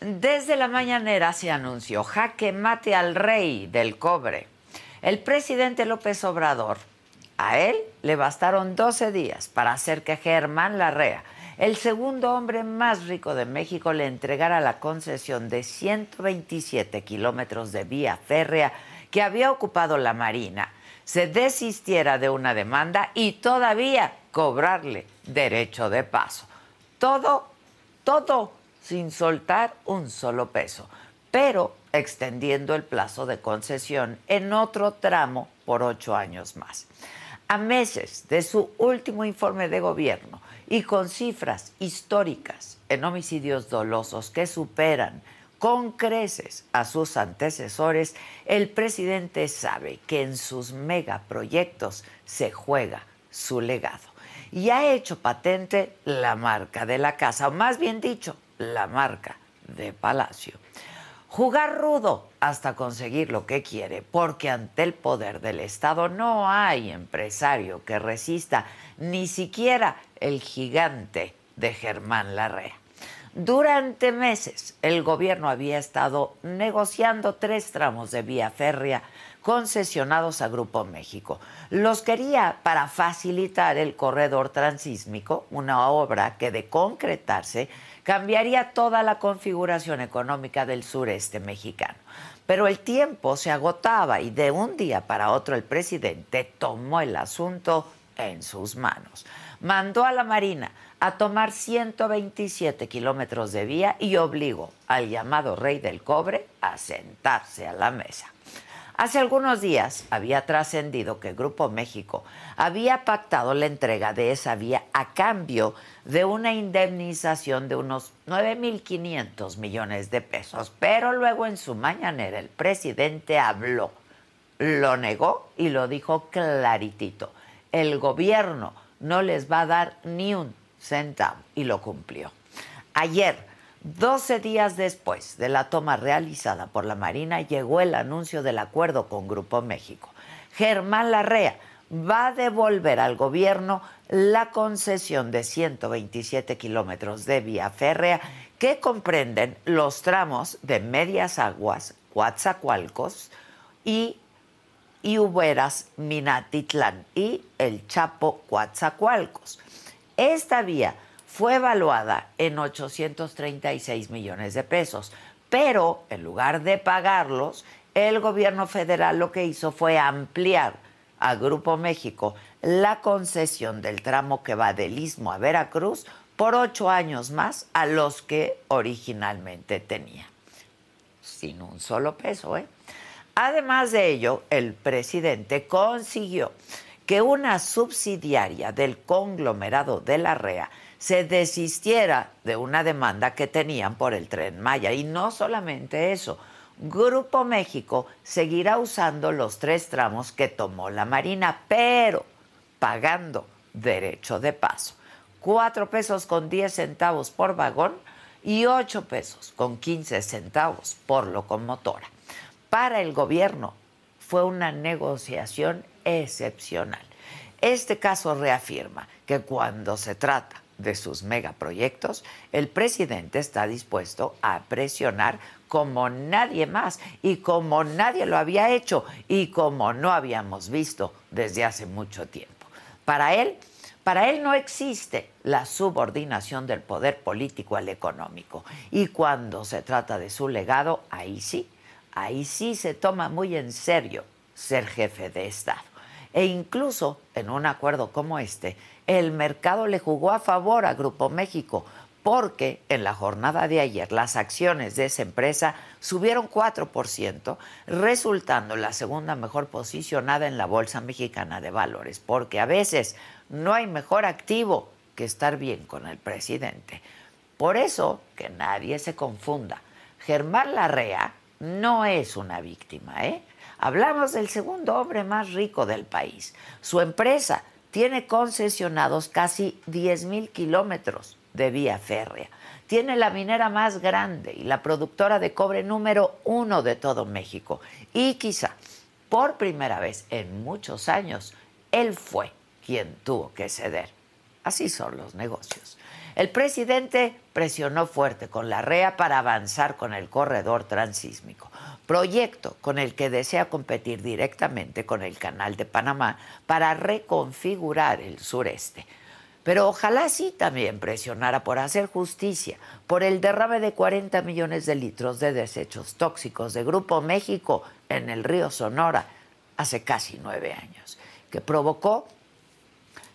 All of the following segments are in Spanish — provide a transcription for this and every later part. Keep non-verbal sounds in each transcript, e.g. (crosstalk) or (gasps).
Desde la mañanera se anunció jaque mate al rey del cobre. El presidente López Obrador, a él le bastaron 12 días para hacer que Germán Larrea, el segundo hombre más rico de México, le entregara la concesión de 127 kilómetros de vía férrea que había ocupado la Marina, se desistiera de una demanda y todavía cobrarle derecho de paso. Todo todo sin soltar un solo peso, pero extendiendo el plazo de concesión en otro tramo por ocho años más. A meses de su último informe de gobierno y con cifras históricas en homicidios dolosos que superan con creces a sus antecesores, el presidente sabe que en sus megaproyectos se juega su legado y ha hecho patente la marca de la casa, o más bien dicho, la marca de Palacio. Jugar rudo hasta conseguir lo que quiere, porque ante el poder del Estado no hay empresario que resista ni siquiera el gigante de Germán Larrea. Durante meses el gobierno había estado negociando tres tramos de vía férrea concesionados a Grupo México. Los quería para facilitar el corredor transísmico, una obra que de concretarse cambiaría toda la configuración económica del sureste mexicano. Pero el tiempo se agotaba y de un día para otro el presidente tomó el asunto en sus manos. Mandó a la Marina a tomar 127 kilómetros de vía y obligó al llamado rey del cobre a sentarse a la mesa. Hace algunos días había trascendido que Grupo México había pactado la entrega de esa vía a cambio de una indemnización de unos 9.500 millones de pesos. Pero luego en su mañanera el presidente habló, lo negó y lo dijo claritito. El gobierno no les va a dar ni un centavo y lo cumplió. Ayer 12 días después de la toma realizada por la Marina, llegó el anuncio del acuerdo con Grupo México. Germán Larrea va a devolver al gobierno la concesión de 127 kilómetros de vía férrea que comprenden los tramos de Medias Aguas, Coatzacoalcos y Iuberas, Minatitlán y el Chapo, Coatzacoalcos. Esta vía fue evaluada en 836 millones de pesos, pero en lugar de pagarlos, el gobierno federal lo que hizo fue ampliar a Grupo México la concesión del tramo que va del Istmo a Veracruz por ocho años más a los que originalmente tenía. Sin un solo peso, ¿eh? Además de ello, el presidente consiguió que una subsidiaria del conglomerado de la REA se desistiera de una demanda que tenían por el tren Maya. Y no solamente eso, Grupo México seguirá usando los tres tramos que tomó la Marina, pero pagando derecho de paso. Cuatro pesos con diez centavos por vagón y ocho pesos con quince centavos por locomotora. Para el gobierno fue una negociación excepcional. Este caso reafirma que cuando se trata de sus megaproyectos, el presidente está dispuesto a presionar como nadie más y como nadie lo había hecho y como no habíamos visto desde hace mucho tiempo. Para él, para él no existe la subordinación del poder político al económico. Y cuando se trata de su legado, ahí sí, ahí sí se toma muy en serio ser jefe de Estado. E incluso en un acuerdo como este, el mercado le jugó a favor a Grupo México porque en la jornada de ayer las acciones de esa empresa subieron 4%, resultando la segunda mejor posicionada en la Bolsa Mexicana de Valores, porque a veces no hay mejor activo que estar bien con el presidente. Por eso, que nadie se confunda, Germán Larrea no es una víctima, ¿eh? Hablamos del segundo hombre más rico del país. Su empresa tiene concesionados casi 10 mil kilómetros de vía férrea. Tiene la minera más grande y la productora de cobre número uno de todo México. Y quizá, por primera vez en muchos años, él fue quien tuvo que ceder. Así son los negocios. El presidente presionó fuerte con la REA para avanzar con el corredor transísmico, proyecto con el que desea competir directamente con el Canal de Panamá para reconfigurar el sureste. Pero ojalá sí también presionara por hacer justicia por el derrame de 40 millones de litros de desechos tóxicos de Grupo México en el río Sonora hace casi nueve años, que provocó,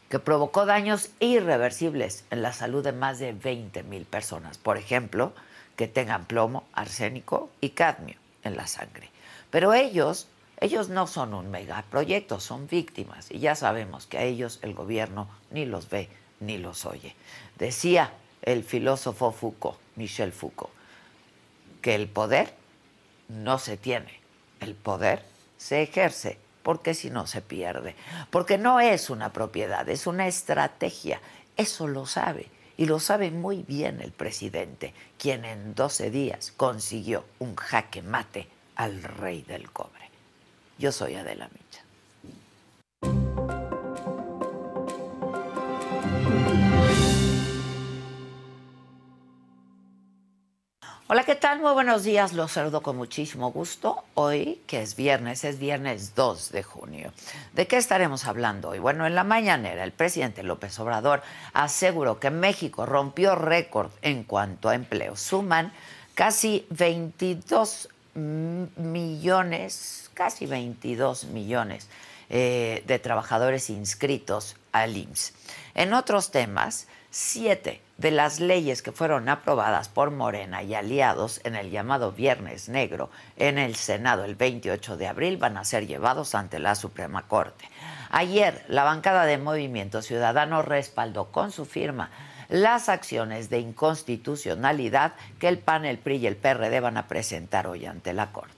que provocó daños irreversibles en la salud de más de 20 mil personas. Por ejemplo, que tengan plomo, arsénico y cadmio en la sangre. Pero ellos ellos no son un megaproyecto, son víctimas y ya sabemos que a ellos el gobierno ni los ve ni los oye. Decía el filósofo Foucault, Michel Foucault, que el poder no se tiene, el poder se ejerce, porque si no se pierde, porque no es una propiedad, es una estrategia, eso lo sabe. Y lo sabe muy bien el presidente, quien en 12 días consiguió un jaque mate al rey del cobre. Yo soy Adela Micha. Hola, ¿qué tal? Muy buenos días, los saludo con muchísimo gusto. Hoy, que es viernes, es viernes 2 de junio. ¿De qué estaremos hablando hoy? Bueno, en la mañanera el presidente López Obrador aseguró que México rompió récord en cuanto a empleo. Suman casi 22 millones, casi 22 millones eh, de trabajadores inscritos al IMSS. En otros temas, siete de las leyes que fueron aprobadas por Morena y aliados en el llamado Viernes Negro en el Senado el 28 de abril van a ser llevados ante la Suprema Corte. Ayer, la bancada de Movimiento Ciudadano respaldó con su firma las acciones de inconstitucionalidad que el PAN, el PRI y el PRD van a presentar hoy ante la Corte.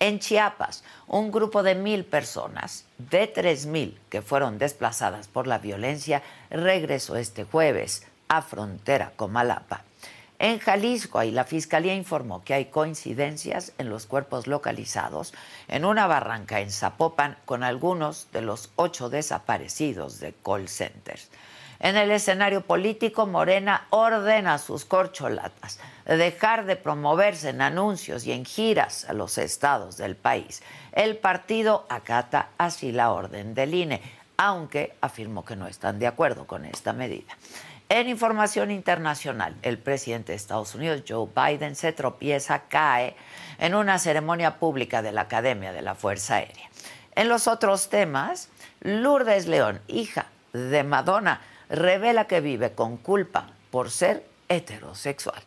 En Chiapas, un grupo de mil personas, de tres mil que fueron desplazadas por la violencia, regresó este jueves a frontera con Malapa. En Jalisco, ahí la Fiscalía informó que hay coincidencias en los cuerpos localizados en una barranca en Zapopan con algunos de los ocho desaparecidos de call centers. En el escenario político, Morena ordena a sus corcholatas dejar de promoverse en anuncios y en giras a los estados del país. El partido acata así la orden del INE, aunque afirmó que no están de acuerdo con esta medida. En información internacional, el presidente de Estados Unidos, Joe Biden, se tropieza, cae en una ceremonia pública de la Academia de la Fuerza Aérea. En los otros temas, Lourdes León, hija de Madonna, revela que vive con culpa por ser heterosexual.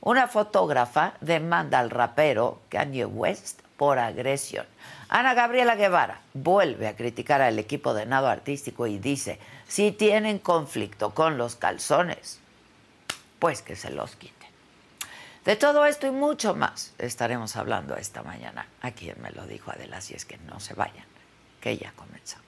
Una fotógrafa demanda al rapero Kanye West por agresión. Ana Gabriela Guevara vuelve a criticar al equipo de nado artístico y dice, si tienen conflicto con los calzones, pues que se los quiten. De todo esto y mucho más estaremos hablando esta mañana. A quien me lo dijo Adela, si es que no se vayan, que ya comenzamos.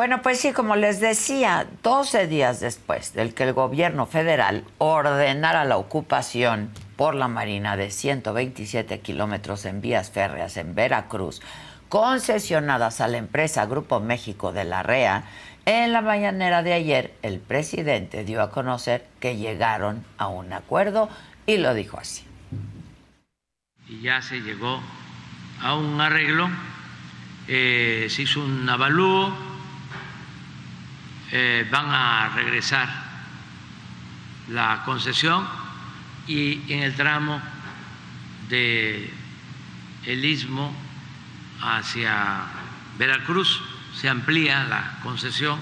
Bueno, pues sí, como les decía, 12 días después del que el gobierno federal ordenara la ocupación por la Marina de 127 kilómetros en vías férreas en Veracruz, concesionadas a la empresa Grupo México de la REA, en la mañanera de ayer el presidente dio a conocer que llegaron a un acuerdo y lo dijo así. Y ya se llegó a un arreglo, eh, se hizo un avalúo eh, van a regresar la concesión y en el tramo de el istmo hacia Veracruz se amplía la concesión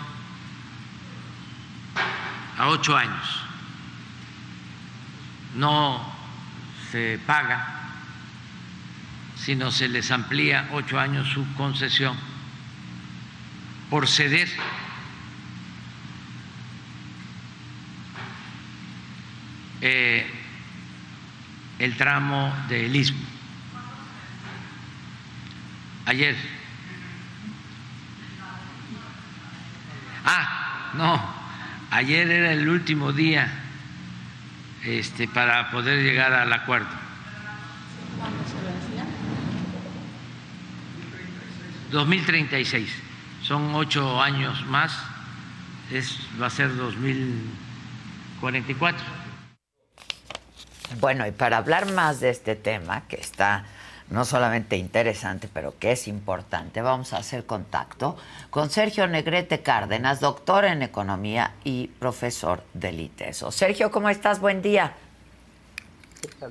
a ocho años. No se paga, sino se les amplía ocho años su concesión por ceder Eh, el tramo del Istmo. Ayer. Ah, no, ayer era el último día este, para poder llegar al acuerdo. ¿2036? Son ocho años más, es, va a ser 2044. Bueno, y para hablar más de este tema, que está no solamente interesante, pero que es importante, vamos a hacer contacto con Sergio Negrete Cárdenas, doctor en economía y profesor del ITESO. Sergio, ¿cómo estás? Buen día.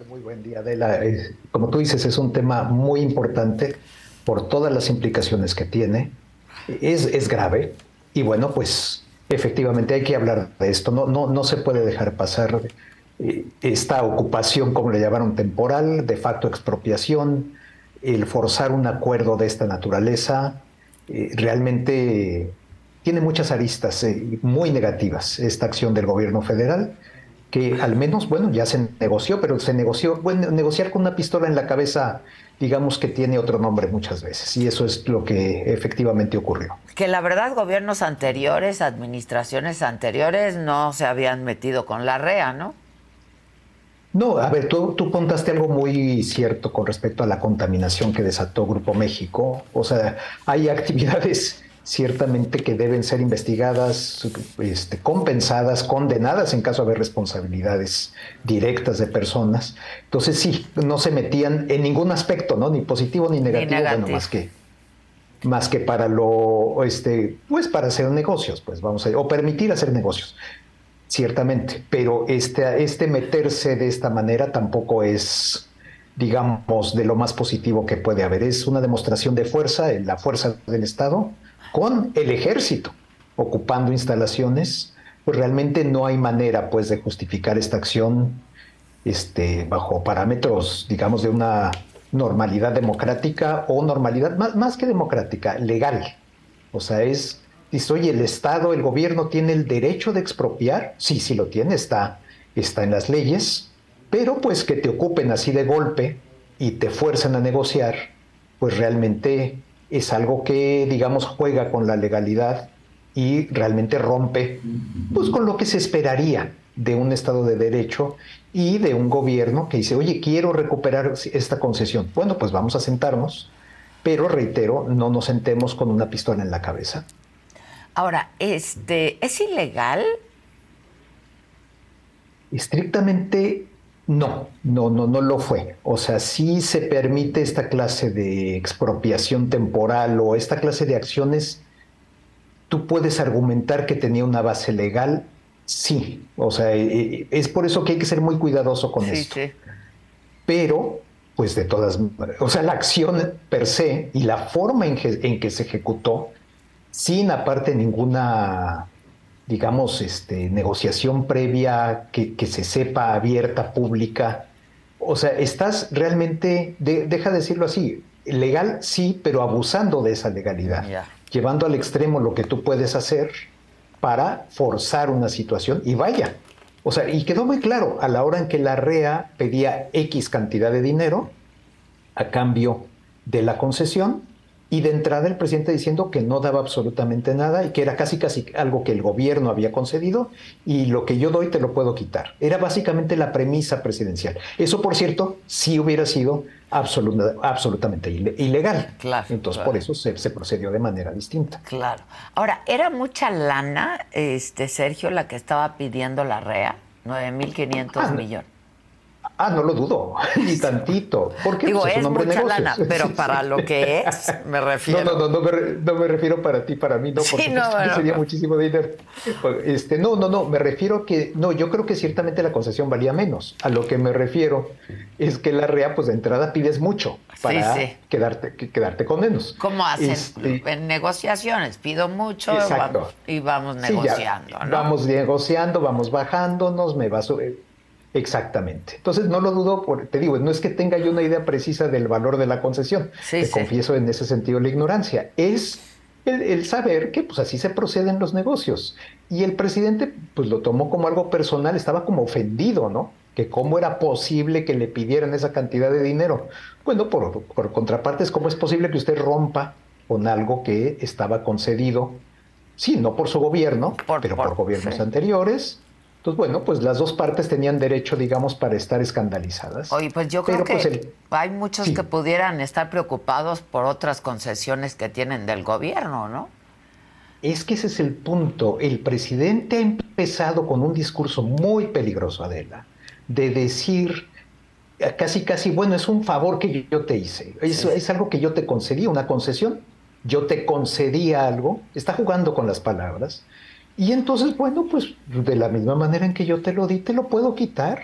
Muy buen día, Adela. Como tú dices, es un tema muy importante por todas las implicaciones que tiene. Es, es grave y bueno, pues efectivamente hay que hablar de esto. No, no, no se puede dejar pasar esta ocupación, como le llamaron, temporal, de facto expropiación, el forzar un acuerdo de esta naturaleza, eh, realmente tiene muchas aristas eh, muy negativas esta acción del gobierno federal, que al menos, bueno, ya se negoció, pero se negoció, bueno, negociar con una pistola en la cabeza, digamos que tiene otro nombre muchas veces, y eso es lo que efectivamente ocurrió. Que la verdad, gobiernos anteriores, administraciones anteriores, no se habían metido con la REA, ¿no? No, a ver, tú, tú contaste algo muy cierto con respecto a la contaminación que desató Grupo México. O sea, hay actividades ciertamente que deben ser investigadas, este, compensadas, condenadas en caso de haber responsabilidades directas de personas. Entonces sí, no se metían en ningún aspecto, ¿no? Ni positivo ni negativo, bueno, más que más que para lo, este, pues para hacer negocios, pues vamos a, o permitir hacer negocios ciertamente, pero este, este meterse de esta manera tampoco es, digamos, de lo más positivo que puede haber. Es una demostración de fuerza, la fuerza del Estado, con el ejército ocupando instalaciones, pues realmente no hay manera pues de justificar esta acción este, bajo parámetros, digamos, de una normalidad democrática o normalidad, más, más que democrática, legal. O sea, es Dice, oye, el Estado, el gobierno tiene el derecho de expropiar. Sí, sí lo tiene, está, está en las leyes, pero pues que te ocupen así de golpe y te fuerzan a negociar, pues realmente es algo que, digamos, juega con la legalidad y realmente rompe pues con lo que se esperaría de un Estado de Derecho y de un gobierno que dice, oye, quiero recuperar esta concesión. Bueno, pues vamos a sentarnos, pero reitero, no nos sentemos con una pistola en la cabeza. Ahora, este, ¿es ilegal? Estrictamente no, no, no, no lo fue. O sea, sí se permite esta clase de expropiación temporal o esta clase de acciones. Tú puedes argumentar que tenía una base legal, sí. O sea, eh, eh, es por eso que hay que ser muy cuidadoso con esto. Sí. Pero, pues de todas, o sea, la acción per se y la forma en que se ejecutó sin aparte ninguna, digamos, este, negociación previa que, se sepa abierta, pública. O sea, estás realmente, deja de decirlo así, legal sí, pero abusando de esa legalidad, llevando al extremo lo que tú puedes hacer para forzar una situación y vaya. O sea, y quedó muy claro, a la hora en que la REA pedía X cantidad de dinero a cambio de la concesión, y de entrada el presidente diciendo que no daba absolutamente nada y que era casi casi algo que el gobierno había concedido y lo que yo doy te lo puedo quitar. Era básicamente la premisa presidencial. Eso, por cierto, sí hubiera sido absolutamente ilegal. Claro. Entonces, por eso se, se, procedió de manera distinta. Claro. Ahora, ¿era mucha lana, este Sergio, la que estaba pidiendo la REA? 9.500 ah, millones. Ah, no lo dudo, (laughs) ni tantito. Porque Digo, pues, es, es mucha lana, pero (laughs) para lo que es, me (laughs) refiero. No, no, no, no me, refiero para ti, para mí, no, porque no, sería muchísimo dinero. Este, no, no, no, me refiero que, no, yo creo que ciertamente la concesión valía menos. A lo que me refiero es que la REA, pues de entrada pides mucho para Quedarte, quedarte con menos. ¿Cómo hacen? Este, en negociaciones, pido mucho y vamos negociando. ¿no? Vamos negociando, vamos bajándonos, me vas Exactamente. Entonces no lo dudo, por, te digo, no es que tenga yo una idea precisa del valor de la concesión. te confieso en ese sentido la ignorancia. Es el, saber que pues así se proceden los negocios. Y el presidente pues lo tomó como algo personal, estaba como ofendido, ¿no? Que cómo era posible que le pidieran esa cantidad de dinero. Bueno, por, por contrapartes, ¿cómo es posible que usted rompa con algo que estaba concedido? Sí, no por su gobierno, pero por, gobiernos anteriores entonces, bueno, pues las dos partes tenían derecho, digamos, para estar escandalizadas. Oye, pues yo creo pues, que hay muchos que pudieran estar preocupados por otras concesiones que tienen del gobierno, ¿no? Es que ese es el punto. El presidente ha empezado con un discurso muy peligroso, Adela, de decir eh, casi, casi, bueno, es un favor que yo te hice, es, es algo que yo te concedí, una concesión, yo te concedía algo, está jugando con las palabras, y entonces, bueno, pues de la misma manera en que yo te lo di, te lo puedo quitar.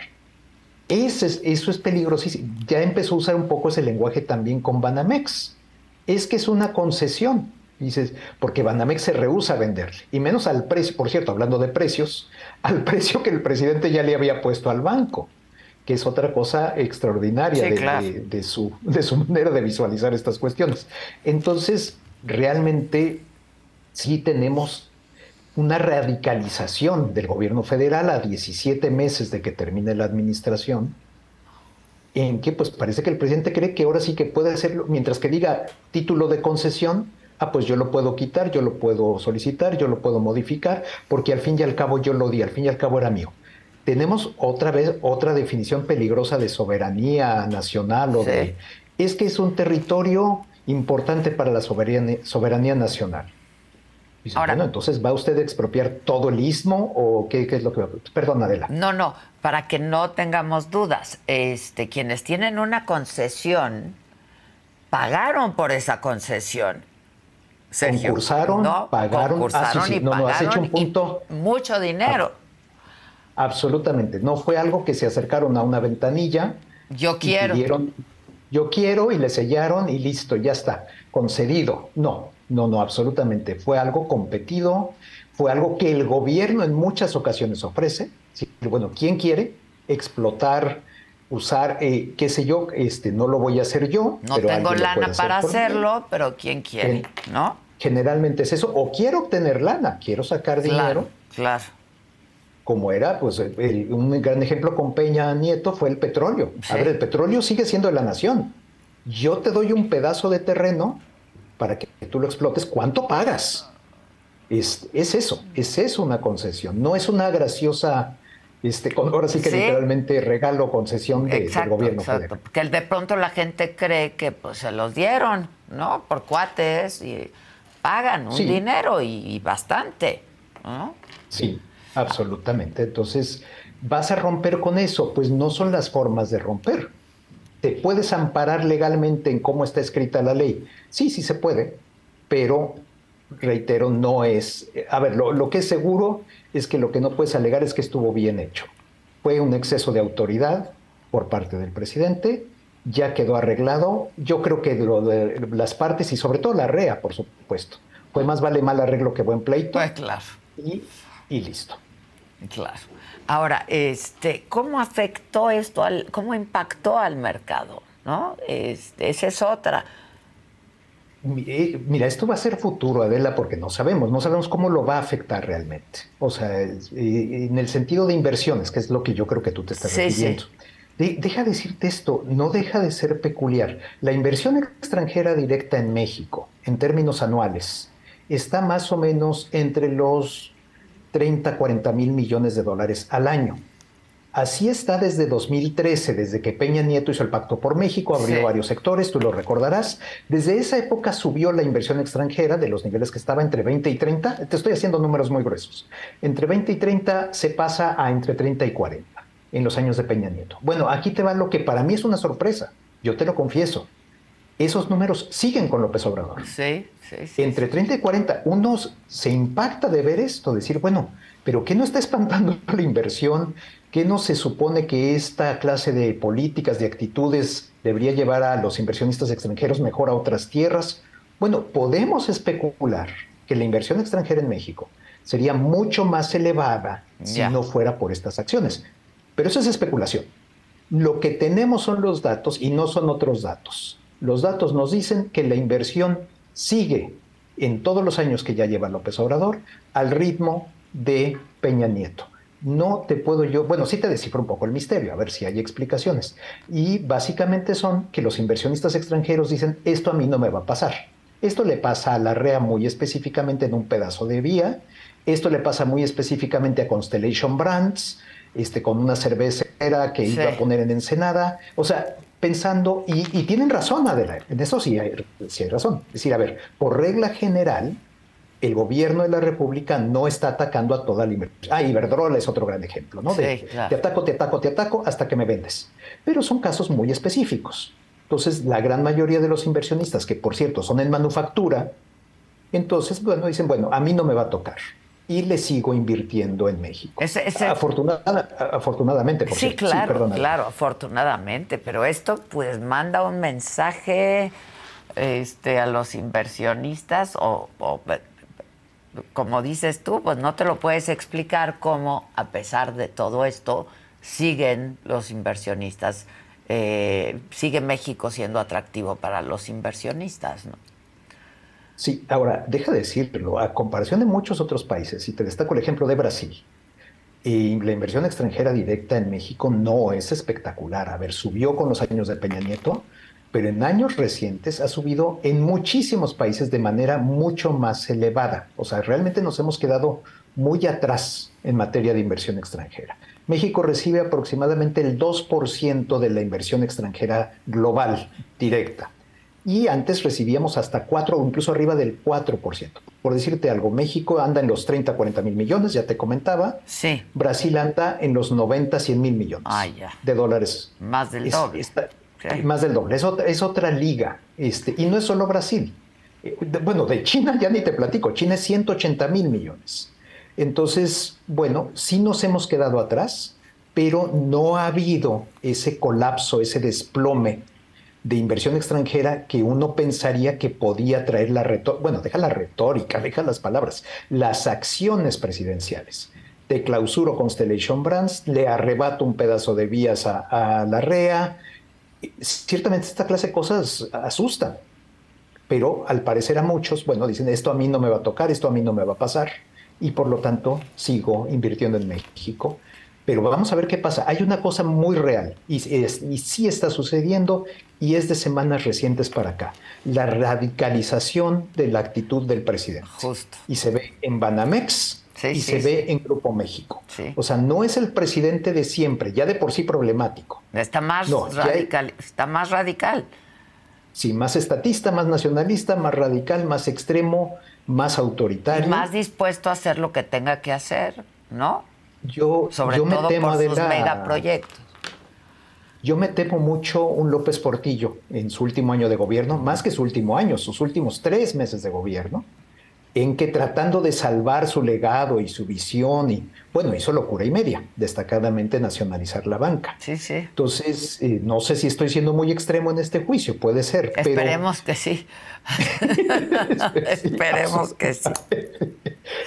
Ese es, eso es peligrosísimo. Ya empezó a usar un poco ese lenguaje también con Banamex. Es que es una concesión. Dices, porque Banamex se rehúsa a venderle. Y menos al precio, por cierto, hablando de precios, (laughs) al precio que el presidente ya le había puesto al banco, que es otra cosa extraordinaria de, su, de su manera de visualizar estas cuestiones. Entonces, realmente sí tenemos una radicalización del gobierno federal a 17 meses de que termine la administración, en que pues parece que el presidente cree que ahora sí que puede hacerlo, mientras que diga título de concesión, ah, pues yo lo puedo quitar, yo lo puedo solicitar, yo lo puedo modificar, porque al fin y al cabo yo lo di, al fin y al cabo era mío. Tenemos otra vez otra definición peligrosa de soberanía nacional o de... Es que es un territorio importante para la soberanía, soberanía nacional. Ahora, bueno, entonces, ¿va usted a expropiar todo el istmo o qué, es lo que va a... Perdón, Adela. No, no, para que no tengamos dudas. Este, quienes tienen una concesión pagaron por esa concesión. Sergio, concursaron, pagaron, concursaron ah, y pagaron has hecho un punto. mucho dinero. absolutamente. No fue algo que se acercaron a una ventanilla. Yo quiero. yo quiero y le sellaron y listo, ya está, concedido. No, no, no, absolutamente. Fue algo competido, fue algo que el gobierno en muchas ocasiones ofrece. Bueno, ¿quién quiere explotar, usar, eh, qué sé yo? Este, no lo voy a hacer yo. No tengo lana para hacerlo, pero ¿quién quiere? ¿No? Generalmente es eso. O quiero obtener lana, quiero sacar dinero. Claro. Como era, pues un gran ejemplo con Peña Nieto fue el petróleo. A ver, el petróleo sigue siendo de la nación. Yo te doy un pedazo de terreno para que tú lo explotes, ¿cuánto pagas? Es, es eso, es eso una concesión, no es una graciosa, este, ahora sí que literalmente regalo concesión del gobierno exacto, Porque de pronto la gente cree que pues se los dieron, ¿no? Por cuates y pagan un dinero y, bastante, ¿no? Sí, absolutamente. Entonces, ¿vas a romper con eso? Pues no son las formas de romper. ¿Te puedes amparar legalmente en cómo está escrita la ley? Sí, sí se puede, pero reitero, no es... A ver, lo, que es seguro es que lo que no puedes alegar es que estuvo bien hecho. Fue un exceso de autoridad por parte del presidente, ya quedó arreglado. Yo creo que lo de las partes y sobre todo la REA, por supuesto. Fue más vale mal arreglo que buen pleito. Pues claro. Y, y listo. Claro. Ahora, este, ¿cómo afectó esto al, cómo impactó al mercado? ¿No? Este, esa es otra. Eh, mira, esto va a ser futuro, Adela, porque no sabemos, no sabemos cómo lo va a afectar realmente. O sea, eh, en el sentido de inversiones, que es lo que yo creo que tú te estás refiriendo. deja de decirte esto, no deja de ser peculiar. La inversión extranjera directa en México, en términos anuales, está más o menos entre los 30, 40 mil millones de dólares al año. Así está desde 2013, desde que Peña Nieto hizo el Pacto por México, abrió varios sectores, tú lo recordarás. Desde esa época subió la inversión extranjera de los niveles que estaba entre 20 y 30. Te estoy haciendo números muy gruesos. Entre 20 y 30 se pasa a entre 30 y 40 en los años de Peña Nieto. Bueno, aquí te va lo que para mí es una sorpresa, yo te lo confieso. Esos números siguen con López Obrador. Sí, sí, sí. Entre 30 y 40, uno se impacta de ver esto, decir, bueno, pero ¿qué no está espantando la inversión? ¿Qué no se supone que esta clase de políticas, de actitudes debería llevar a los inversionistas extranjeros mejor a otras tierras? Bueno, podemos especular que la inversión extranjera en México sería mucho más elevada si no fuera por estas acciones. Pero eso es especulación. Lo que tenemos son los datos y no son otros datos. Los datos nos dicen que la inversión sigue en todos los años que ya lleva López Obrador al ritmo de Peña Nieto no te puedo yo, bueno, sí te descifro un poco el misterio, a ver si hay explicaciones. Y básicamente son que los inversionistas extranjeros dicen, esto a mí no me va a pasar. Esto le pasa a la REA muy específicamente en un pedazo de vía, esto le pasa muy específicamente a Constellation Brands, este, con una cervecera que iba a poner en Ensenada. O sea, pensando, y, tienen razón, Adela, en eso sí hay, sí hay razón. Es decir, a ver, por regla general, el gobierno de la República no está atacando a toda la inversión. Ah, Iberdrola es otro gran ejemplo, ¿no? De, Te ataco, te ataco, te ataco hasta que me vendes. Pero son casos muy específicos. Entonces, la gran mayoría de los inversionistas, que por cierto son en manufactura, entonces, bueno, dicen, bueno, a mí no me va a tocar. Y le sigo invirtiendo en México. afortunadamente, por Sí, claro, claro, afortunadamente. Pero esto, pues, manda un mensaje este, a los inversionistas o como dices tú, pues no te lo puedes explicar cómo, a pesar de todo esto, siguen los inversionistas, eh, sigue México siendo atractivo para los inversionistas, ¿no? Sí, ahora, deja de decirlo, a comparación de muchos otros países, y te destaco el ejemplo de Brasil, la inversión extranjera directa en México no es espectacular. A ver, subió con los años de Peña Nieto, pero en años recientes ha subido en muchísimos países de manera mucho más elevada. O sea, realmente nos hemos quedado muy atrás en materia de inversión extranjera. México recibe aproximadamente el 2% de la inversión extranjera global directa. Y antes recibíamos hasta 4 o incluso arriba del 4%. Por decirte algo, México anda en los 30, 40 mil millones, ya te comentaba. Sí. Brasil anda en los 90, 100 mil millones de dólares. Más del doble. Más del doble. Es otra, es otra liga. Este, y no es solo Brasil. Eh, bueno, de China ya ni te platico. China es 180 mil millones. Entonces, bueno, sí nos hemos quedado atrás, pero no ha habido ese colapso, ese desplome de inversión extranjera que uno pensaría que podía traer la retórica, bueno, deja la retórica, (laughs) deja las palabras, las acciones presidenciales. De clausuro Constellation Brands, le arrebato un pedazo de vías a la REA, ciertamente esta clase de cosas asustan, pero al parecer a muchos, bueno, dicen, esto a mí no me va a tocar, esto a mí no me va a pasar, y por lo tanto sigo invirtiendo en México. Pero vamos a ver qué pasa. Hay una cosa muy real y, sí está sucediendo y es de semanas recientes para acá. La radicalización de la actitud del presidente. Justo. Y se ve en Banamex, y se ve en Grupo México. O sea, no es el presidente de siempre, ya de por sí problemático. Está más radical, está más radical. Sí, más estatista, más nacionalista, más radical, más extremo, más autoritario. más dispuesto a hacer lo que tenga que hacer, ¿no? Yo, Sobre yo todo me temo por sus megaproyectos. Yo me temo mucho un López Portillo en su último año de gobierno, más que su último año, sus últimos tres meses de gobierno, en que tratando de salvar su legado y su visión, y bueno, hizo locura y media, destacadamente nacionalizar la banca. Sí, sí. Entonces, eh, no sé si estoy siendo muy extremo en este juicio, puede ser. Esperemos que sí. (laughs) Esperemos que sí.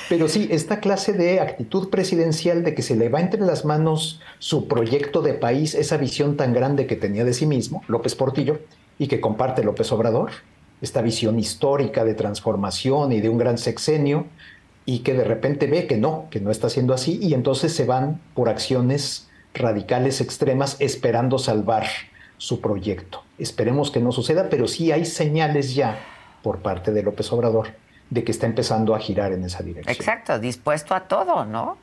Pero sí, esta clase de actitud presidencial de que se le va entre las manos su proyecto de país, esa visión tan grande que tenía de sí mismo, López Portillo, y que comparte López Obrador, esta visión histórica de transformación y de un gran sexenio, y que de repente ve que no, que no está siendo así, y entonces se van por acciones radicales extremas esperando salvar su proyecto. Esperemos que no suceda, pero sí hay señales ya por parte de López Obrador de que está empezando a girar en esa dirección. Exacto, dispuesto a todo, ¿no?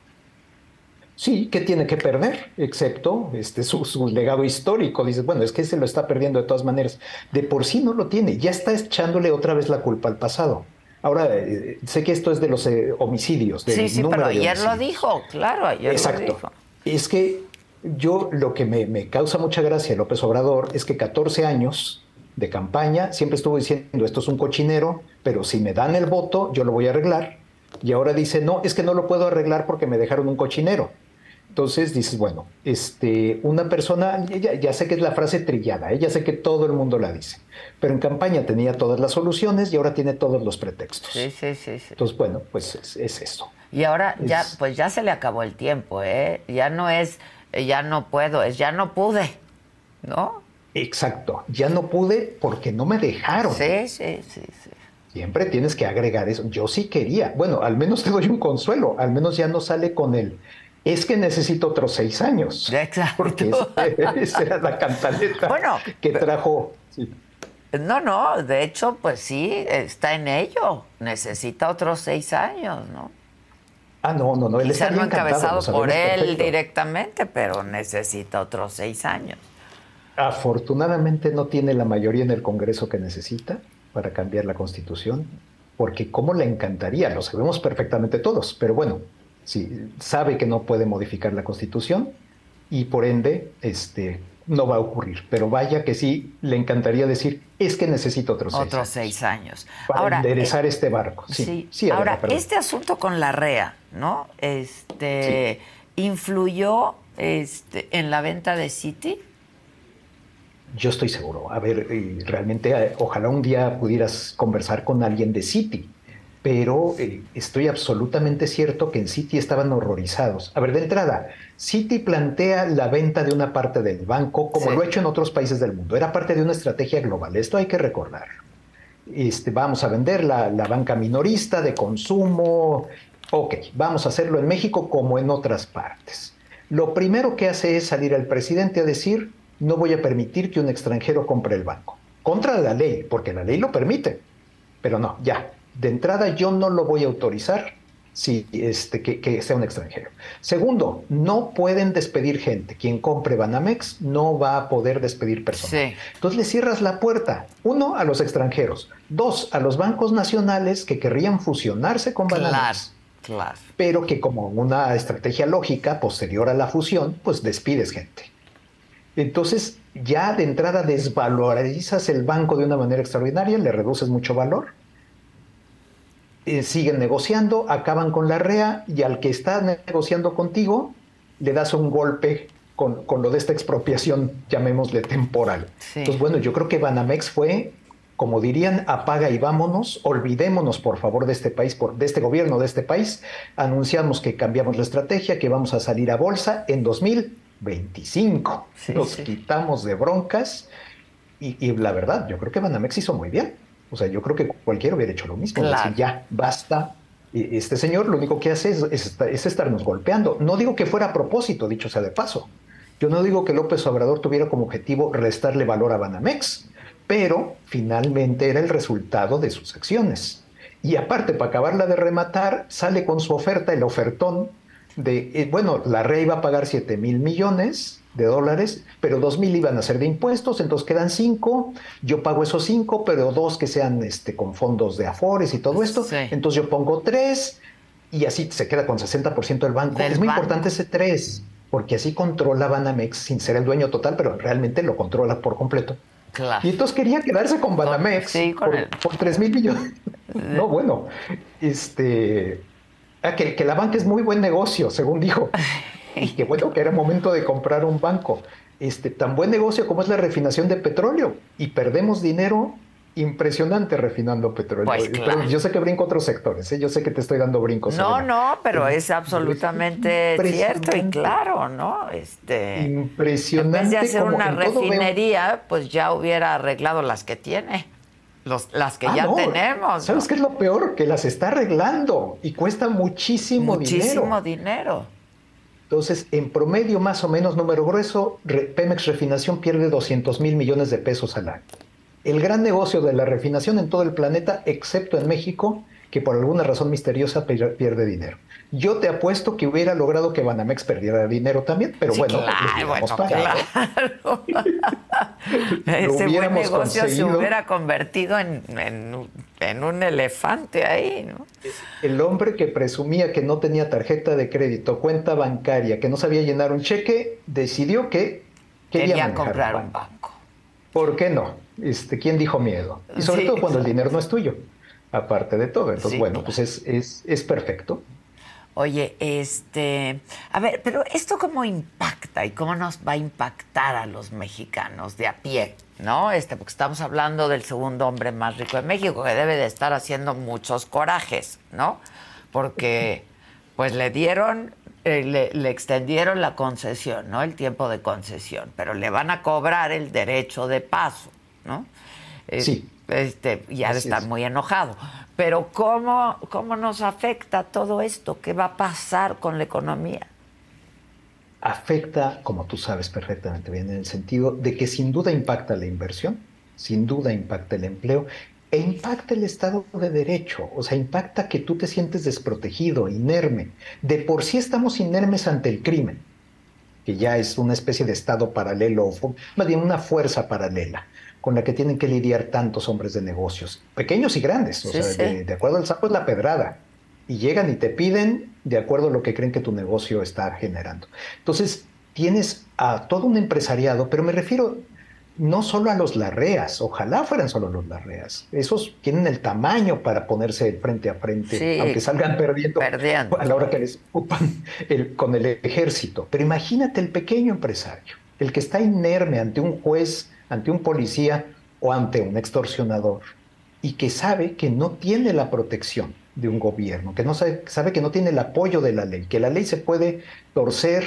Sí, que tiene que perder, excepto este, su, legado histórico. Dices, bueno, es que se lo está perdiendo de todas maneras. De por sí no lo tiene, ya está echándole otra vez la culpa al pasado. Ahora, eh, sé que esto es de los eh, homicidios. sí, sí, pero ayer lo dijo, claro, ayer Exacto. lo dijo. Es que yo lo que me, me causa mucha gracia López Obrador es que 14 años de campaña siempre estuvo diciendo esto es un cochinero, pero si me dan el voto yo lo voy a arreglar. Y ahora dice, no, es que no lo puedo arreglar porque me dejaron un cochinero. Entonces dices, bueno, este, una persona, ya, sé que es la frase trillada, ¿eh? ya sé que todo el mundo la dice, pero en campaña tenía todas las soluciones y ahora tiene todos los pretextos. Sí, sí, sí. Entonces, bueno, pues es, eso. Y ahora ya, pues ya se le acabó el tiempo, ¿eh? Ya no es, ya no puedo, es ya no pude, ¿no? Exacto, ya no pude porque no me dejaron. Sí, sí, sí, sí. Siempre tienes que agregar eso. Yo sí quería. Bueno, al menos te doy un consuelo. Al menos ya no sale con él es que necesito otros seis años. Exacto. Porque (laughs) esa era la cantaleta que trajo. No, no, de hecho, pues sí, está en ello. Necesita otros seis años, ¿no? Ah, no, no, no. Él Quizá no encabezado por él directamente, pero necesita otros seis años. Afortunadamente no tiene la mayoría en el Congreso que necesita para cambiar la Constitución, porque cómo le encantaría, lo sabemos perfectamente todos, pero bueno, sí, sabe que no puede modificar la Constitución y por ende este, no va a ocurrir. Pero vaya que sí, le encantaría decir, es que necesito otros, otros seis, años. Para Ahora, enderezar eh, este barco. Sí, sí. Ahora, este asunto con la REA, ¿no? Este, ¿Influyó este, en la venta de City? Yo estoy seguro. A ver, realmente, eh, ojalá un día pudieras conversar con alguien de City pero eh, estoy absolutamente cierto que en Citi estaban horrorizados. A ver, de entrada, Citi plantea la venta de una parte del banco como lo ha hecho en otros países del mundo. Era parte de una estrategia global. Esto hay que recordar. Este, vamos a vender la, la banca minorista de consumo. Ok, vamos a hacerlo en México como en otras partes. Lo primero que hace es salir el presidente a decir, no voy a permitir que un extranjero compre el banco. Contra la ley, porque la ley lo permite. Pero no, ya, de entrada yo no lo voy a autorizar si, este, que, sea un extranjero. Segundo, no pueden despedir gente. Quien compre Banamex no va a poder despedir personas. Entonces le cierras la puerta, uno, a los extranjeros, dos, a los bancos nacionales que querrían fusionarse con Banamex. Claro. Pero que como una estrategia lógica posterior a la fusión, pues despides gente. Entonces, ya de entrada desvalorizas el banco de una manera extraordinaria, le reduces mucho valor eh, siguen negociando, acaban con la REA y al que está negociando contigo le das un golpe con, lo de esta expropiación, llamémosle temporal. Entonces, bueno, yo creo que Banamex fue, como dirían, apaga y vámonos, olvidémonos por favor de este país, por, de este gobierno de este país, anunciamos que cambiamos la estrategia, que vamos a salir a bolsa en 2025. Nos quitamos de broncas y, y la verdad, yo creo que Banamex hizo muy bien. O sea, yo creo que cualquiera hubiera hecho lo mismo. Decir, ya, basta. Este señor lo único que hace es, estarnos golpeando. No digo que fuera a propósito, dicho sea de paso. Yo no digo que López Obrador tuviera como objetivo restarle valor a Banamex, pero finalmente era el resultado de sus acciones. Y aparte, para acabarla de rematar, sale con su oferta, el ofertón de, eh, bueno, la REI va a pagar 7 mil millones, de dólares, pero dos mil iban a ser de impuestos, entonces quedan cinco, yo pago esos cinco, pero dos que sean este, con fondos de afores y todo esto, entonces yo pongo tres y así se queda con 60% del banco. es muy importante ese tres, porque así controla Banamex sin ser el dueño total, pero realmente lo controla por completo. Y entonces quería quedarse con Banamex por, tres mil millones. (laughs) no, bueno, este, ah, que, que la banca es muy buen negocio, según dijo. (laughs) y que bueno, que era momento de comprar un banco. Este, tan buen negocio como es la refinación de petróleo y perdemos dinero impresionante refinando petróleo. Pues yo sé que brinco otros sectores, ¿eh? yo sé que te estoy dando brincos. No, no, pero es absolutamente cierto y claro, ¿no? Este, impresionante. En vez de hacer una refinería, pues ya hubiera arreglado las que tiene. Los, las que ah, ya tenemos. ¿Sabes qué es lo peor? Que las está arreglando y cuesta muchísimo, dinero. Muchísimo dinero. Entonces, en promedio, más o menos, número grueso, Pemex Refinación pierde 200 mil millones de pesos al año. el gran negocio de la refinación en todo el planeta, excepto en México, que por alguna razón misteriosa pierde dinero. Yo te apuesto que hubiera logrado que Banamex perdiera dinero también, pero bueno, claro, claro. (laughs) (laughs) Ese buen negocio se hubiera convertido en, en, un elefante ahí, ¿no? El hombre que presumía que no tenía tarjeta de crédito, cuenta bancaria, que no sabía llenar un cheque, decidió que quería comprar un banco. ¿Por qué no? Este, ¿Quién dijo miedo? Y sobre todo cuando el dinero no es tuyo aparte de todo. Entonces, bueno, pues es, es, es, perfecto. Oye, este, a ver, pero esto cómo impacta y cómo nos va a impactar a los mexicanos de a pie, ¿no? Este, porque estamos hablando del segundo hombre más rico de México, que debe de estar haciendo muchos corajes, ¿no? Porque, pues le dieron, eh, le, le, extendieron la concesión, ¿no? El tiempo de concesión, pero le van a cobrar el derecho de paso, ¿no? sí. Este, ya de estar muy enojado. Pero ¿cómo, ¿cómo nos afecta todo esto? ¿Qué va a pasar con la economía? Afecta, como tú sabes perfectamente bien, en el sentido de que sin duda impacta la inversión, sin duda impacta el empleo e impacta el Estado de Derecho, o sea, impacta que tú te sientes desprotegido, inerme. De por sí estamos inermes ante el crimen, que ya es una especie de Estado paralelo, más bien una fuerza paralela con la que tienen que lidiar tantos hombres de negocios, pequeños y grandes. O sea, De, acuerdo al sapo es la pedrada. Y llegan y te piden de acuerdo a lo que creen que tu negocio está generando. Entonces, tienes a todo un empresariado, pero me refiero no solo a los larreas, ojalá fueran solo los larreas. Esos tienen el tamaño para ponerse frente a frente, aunque salgan perdiendo, a la hora que les ocupan con el ejército. Pero imagínate el pequeño empresario, el que está inerme ante un juez ante un policía o ante un extorsionador y que sabe que no tiene la protección de un gobierno, que no sabe, sabe que no tiene el apoyo de la ley, que la ley se puede torcer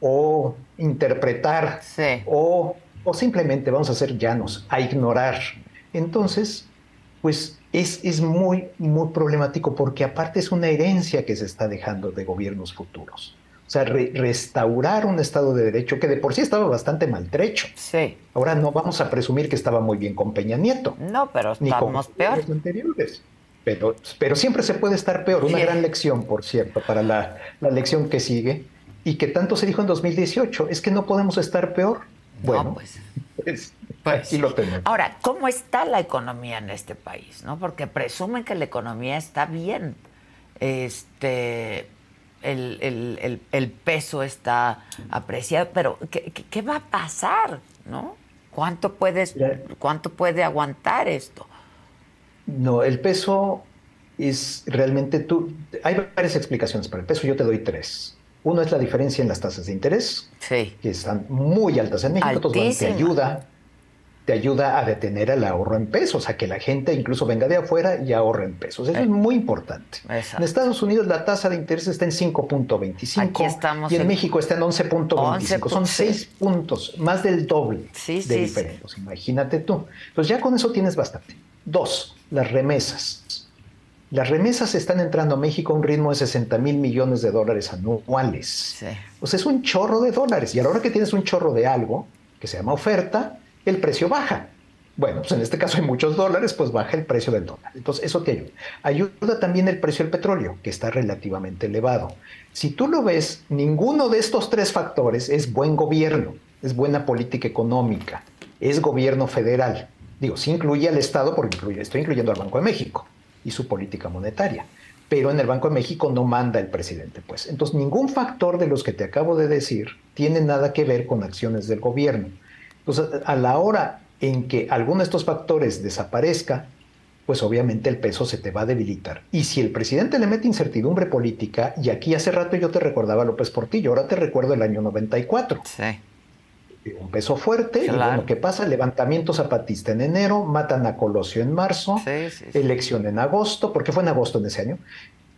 o interpretar o, o, simplemente vamos a ser llanos, a ignorar. Entonces, pues es, es muy, muy problemático porque aparte es una herencia que se está dejando de gobiernos futuros. O sea, restaurar un Estado de Derecho que de por sí estaba bastante maltrecho. Sí. Ahora no vamos a presumir que estaba muy bien con Peña Nieto. No, pero estamos peor. Anteriores. Pero, pero siempre se puede estar peor. Una gran lección, por cierto, para la, la, lección que sigue y que tanto se dijo en 2018, es que no podemos estar peor. Bueno, pues, pues, pues lo tenemos. Ahora, ¿cómo está la economía en este país? ¿no? Porque presumen que la economía está bien. Este, el, el, peso está apreciado, pero ¿qué, va a pasar? ¿no? ¿Cuánto, puedes, ¿Cuánto puede aguantar esto? No, el peso es realmente tú. Hay varias explicaciones para el peso, yo te doy tres. Uno es la diferencia en las tasas de interés, que están muy altas en México, entonces te ayuda te ayuda a detener el ahorro en pesos, a que la gente incluso venga de afuera y ahorre en pesos. Eso es eh, muy importante. En Estados Unidos la tasa de interés está en 5.25 y en, México está en 11.25. Son 6 puntos, más del doble de diferencia. Imagínate tú. Pues ya con eso tienes bastante. Dos, las remesas. Las remesas están entrando a México a un ritmo de 60 mil millones de dólares anuales. O sea, es un chorro de dólares. Y a la hora que tienes un chorro de algo, que se llama oferta, el precio baja. Bueno, pues en este caso hay muchos dólares, pues baja el precio del dólar. Entonces, eso te ayuda. Ayuda también el precio del petróleo, que está relativamente elevado. Si tú lo ves, ninguno de estos tres factores es buen gobierno, es buena política económica, es gobierno federal. Digo, sí incluye al Estado, porque estoy incluyendo al Banco de México y su política monetaria. Pero en el Banco de México no manda el presidente, pues. Entonces, ningún factor de los que te acabo de decir tiene nada que ver con acciones del gobierno. Entonces, a la hora en que alguno de estos factores desaparezca, pues obviamente el peso se te va a debilitar. Y si el presidente le mete incertidumbre política, y aquí hace rato yo te recordaba a López Portillo, ahora te recuerdo el año 94. Sí. Un peso fuerte, y bueno, ¿qué pasa? Levantamiento zapatista en enero, matan a Colosio en marzo, elección en agosto, porque fue en agosto en ese año,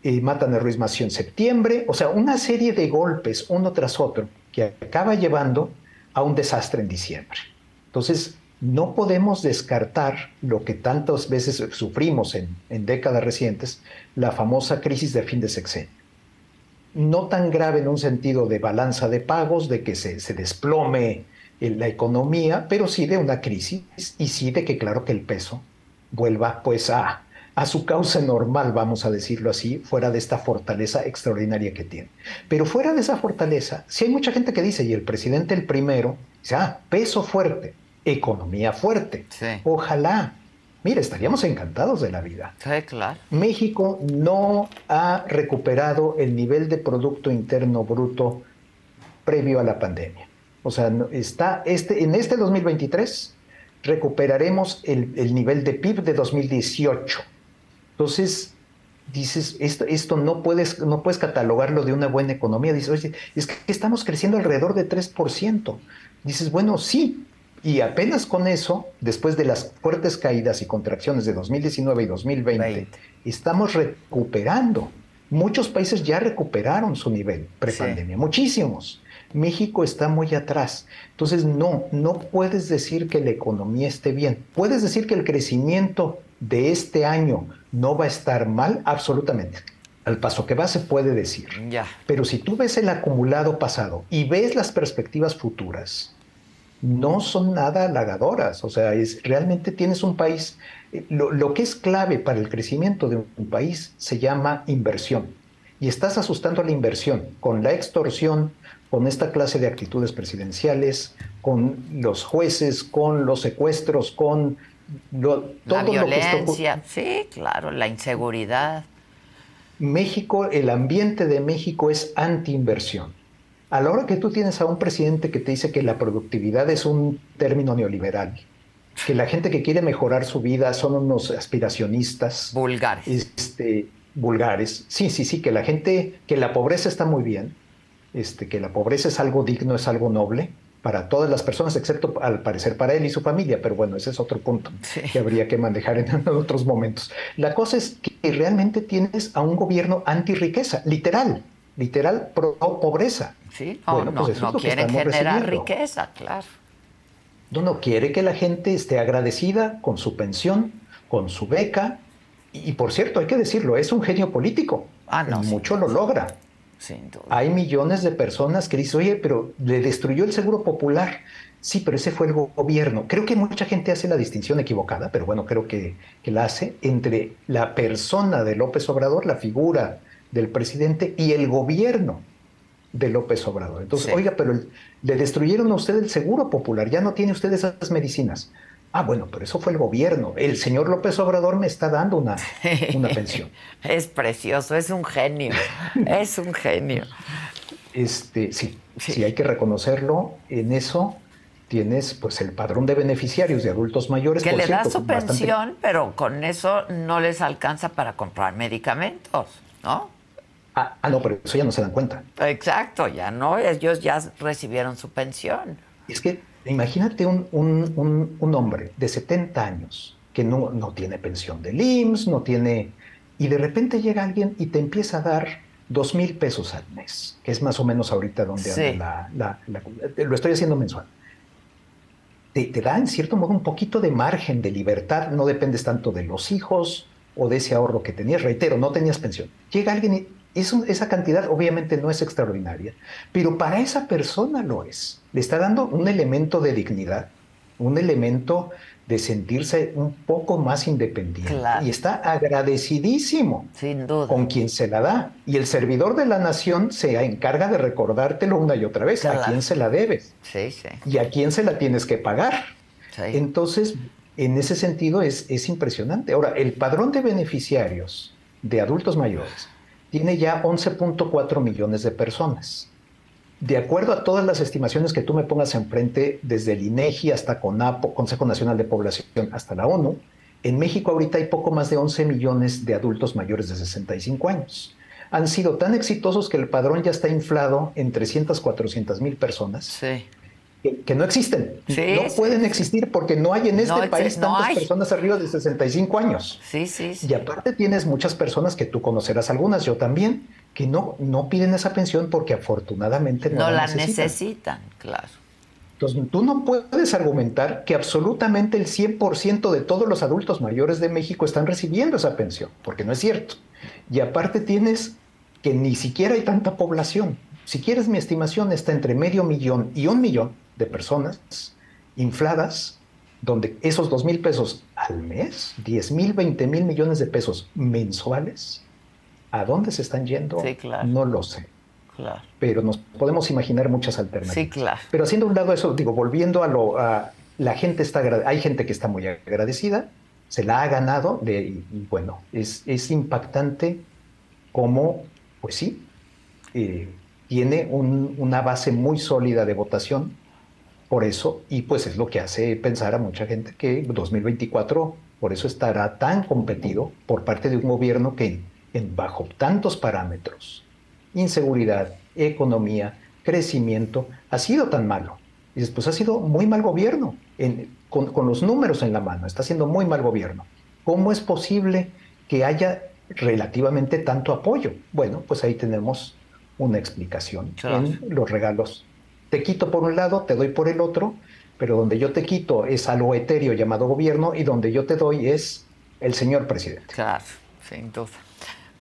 y matan a Ruiz Mació en septiembre, o sea, una serie de golpes uno tras otro que acaba llevando a un desastre en diciembre. Entonces, no podemos descartar lo que tantas veces sufrimos en, décadas recientes, la famosa crisis de fin de sexenio. No tan grave en un sentido de balanza de pagos, de que se, desplome la economía, pero sí de una crisis y sí de que claro que el peso vuelva pues a, a su causa normal, vamos a decirlo así, fuera de esta fortaleza extraordinaria que tiene. Pero fuera de esa fortaleza, si hay mucha gente que dice, y el presidente el primero, dice, ah, peso fuerte, economía fuerte. Ojalá. Mire, estaríamos encantados de la vida. Sí, claro. México no ha recuperado el nivel de Producto Interno Bruto previo a la pandemia. O sea, está este, en este 2023 recuperaremos el, nivel de PIB de 2018. Entonces, dices, esto, esto no, puedes, no puedes catalogarlo de una buena economía. Dices, oye, es que estamos creciendo alrededor de 3%. Dices, bueno, sí. Y apenas con eso, después de las fuertes caídas y contracciones de 2019 y 2020, estamos recuperando. Muchos países ya recuperaron su nivel prepandemia, muchísimos. México está muy atrás. Entonces, no, no puedes decir que la economía esté bien. Puedes decir que el crecimiento de este año no va a estar mal, absolutamente. Al paso que va se puede decir. Ya. Pero si tú ves el acumulado pasado y ves las perspectivas futuras, no son nada halagadoras. O sea, es, realmente tienes un país, eh, lo, lo que es clave para el crecimiento de un país se llama inversión. Y estás asustando a la inversión con la extorsión, con esta clase de actitudes presidenciales, con los jueces, con los secuestros, con lo, la violencia, sí, claro, la inseguridad. México, el ambiente de México es anti-inversión. A la hora que tú tienes a un presidente que te dice que la productividad es un término neoliberal, que la gente que quiere mejorar su vida son unos aspiracionistas. Vulgares. Este, vulgares. Sí, sí, sí, que la gente, que la pobreza está muy bien, este, que la pobreza es algo digno, es algo noble para todas las personas, excepto al parecer para él y su familia, pero bueno, ese es otro punto que habría que manejar en (laughs) otros momentos. La cosa es que realmente tienes a un gobierno anti-riqueza, literal, literal pro pobreza. Sí, no, pues no, quiere generar riqueza, claro. No, no, quiere que la gente esté agradecida con su pensión, con su beca, y, por cierto, hay que decirlo, es un genio político. Ah, no, Mucho lo logra. Hay millones de personas que dicen, oye, pero le destruyó el seguro popular. Sí, pero ese fue el gobierno. Creo que mucha gente hace la distinción equivocada, pero bueno, creo que, la hace entre la persona de López Obrador, la figura del presidente y el gobierno de López Obrador. Entonces, oiga, pero le destruyeron a usted el seguro popular, ya no tiene usted esas medicinas. Ah, bueno, pero eso fue el gobierno. El señor López Obrador me está dando una, una pensión. (laughs) es precioso, es un genio, (laughs) es un genio. Este, sí, sí, hay que reconocerlo. En eso tienes pues el padrón de beneficiarios de adultos mayores. Que le da su pensión, pero con eso no les alcanza para comprar medicamentos, ¿no? Ah, ah, no, pero eso ya no se dan cuenta. Exacto, ya no, ellos ya recibieron su pensión. Es que Imagínate un, hombre de 70 años que no, no tiene pensión de IMSS, no tiene... Y de repente llega alguien y te empieza a dar dos mil pesos al mes, que es más o menos ahorita donde anda la, Lo estoy haciendo mensual. Te, te, da en cierto modo un poquito de margen de libertad, no dependes tanto de los hijos o de ese ahorro que tenías. Reitero, no tenías pensión. Llega alguien y esa cantidad obviamente no es extraordinaria, pero para esa persona lo es. Le está dando un elemento de dignidad, un elemento de sentirse un poco más independiente. Y está agradecidísimo con quien se la da. Y el servidor de la nación se encarga de recordártelo una y otra vez. A quién se la debes. Y a quién se la tienes que pagar. Entonces, en ese sentido es, es impresionante. Ahora, el padrón de beneficiarios de adultos mayores tiene ya 11.4 millones de personas. De acuerdo a todas las estimaciones que tú me pongas enfrente, desde el INEGI hasta CONAPO, Consejo Nacional de Población, hasta la ONU, en México ahorita hay poco más de 11 millones de adultos mayores de 65 años. Han sido tan exitosos que el padrón ya está inflado en 300, 400 mil personas. Sí que, no existen. no pueden existir porque no hay en este país tantas personas arriba de 65 años. Sí, sí, Y aparte tienes muchas personas que tú conocerás algunas, yo también, que no, no piden esa pensión porque afortunadamente no, no la necesitan. necesitan, claro. Entonces, tú no puedes argumentar que absolutamente el 100% de todos los adultos mayores de México están recibiendo esa pensión, porque no es cierto. Y aparte tienes que ni siquiera hay tanta población. Si quieres mi estimación está entre medio millón y un millón de personas infladas, donde esos dos mil pesos al mes, 10 mil, 20 mil millones de pesos mensuales, ¿a dónde se están yendo? No lo sé. Pero nos podemos imaginar muchas alternativas. Sí, claro. Pero haciendo un lado eso, digo, volviendo a lo, a, la gente está, hay gente que está muy agradecida, se la ha ganado, de, y, bueno, es, es impactante cómo, pues sí, eh, tiene una base muy sólida de votación por eso, y pues es lo que hace pensar a mucha gente que 2024 por eso estará tan competido por parte de un gobierno que en, bajo tantos parámetros, inseguridad, economía, crecimiento, ha sido tan malo. Y después ha sido muy mal gobierno, con, con los números en la mano, está siendo muy mal gobierno. ¿Cómo es posible que haya relativamente tanto apoyo? Bueno, pues ahí tenemos una explicación en los regalos. Te quito por un lado, te doy por el otro, pero donde yo te quito es algo etéreo llamado gobierno y donde yo te doy es el señor presidente. Claro, sin duda.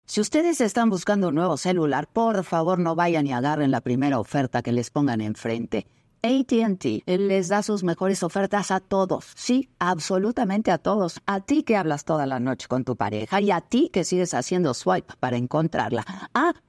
Si ustedes están buscando un nuevo celular, por favor no vayan y agarren la primera oferta que les pongan enfrente. ATT les da sus mejores ofertas a todos. Sí, absolutamente a todos. A ti que hablas toda la noche con tu pareja y a ti que sigues haciendo swipe para encontrarla. Ah,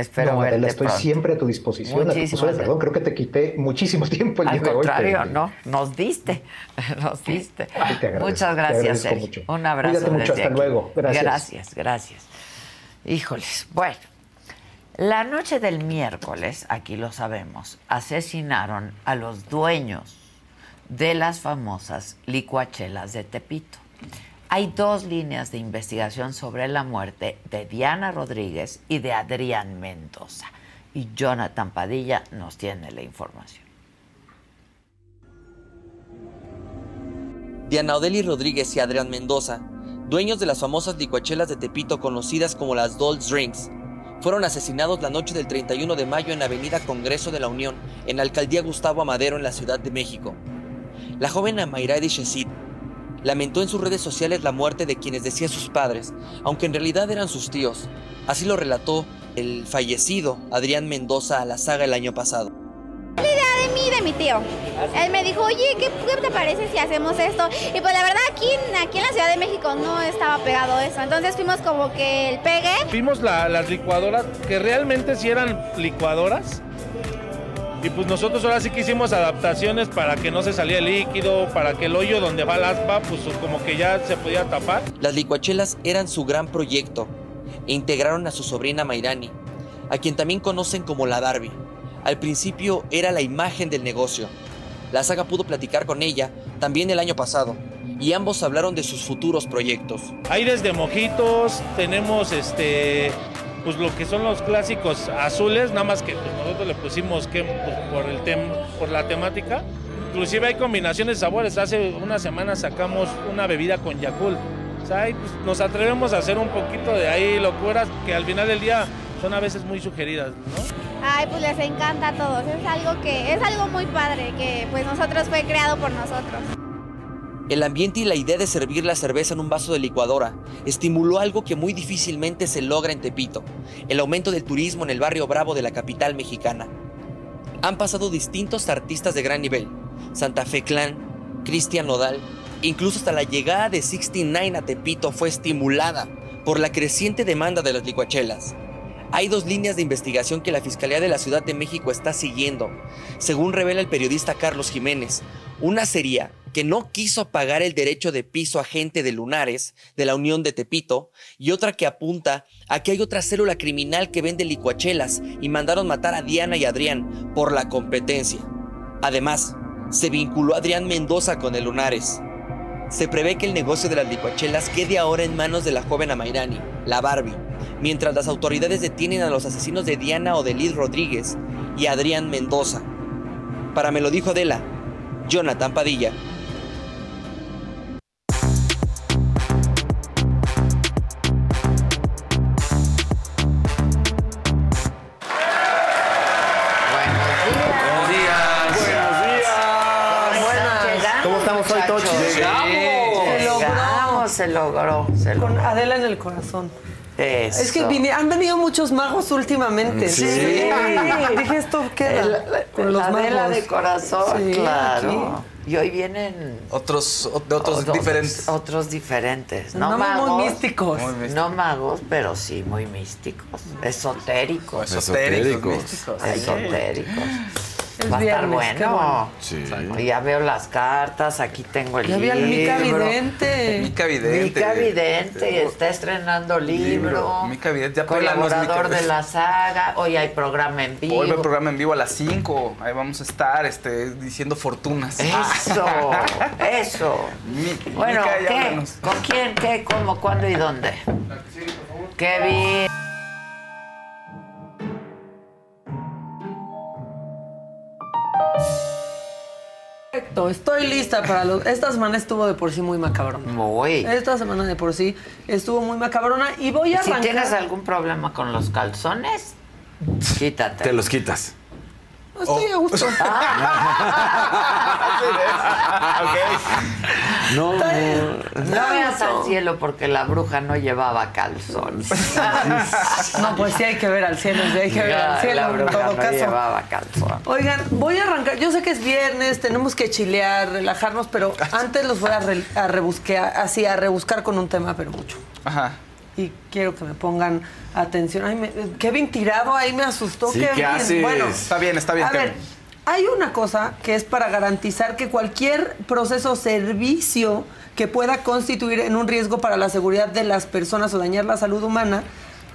Espero no, verte estoy siempre a tu disposición. Muchísimas perdón, creo que te quité muchísimo (laughs) tiempo el Al día contrario, de hoy. no, nos diste, (laughs) nos diste. Muchas gracias, Sergio. Mucho. Un abrazo. Cuídate mucho, hasta aquí. luego. Gracias. Gracias, gracias. Híjoles, bueno. La noche del miércoles, aquí lo sabemos, asesinaron a los dueños de las famosas licuachelas de Tepito. Hay dos líneas de investigación sobre la muerte de Diana Rodríguez y de Adrián Mendoza. Y Jonathan Padilla nos tiene la información. Diana Odeli Rodríguez y Adrián Mendoza, dueños de las famosas licuachelas de Tepito conocidas como las Dolls Drinks, fueron asesinados la noche del 31 de mayo en Avenida Congreso de la Unión, en la alcaldía Gustavo Amadero, en la Ciudad de México. La joven Amairadi Shesid lamentó en sus redes sociales la muerte de quienes decía sus padres, aunque en realidad eran sus tíos. Así lo relató el fallecido Adrián Mendoza a la saga el año pasado. La idea de mí, de mi tío. Él me dijo, oye, ¿qué, te parece si hacemos esto? Y pues la verdad aquí, aquí en la Ciudad de México no estaba pegado eso. Entonces fuimos como que el pegue. Vimos las licuadoras, que realmente sí eran licuadoras y pues nosotros ahora sí que hicimos adaptaciones para que no se salía el líquido, para que el hoyo donde va el aspa, pues como que ya se podía tapar. Las licuachelas eran su gran proyecto e integraron a su sobrina Mairani, a quien también conocen como la Darby. Al principio era la imagen del negocio. La saga pudo platicar con ella también el año pasado y ambos hablaron de sus futuros proyectos. Hay desde mojitos, tenemos este pues lo que son los clásicos azules, nada más que pues, nosotros le pusimos que pues, por el tem por la temática. Inclusive hay combinaciones de sabores. Hace una semana sacamos una bebida con Yakult. O sea, ahí, pues, nos atrevemos a hacer un poquito de ahí locuras que al final del día son a veces muy sugeridas, ¿no? Ay, pues les encanta a todos. Es algo que es algo muy padre que pues nosotros fue creado por nosotros. El ambiente y la idea de servir la cerveza en un vaso de licuadora estimuló algo que muy difícilmente se logra en Tepito, el aumento del turismo en el barrio Bravo de la capital mexicana. Han pasado distintos artistas de gran nivel, Santa Fe Clan, Cristian Nodal, incluso hasta la llegada de 69 a Tepito fue estimulada por la creciente demanda de las licuachelas. Hay dos líneas de investigación que la Fiscalía de la Ciudad de México está siguiendo. Según revela el periodista Carlos Jiménez, una sería que no quiso pagar el derecho de piso a gente de Lunares, de la Unión de Tepito, y otra que apunta a que hay otra célula criminal que vende licuachelas y mandaron matar a Diana y Adrián por la competencia. Además, se vinculó a Adrián Mendoza con el Lunares. Se prevé que el negocio de las licuachelas quede ahora en manos de la joven Amairani, la Barbie, mientras las autoridades detienen a los asesinos de Diana Odelid Rodríguez y Adrián Mendoza. Para me lo dijo Adela, Jonathan Padilla. Se logró. Se Con logró. Adela en el corazón. Eso. Es que vine- han venido muchos magos últimamente. Sí. Dije, esto queda El- con los Adela magos. de corazón, Sí, claro. Y hoy vienen Otros, de otros otros- diferentes. Otros diferentes. No, No, muy magos. místicos. Muy místicos. No magos, pero sí muy místicos. Esotéricos. Esotéricos. Esotéricos. Esotéricos. Es Va a estar viernes, bueno. bueno. Sí. Ya veo las cartas, aquí tengo el Ya vi libro. al Mica Vidente. Mica Vidente. Mica Vidente está estrenando libro. Mica Vidente, ya Colaborador Mica de la saga. Hoy hay programa en vivo. Hoy va el programa en vivo a las 5. Ahí vamos a estar este, diciendo fortunas. Eso, (laughs) eso. Mi- Bueno, Mica, ya ¿qué? ¿Con quién? ¿Qué? ¿Cómo? ¿Cuándo y dónde? Kevin. Perfecto, estoy lista para los... Esta semana estuvo de por sí muy macabrona. Muy. Esta semana de por sí estuvo muy macabrona y voy a Si arrancar... tienes algún problema con los calzones, quítate. Te los quitas. No estoy a gusto. (laughs) No, No veas al cielo porque la bruja no llevaba calzones. (laughs) No, pues sí hay que ver al cielo, sí hay que ver al cielo la en todo no caso. llevaba calzones. Oigan, voy a arrancar. Yo sé que es viernes, tenemos que chilear, relajarnos, pero antes los voy a, re- a rebusquear, así a rebuscar con un tema, pero mucho. Ajá. Y quiero que me pongan atención. Ay, me- Kevin tirado ahí me asustó. Sí, Kevin. ¿qué haces? Bueno, Está bien, está bien. a ver, hay una cosa que es para garantizar que cualquier proceso o servicio que pueda constituir en un riesgo para la seguridad de las personas o dañar la salud humana,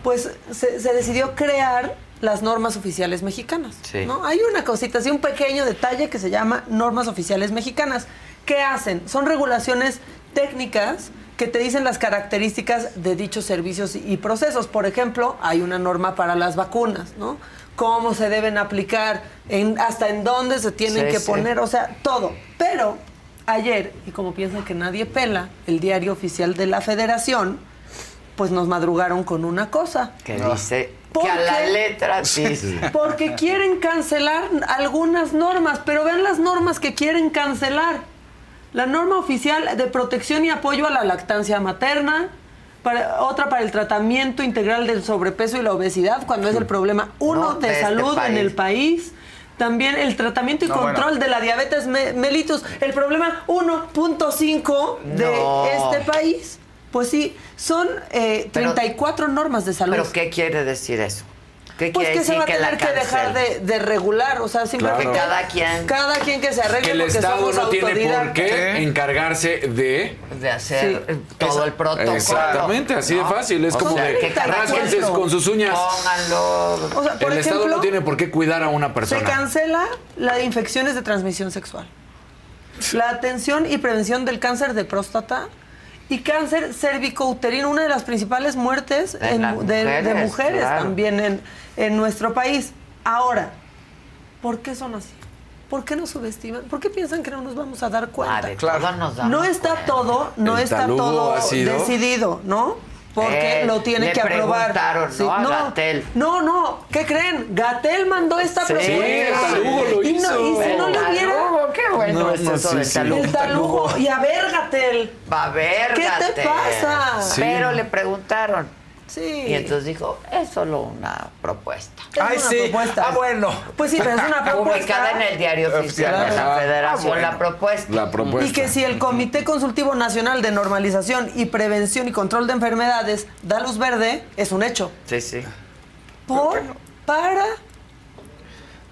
pues se, se decidió crear las normas oficiales mexicanas. Sí. ¿no? Hay una cosita, así un pequeño detalle que se llama normas oficiales mexicanas. ¿Qué hacen? Son regulaciones técnicas que te dicen las características de dichos servicios y procesos. Por ejemplo, hay una norma para las vacunas, ¿no? Cómo se deben aplicar, en, hasta en dónde se tienen Sí, que sí. poner, o sea, todo. Pero ayer, y como piensan que nadie pela, el diario oficial de la federación, pues nos madrugaron con una cosa. Que dice ¿Por que a la letra dice. Porque quieren cancelar algunas normas, pero vean las normas que quieren cancelar. La norma oficial de protección y apoyo a la lactancia materna, para- otra para el tratamiento integral del sobrepeso y la obesidad, cuando es el problema uno No, de, de este salud en el país. También el tratamiento y No, control bueno. de la diabetes me- mellitus, el problema 1.5 de No. este país. Pues sí, son eh, Pero- 34 normas de salud. ¿Pero qué quiere decir eso? ¿Qué Pues que se va a que tener que dejar de, de regular, o sea, simplemente Claro. Cada quien- cada quien que se arregle Que el porque Estado somos no tiene por qué encargarse de. De hacer eh, todo Esa- el protocolo. Exactamente, así de fácil. Es O como sea, de rásquense con sus uñas. Pónganlo. O sea, por el Estado no tiene por qué cuidar a una se persona. cancela la de infecciones de transmisión sexual, la atención y prevención del cáncer de próstata y cáncer cervicouterino, una de las principales muertes De en- las de, de mujeres, claro. también en, en nuestro país. Ahora, ¿por qué son así? ¿Por qué nos subestiman? ¿Por qué piensan que no nos vamos a dar cuenta? Todo nos damos No está cuenta. todo, no El está todo ha sido- decidido, ¿no? Porque Eh, lo tiene que aprobar. ¿no? A Gatell. No, no, ¿qué creen? Gatel mandó esta Sí, propuesta. el talugo lo y, no, hizo. y si no le hubiera talugo, qué bueno No, es no, eso sí, del sí. talugo. el talugo. Y a ver, Gatel. Va a ver, ¿Qué te Gatel. pasa? Sí. Pero le preguntaron. Sí. Y entonces dijo, es solo una propuesta. Es Ay, una sí. propuesta. Ah, bueno. Pues sí, pero es una (laughs) propuesta. Publicada en el diario oficial de la. Federación, Ah, bueno. la propuesta. La propuesta. Y que si el Comité Consultivo Nacional de Normalización y Prevención y Control de Enfermedades da luz verde, es un hecho. Sí, sí. ¿Por? ¿Para?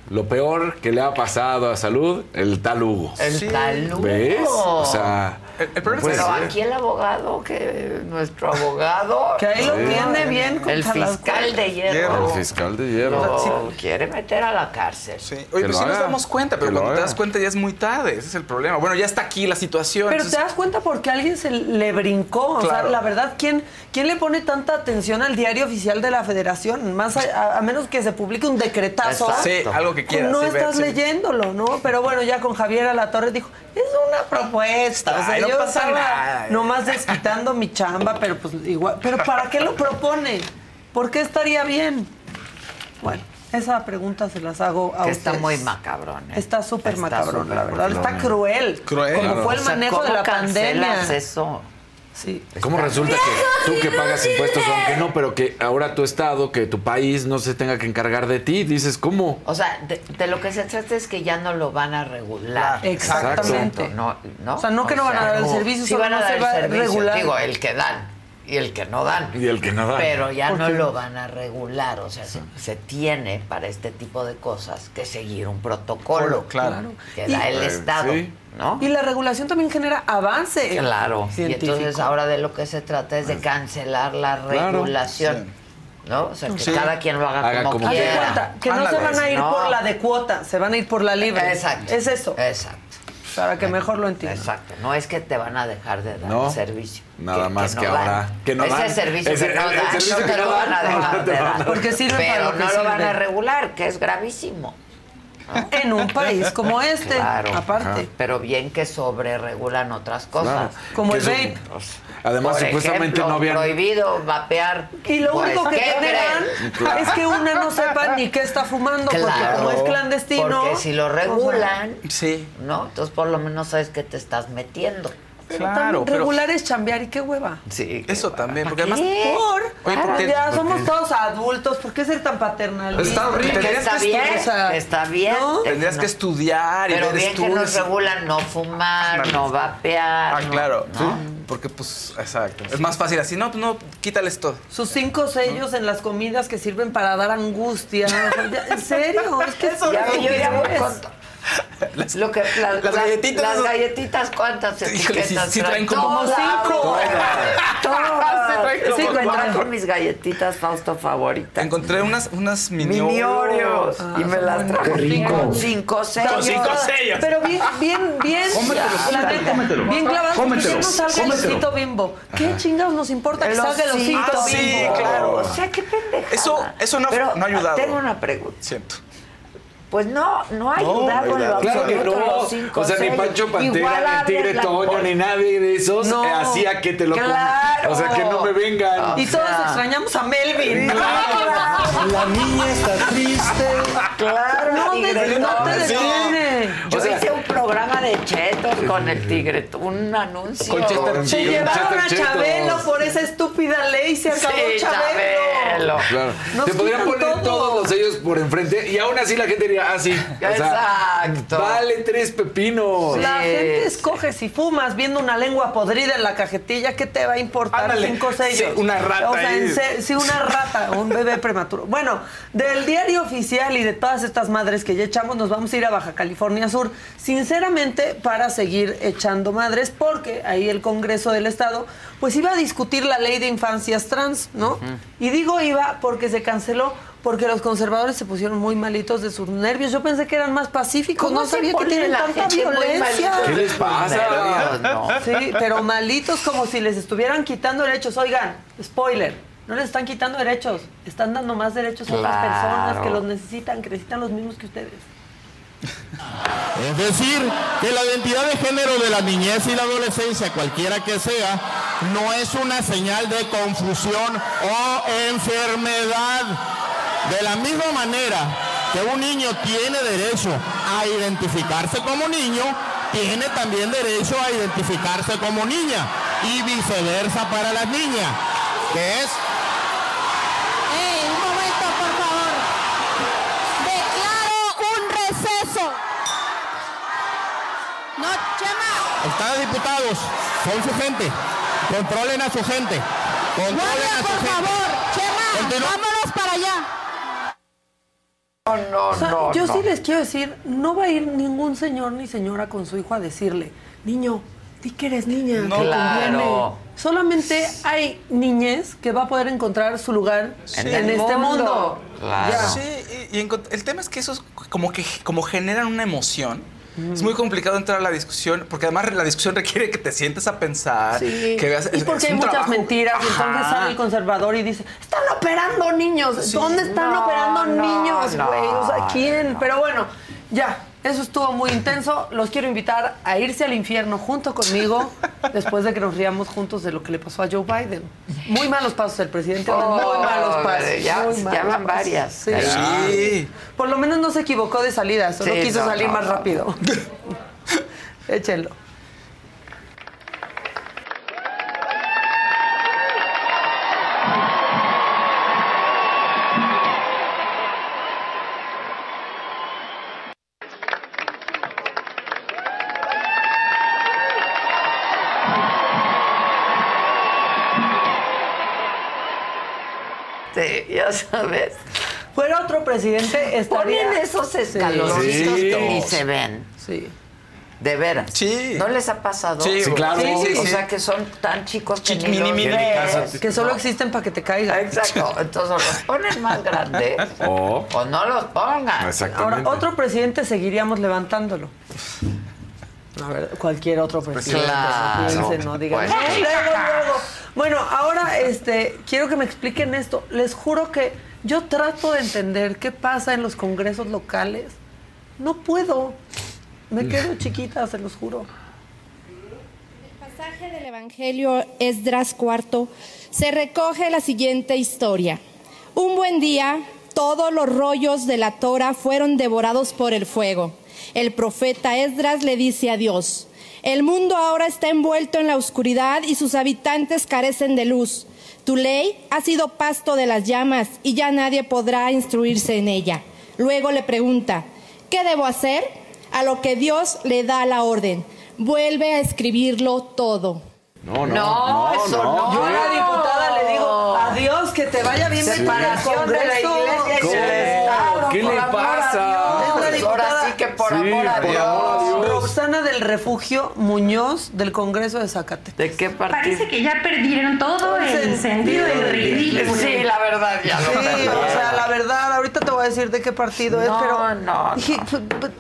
lo peor que le ha pasado a salud, el tal Hugo. El Sí. tal Hugo. ¿Ves? O sea, El, el problema Pues es Pero que aquí el abogado, que nuestro abogado. Que ahí lo Sí. tiene bien El fiscal de hierro. el fiscal de hierro. Lo quiere meter a la cárcel. Sí. Oye, Que pues sí nos damos cuenta, pero Que cuando te das cuenta ya es muy tarde. Ese es el problema. Bueno, ya está aquí la situación. Pero te das cuenta porque alguien se le brincó. O sea, la verdad, ¿quién, ¿quién le pone tanta atención al diario oficial de la federación? Más a, a menos que se publique un decretazo. Exacto. Sí, algo que quieras. No sí, estás ver, sí. leyéndolo, ¿no? Pero bueno, ya con Javier Alatorre dijo, es una propuesta. O sea, Ay, no yo pasa estaba nada. nomás desquitando mi chamba, pero pues igual. ¿Pero para qué lo propone? ¿Por qué estaría bien? Bueno, esa pregunta se las hago a Que está ustedes. muy macabrón. ¿eh? Está súper Está macabrón, la verdad. Está cruel. Cruel. Como Claro. fue el O sea, manejo ¿cómo de la pandemia. eso? Sí. ¿Cómo resulta que tú que pagas impuestos, aunque no, pero que ahora tu estado, que tu país no se tenga que encargar de ti? Dices, ¿cómo? O sea, de, de lo que se trata es que ya no lo van a regular. Exactamente. No, no, O sea, no que no van a dar el servicio, sí van a no dar se el va a servicio. regular. Digo, el que dan y el que no dan. Y el que no da. Pero ya ¿Por no qué? lo van a regular. O sea, se, se tiene para este tipo de cosas que seguir un protocolo. Claro. Que Y- da el Pues, Estado. sí. ¿No? Y la regulación también genera avance. Claro. Y científico. entonces ahora de lo que se trata es de cancelar la Claro. regulación. ¿No? O sea, que Sí. cada quien lo haga, Haga como, quiera. cuenta que no se van a ir no. por la de cuota, se van a ir por la libre. Exacto. Es eso. Exacto. Para que mejor lo entiendan. Exacto. No es que te van a dejar de dar No, el servicio. nada más que no ahora dan. que no Ese dan. servicio Ese- que no dan, no que te lo van a dejar de lo van dar. a- Porque sirve Pero para lo que no lo van a sirve. regular, que es gravísimo. (laughs) En un país como este, Claro. aparte. Pero bien que sobre regulan otras cosas. Claro. Como el vape. Además, Por supuestamente ejemplo, no habían. prohibido vapear. Y lo Pues, único que ¿qué generan? Claro. es que una no sepa ni qué está fumando, porque Claro, como es clandestino. Porque si lo regulan, Sí. ¿no? Entonces por lo menos sabes que te estás metiendo. Pero Claro, también pero- regular es chambear y qué hueva. Sí. Eso también, porque además. ¿Qué? Por, ya ¿Por somos todos adultos, ¿por qué ser tan paternalistas? Está horrible. Está que bien, está bien. ¿no? Tendrías que estudiar y Pero ver bien que nos regulan no fumar, no vapear. Ah, claro. ¿no? Porque, pues, exacto. Es más fácil así. No, pues no, quítales todo. Sus cinco sellos en las comidas que sirven para dar angustia. ¿En serio? Es que eso (laughs) Ya, yo. Conto. Lo que, la- las la- galletitas, Las esas- galletitas, ¿cuántas etiquetas sí- (laughs) sí traen como Todas, cinco. Sí, Todas. traen como Sí, encontré cuatro. mis galletitas Fausto favoritas. Encontré unas, unas mini, Mini Oreos. y me las traje rico. con cinco sellos. sellos. Pero bien, bien, bien. neta, Bien clavado. porque ya no salga el osito bimbo. ¿Qué chingados nos importa que salga el osito Ah, sí, bimbo? claro. O sea, qué pendejada. Eso- eso no- Pero, no ha ayudado. Tengo una pregunta. Siento. Pues no, no ha ayudado en lo ayudado. Claro que no. los cinco O sea, ni. Pancho Pantera, ni Tigre Toño, ni nadie de esos No. eh, hacía que te lo Claro. O sea, que no me vengan. Y todos extrañamos a Melvin. La niña está triste. Claro, No, Tigre te- no te detiene. Yo O sea- hice un programa de chetos con el tigre, un anuncio. Con Chester Se llevaron a Chabelo por esa estúpida ley. Se acabó Sí, Chabelo. Chabelo. Claro. Te podrían poner todo. todos los sellos por enfrente y aún así la gente diría, ah, sí. O sea, Exacto. vale tres pepinos. La Sí, gente escoge si fumas viendo una lengua podrida en la cajetilla, ¿qué te va a importar? Ándale. Cinco sellos. Sí, una rata O sea, ahí. en se- sí, una rata, un bebé prematuro. Bueno, del diario oficial y de todas estas madres que ya echamos, nos vamos a ir a Baja California Sur. Sinceramente, para seguir echando madres, porque ahí el Congreso del Estado, pues iba a discutir la ley de infancias trans, ¿no? Y digo iba porque se canceló. Porque los conservadores se pusieron muy malitos de sus nervios. Yo pensé que eran más pacíficos. ¿Cómo no sabía que tienen tanta violencia. ¿Qué les pasa? No. Sí, pero malitos como si les estuvieran quitando derechos. Oigan, spoiler, no les están quitando derechos, están dando más derechos a otras personas que los necesitan, que necesitan los mismos que ustedes. Es decir, que la identidad de género de la niñez y la adolescencia, cualquiera que sea, no es una señal de confusión o enfermedad. De la misma manera que un niño tiene derecho a identificarse como niño, tiene también derecho a identificarse como niña y viceversa para las niñas, que es Ustedes diputados son su gente. Controlen a su gente. Controlen Guardia, a su por gente. favor. Chema, Continúa. vámonos para allá. no, O sea, no, yo no. sí les quiero decir, no va a ir ningún señor ni señora con su hijo a decirle, niño, di que eres niña, No. que Claro. conviene". Solamente hay niñez que va a poder encontrar su lugar En en, este mundo. mundo. Claro. Sí, y, el tema es que esos como que como generan una emoción. Es muy complicado entrar a la discusión, porque además la discusión requiere que te sientes a pensar, Sí. que veas. y es- porque hay muchas trabajo- mentiras, y entonces Ajá. sale el conservador y dice, están operando niños, Sí. ¿dónde están No, operando no, niños, no, güey? o sea, ¿quién? no. Pero bueno, ya, eso estuvo muy intenso. Los quiero invitar a irse al infierno junto conmigo (laughs) después de que nos riamos juntos de lo que le pasó a Joe Biden. Muy malos pasos el presidente, muy malos pasos. Ya- muy ya malos van pasos. varias. Sí. Sí. Por lo menos no se equivocó de salida, solo Sí, quiso no, salir no, más no. rápido. (laughs) Échenlo. Ya sabes. Fuera otro presidente, estaría... Ponen esos escaloncitos Sí. que ni se ven. Sí. De veras. Sí. ¿No les ha pasado? Sí, Sí, claro. Sí, sí, O sea, que son tan chicos que Chiqui- ni mini, mini. ves. Que solo existen para que te caiga. Exacto. (laughs) Entonces, o los ponen más grandes (laughs) O. o no los pongan. Exactamente. Ahora, otro presidente seguiríamos levantándolo. A ver, cualquier otro presidente. claro. No piensen, no digan. Pues "No, sí. luego, luego". Bueno, ahora este, quiero que me expliquen esto. Les juro que yo trato de entender qué pasa en los congresos locales. No puedo. Me quedo (laughs) chiquita, se los juro. pasaje del Evangelio Esdras cuarto se recoge la siguiente historia. Un buen día, todos los rollos de la Torah fueron devorados por el fuego. El profeta Esdras le dice a Dios, el mundo ahora está envuelto en la oscuridad y sus habitantes carecen de luz. Tu ley ha sido pasto de las llamas y ya nadie podrá instruirse en ella. Luego le pregunta, ¿qué debo hacer? A lo que Dios le da la orden. Vuelve a escribirlo todo. No, no. No, eso no. Yo a la diputada le digo, adiós, que te vaya bien vete al Separación de la Congreso". iglesia. ¿Qué por le pasa? Dios. Es una Ahora diputada- sí que por Sí, amor a por Dios. Roxana del Refugio Muñoz del Congreso de Zacatecas. ¿De qué partido? Parece que ya perdieron todo el sentido del ridículo. Sí, la verdad, ya lo Sí, o sea, la verdad, ahorita te voy a decir de qué partido es, No, pero no, dije, "P- p-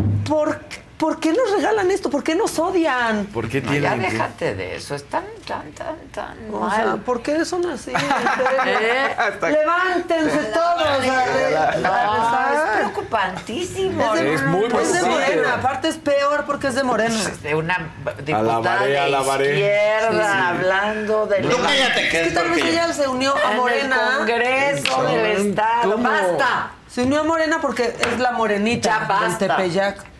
¿por, ¿por qué nos regalan esto? ¿Por qué nos odian? ¿Por qué No, ya tienen que- déjate de eso, están tan, tan, tan O sea, mal. ¿por qué son así? (laughs) ¿Eh? Levántense todos. sea, de- No, es preocupantísimo. Es de- Es muy Es de preocupante. Morena, aparte es peor porque es de Morena. de una diputada Alabaré, de izquierda Sí, sí. hablando de Tú cállate, que Es que tal vez ella se unió a en Morena. el Congreso del Estado. ¿Cómo? ¡Basta! Se unió a Morena porque es la morenita Ya del basta. Tepeyac.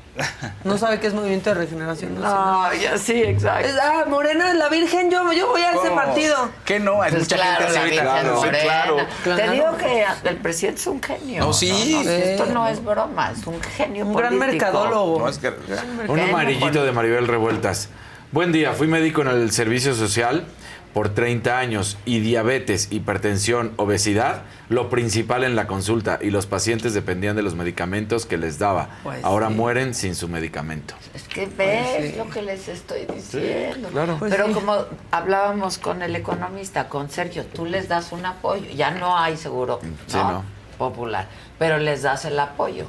No sabe qué es Movimiento de Regeneración. No, ya sí, exacto. Es- ah, Morena es la Virgen, yo, yo voy a ese ¿Cómo? partido. ¿Qué no? Hay Pues mucha claro, gente la así Virgen ahorita. Sí, claro. Te Claro. digo que el presidente es un genio. No, sí. No, Esto no es broma, es un genio Un gran mercadólogo. No, es que- Un Genio amarillito de Maribel Revueltas. Buen día, fui médico en el servicio social por 30 años y diabetes, hipertensión, obesidad, lo principal en la consulta y los pacientes dependían de los medicamentos que les daba. Pues Ahora sí. mueren sin su medicamento. Es que ves lo que les estoy diciendo. claro. Pues Pero sí. como hablábamos con el economista, con Sergio, tú les das un apoyo. Ya no hay seguro Sí, ¿no? no. popular, pero les das el apoyo.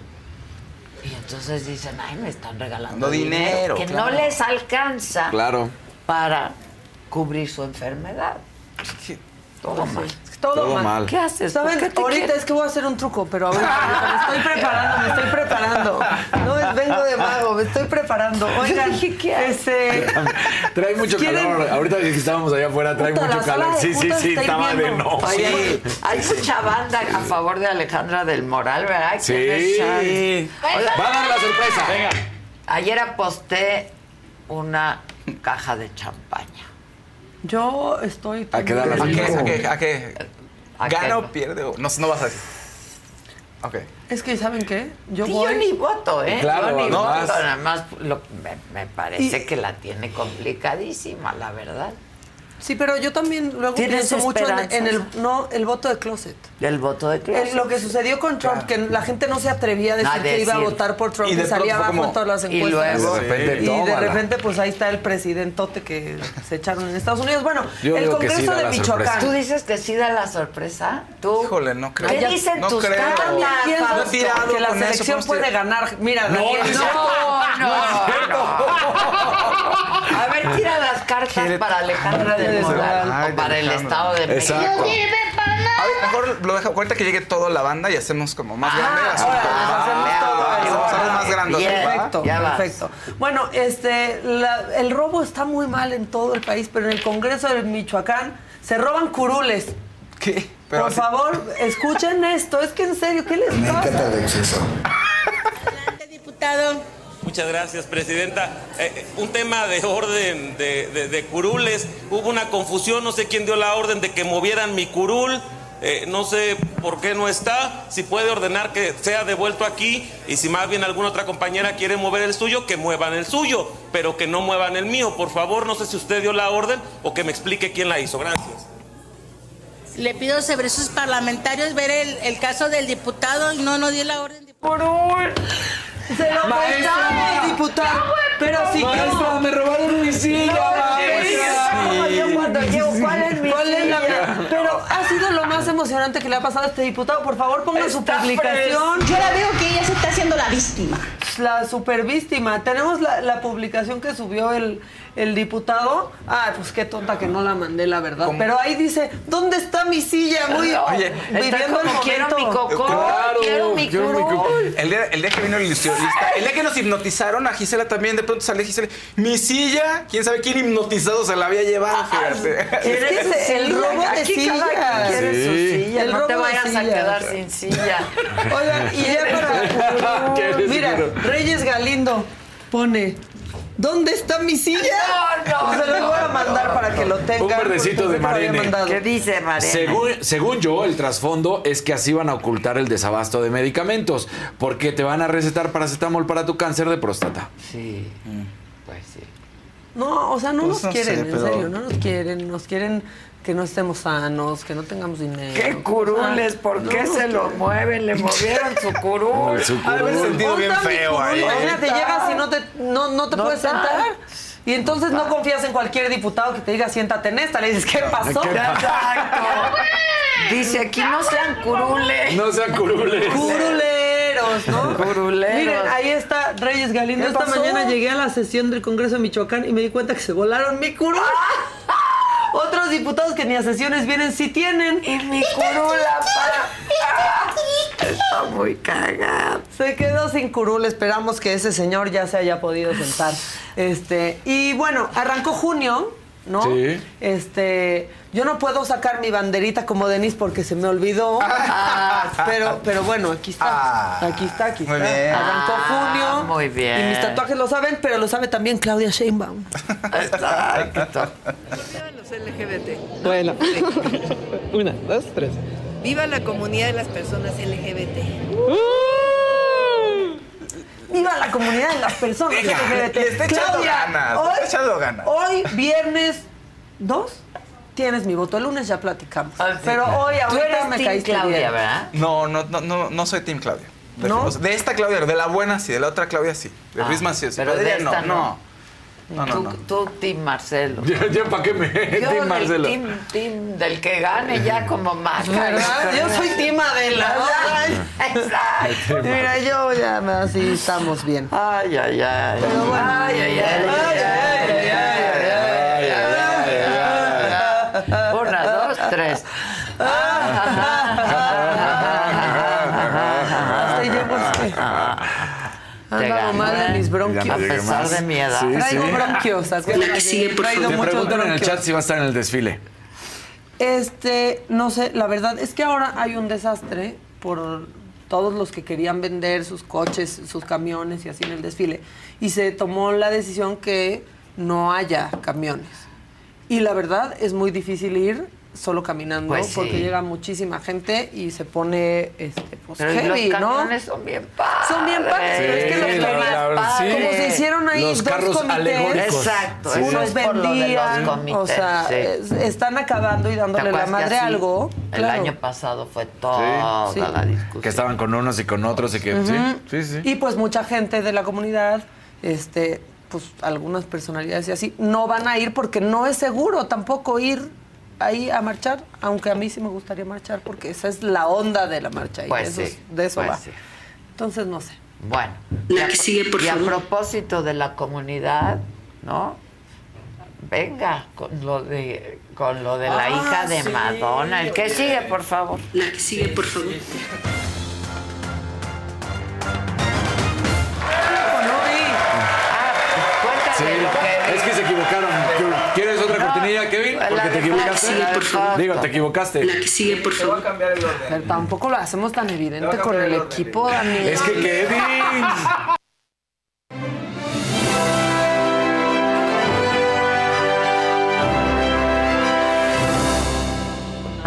Y entonces dicen, ay, me están regalando No dinero, que claro. no les alcanza Claro. para cubrir su enfermedad. Todo mal. Todo, Todo mal. mal. ¿Qué haces? ¿Saben? ¿Por qué Ahorita quieres? es que voy a hacer un truco, pero ahorita me estoy preparando, me estoy preparando. No es- vengo de mago, me estoy preparando. Oigan, dije, ¿qué haces? este, (laughs) Trae mucho ¿Quieren? calor. Ahorita que estábamos allá afuera, trae Puta, mucho calor. Sí, sí, sí, está estaba de no. Oye, Sí. hay mucha banda a favor de Alejandra del Moral, ¿verdad? Sí. Hola. Va a dar la sorpresa. Venga. Ayer aposté una caja de champaña. Yo estoy. ¿A qué da la ¿A qué? ¿A qué? ¿A qué? ¿A ¿Gana qué? o pierde? o- No, no vas a decir. Ok. Es que, ¿saben qué? Yo Sí, voy. yo ni voto, ¿eh? Claro, yo ni además. voto, nada más lo- me, me parece Y- que la tiene complicadísima, la verdad. Sí, pero yo también luego ¿Tienes pienso mucho en, el no el voto de closet. El voto de Eh, lo que sucedió con Trump, que la gente no se atrevía a decir A que iba a votar por Trump Y y, de salía abajo como- en todas las Y encuestas. luego- De repente, Y de repente, pues ahí está el presidentote que se echaron en Estados Unidos. Bueno, Yo el sí Congreso de Michoacán. sorpresa. ¿Tú dices que sí da la sorpresa? ¿Tú? Híjole, no creo. ¿Qué dicen no tus creo. cartas, que la eso, selección pero puede ganar. Mira, No, Daniel, no No, (laughs) no, no. (laughs) A ver, tira las cartas para Alejandra Ay, para el. Estado de México. Exacto. A ver, mejor lo dejo ahorita que llegue toda la banda y hacemos como más grande el asunto. Todo más grande. Perfecto, Ya perfecto. Bueno, este, la- el robo está muy mal en todo el país, pero en el Congreso de Michoacán se roban curules. ¿Qué? Pero Por así- favor, escuchen esto. Es que en serio, ¿qué les pasa? Diputado. Muchas gracias, Presidenta. Eh, eh, un tema de orden de, de- de curules. Hubo una confusión, no sé quién dio la orden de que movieran mi curul. Eh, no sé por qué no está. Si puede ordenar que sea devuelto aquí y si más bien alguna otra compañera quiere mover el suyo, que muevan el suyo, pero que no muevan el mío. Por favor, no sé si usted dio la orden o que me explique quién la hizo. Gracias. Le pido sobre sus parlamentarios ver el, el caso del diputado y no, no dio la orden. Se lo Maestra. prestamos, diputado. Pero si Maestra, me robaron mi silla, yo cuando ¿cuál es mi ¿Cuál es la mía? Pero ha sido lo más emocionante que le ha pasado a este diputado. Por favor, ponga su publicación. Yo la veo que ella se está haciendo la víctima. La super víctima. Tenemos la, la publicación que subió el, el diputado. Ah, pues qué tonta que no la mandé, la verdad. ¿Cómo? Pero ahí dice, ¿dónde está mi silla? Muy (laughs) Oye, viviendo el como, quiero momento. mi cocó, Claro, quiero mi quiero mi curul. cu- El día, el día que vino el ilusionista, el día que nos hipnotizaron a Gisela también, de pronto sale Gisela, mi silla, quién sabe quién hipnotizado se la había llevado, fíjate. Es que (laughs) es el robo de sillas. su silla, El no te de vayas a quedar sin silla. Oigan, y ya para. (laughs) ¿Qué Mira? Reyes Galindo pone. ¿Dónde está mi silla? No, no, (laughs) Se lo voy a mandar para que lo tengan. Un verdecito de Marene. ¿Qué dice? Según, según yo, el trasfondo es que así van a ocultar el desabasto de medicamentos, porque te van a recetar paracetamol para tu cáncer de próstata. Sí, pues sí. No, o sea, no Pues nos no quieren, sé, en pero- serio, no nos quieren. Nos quieren que no estemos sanos, que no tengamos dinero. ¿Qué curules? ¿Por No, qué no, se lo mueven? Le movieron su curul. (laughs) Su curul. sentido bien feo ahí. Imagínate, llegas y no te, no, no te No puedes está. sentar. Y entonces no confías en cualquier diputado que te diga siéntate en esta. Le dices, ¿qué pasó? Exacto. (laughs) Dice aquí no sean curules. No sean curules. Curuleros, ¿no? (laughs) Curuleros. Miren, ahí está Reyes Galindo. ¿Qué Esta pasó? mañana llegué a la sesión del Congreso de Michoacán y me di cuenta que se volaron mi curul. (laughs) Otros diputados que ni a sesiones vienen sí tienen. Y mi curula (laughs) para. Está muy cagado. Se quedó sin curul. Esperamos que ese señor ya se haya podido sentar. Este, y bueno, arrancó junio, ¿no? Sí. Este, yo no puedo sacar mi banderita como Denis porque se me olvidó. (laughs) pero, pero bueno, aquí está. Ah, aquí está, aquí muy está. bien. Arrancó Ah, junio. muy bien. Y mis tatuajes lo saben, pero lo sabe también Claudia Sheinbaum. (laughs) Exacto. los LGBT. Bueno, (laughs) una, dos, tres. Viva la comunidad de las personas LGBT. ¡Viva la comunidad de las personas Venga, LGBT! le está echando Claudia, ganas, hoy, está echando ganas. Hoy, viernes 2, tienes mi voto. El lunes ya platicamos. Ah, sí. Pero hoy, Tú ahorita eres me team caíste Claudia, bien. ¿verdad? No, no, no, no, no soy Team Claudia. De, ¿No? de esta Claudia, de la buena sí, de la otra Claudia sí. De Ah, Prisma sí, sí, pero de esta no. no. No, no, tú, no. tú, Team Marcelo. (laughs) Ya, ya para qué me. Yo (laughs) Team del Marcelo. team, team del que gane ya como más. ¿Verdad? Yo soy Team Adela. Exacto. Mira, yo ya me- así estamos bien. Ay, ay, ay. Pero bueno. Ay, ay, ay. Ay, ay, ay, ay, ay, Una, dos, tres. Hasta yo porque Te andaba ganó, mal de ¿eh? mis bronquios. A pesar de mi edad. Sí, Traigo sí. bronquios. acuérdate por traído favor. Te preguntan en el chat si va a estar en el desfile. Este, no sé, la verdad es que ahora hay un desastre por todos los que querían vender sus coches, sus camiones y así en el desfile. Y se tomó la decisión que no haya camiones. Y la verdad es muy difícil ir solo caminando Pues sí. porque llega muchísima gente y se pone este, pues, Pero heavy, los ¿no? camiones son bien padres. Son bien padres, pero es que los la camiones- verdad, sí. como se hicieron ahí los dos carros comités. alegóricos. Exacto, Sí, eso sí. Unos lo vendían, comités. o sea, es- están acabando y ¿Te dándole la madre a así algo. El Claro. año pasado fue toda Sí. la discusión. Que estaban con unos y con otros y que. Sí, sí, sí. Y pues mucha gente de la comunidad, este, pues algunas personalidades y así, no van a ir porque no es seguro tampoco ir ahí a marchar, aunque a mí sí me gustaría marchar porque esa es la onda de la marcha y Pues de, sí, eso, de eso pues va. sí. Entonces no sé. Bueno. La que sigue, por y favor. a propósito de la comunidad, ¿no? Venga, con lo de, con lo de la Ah, hija de sí. Madonna. El que sigue, por favor. La que sigue, por favor. Sí, es que se equivocaron. ¿Quieres otra cortinilla? Porque te equivocaste. Sí, por favor. Digo, te equivocaste. La que sigue, por favor. a cambiar el orden. Pero tampoco lo hacemos tan evidente con el el orden. equipo, Daniel. Es que Kevin.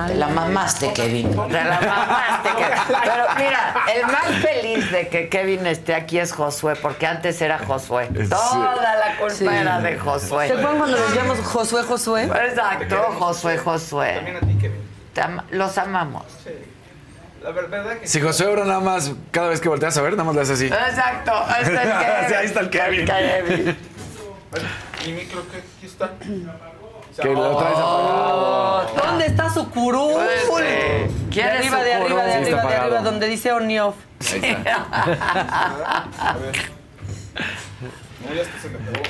Te la mamaste, Kevin. Te la mamaste, Kevin. Pero mira, el más feliz de que Kevin esté aquí es Josué, porque antes era Josué. Toda la culpa Sí. era de Josué. ¿Se acuerdan cuando les llamamos Josué Josué? Exacto, Josué, Josué. También a ti, Kevin. Los amamos. La verdad que Si José ahora nada más, cada vez que volteas a ver, nada más le hace así. Exacto, (laughs) ahí está el Kevin. Sí, ahí está el Kevin. Kevin. Mi micro que aquí está. Que lo traes apagado. ¿Dónde está su curul? Pues, de ¿quién es arriba, de arriba, de está arriba, de arriba, donde dice on y off. A ver. No, ya está, se me pegó.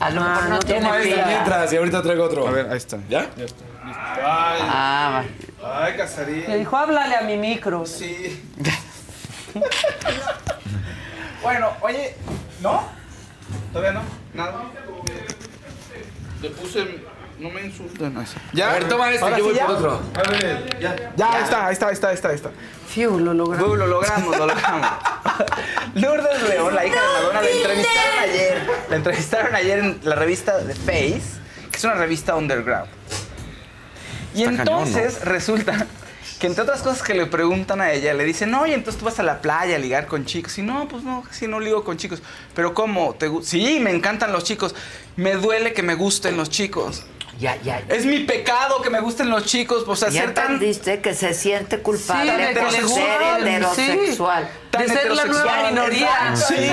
A lo mejor no, no tiene Toma este pila. mientras y ahorita traigo otro. A ver, ahí está. ¿Ya? Ya está. Ay, Ah, ay, Casarín. Le dijo, háblale a mi micro. Sí. (laughs) bueno, oye, ¿no? ¿Todavía no? ¿Nada? Le puse. No me insulten. A ver, toma este, Ahora yo sí, voy ya. por otro. A ver, ya. Ya, ahí está, ahí está, ahí está, ahí está, ahí está. Fiu, lo logramos. Lo logramos, lo logramos. (laughs) Lourdes León, la hija de Madonna, la entrevistaron ayer. La entrevistaron ayer en la revista The Face, que es una revista underground. Y Está cañón, entonces resulta que entre otras cosas que le preguntan a ella, le dicen, oye, entonces tú vas a la playa a ligar con chicos. Y no, pues no, si no ligo con chicos. Pero ¿cómo? ¿Te sí, me encantan los chicos. Me duele que me gusten los chicos. Ya, ya. Es mi pecado que me gusten los chicos. O sea, Ya ser tan entendiste que se siente culpable Sí, de por ser heterosexual. Tan de ser la nueva minoría. Exacto, Sí.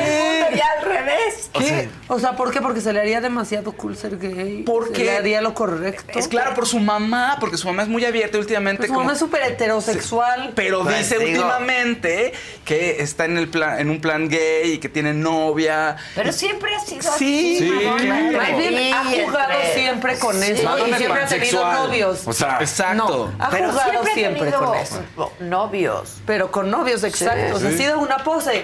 ya al revés. ¿Qué? O sea, ¿por qué? Porque se le haría demasiado cool ser gay. Porque- Se le haría lo correcto. Es claro por su mamá, porque su mamá es muy abierta y últimamente. Pues su como- mamá es súper heterosexual. Pero Pues dice digo- últimamente que está en el plan, en un plan gay y que tiene novia. Pero siempre ha sido Sí, así. sí, claro. Más bien ha jugado siempre con Sí. eso. Madonna y siempre ha tenido novios. O sea, Exacto. No, ha Pero jugado siempre, con eso. novios. Pero con novios, exacto. O sea, Una pose.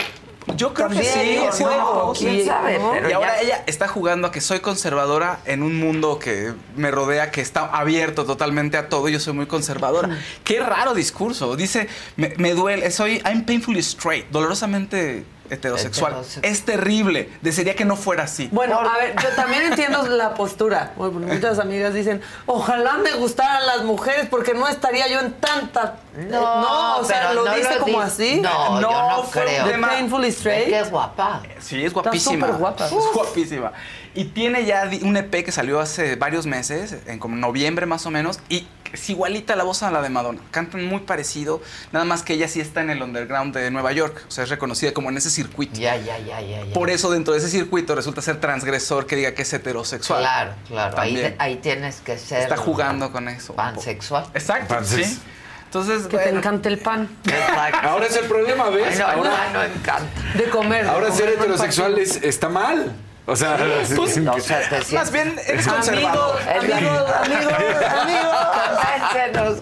Yo creo También, que sí, una cosa. quién sabe, ¿no? pero Y ahora ya- ella está jugando a que soy conservadora en un mundo que me rodea, que está abierto totalmente a todo. Yo soy muy conservadora. Qué raro discurso. Dice, me, me duele, soy, I'm painfully straight, dolorosamente heterosexual. Heterosexual. Es terrible. Desearía que no fuera así. Bueno, a ver, yo también entiendo la postura. Bueno, muchas amigas dicen, ojalá me gustaran las mujeres porque no estaría yo en tanta... No, no o sea, lo no dice lo como di- así. No, yo no fue creo. The tema- Painfully Es Straight. que es guapa. Sí, es guapísima. guapa. Es guapísima. Y tiene ya un EP que salió hace varios meses, en como noviembre más o menos, y es igualita la voz a la de Madonna. Cantan muy parecido, nada más que ella sí está en el underground de Nueva York. O sea, es reconocida como en ese circuito. Ya, ya, ya, ya. ya. Por eso dentro de ese circuito resulta ser transgresor que diga que es heterosexual. Claro, claro. Ahí, ahí tienes que ser. Está jugando con eso. Pansexual. Exacto, Pansex. sí. Entonces, Que te bueno, encanta el pan. Exacto. Ahora es el problema, ¿ves? Ay, no, ahora no, no encanta. De comer. de ahora comer ser heterosexual es, está mal. O sea, Pues, sí, O sea, te más bien eres Amigos, conservador. amigos, amigos, amigos.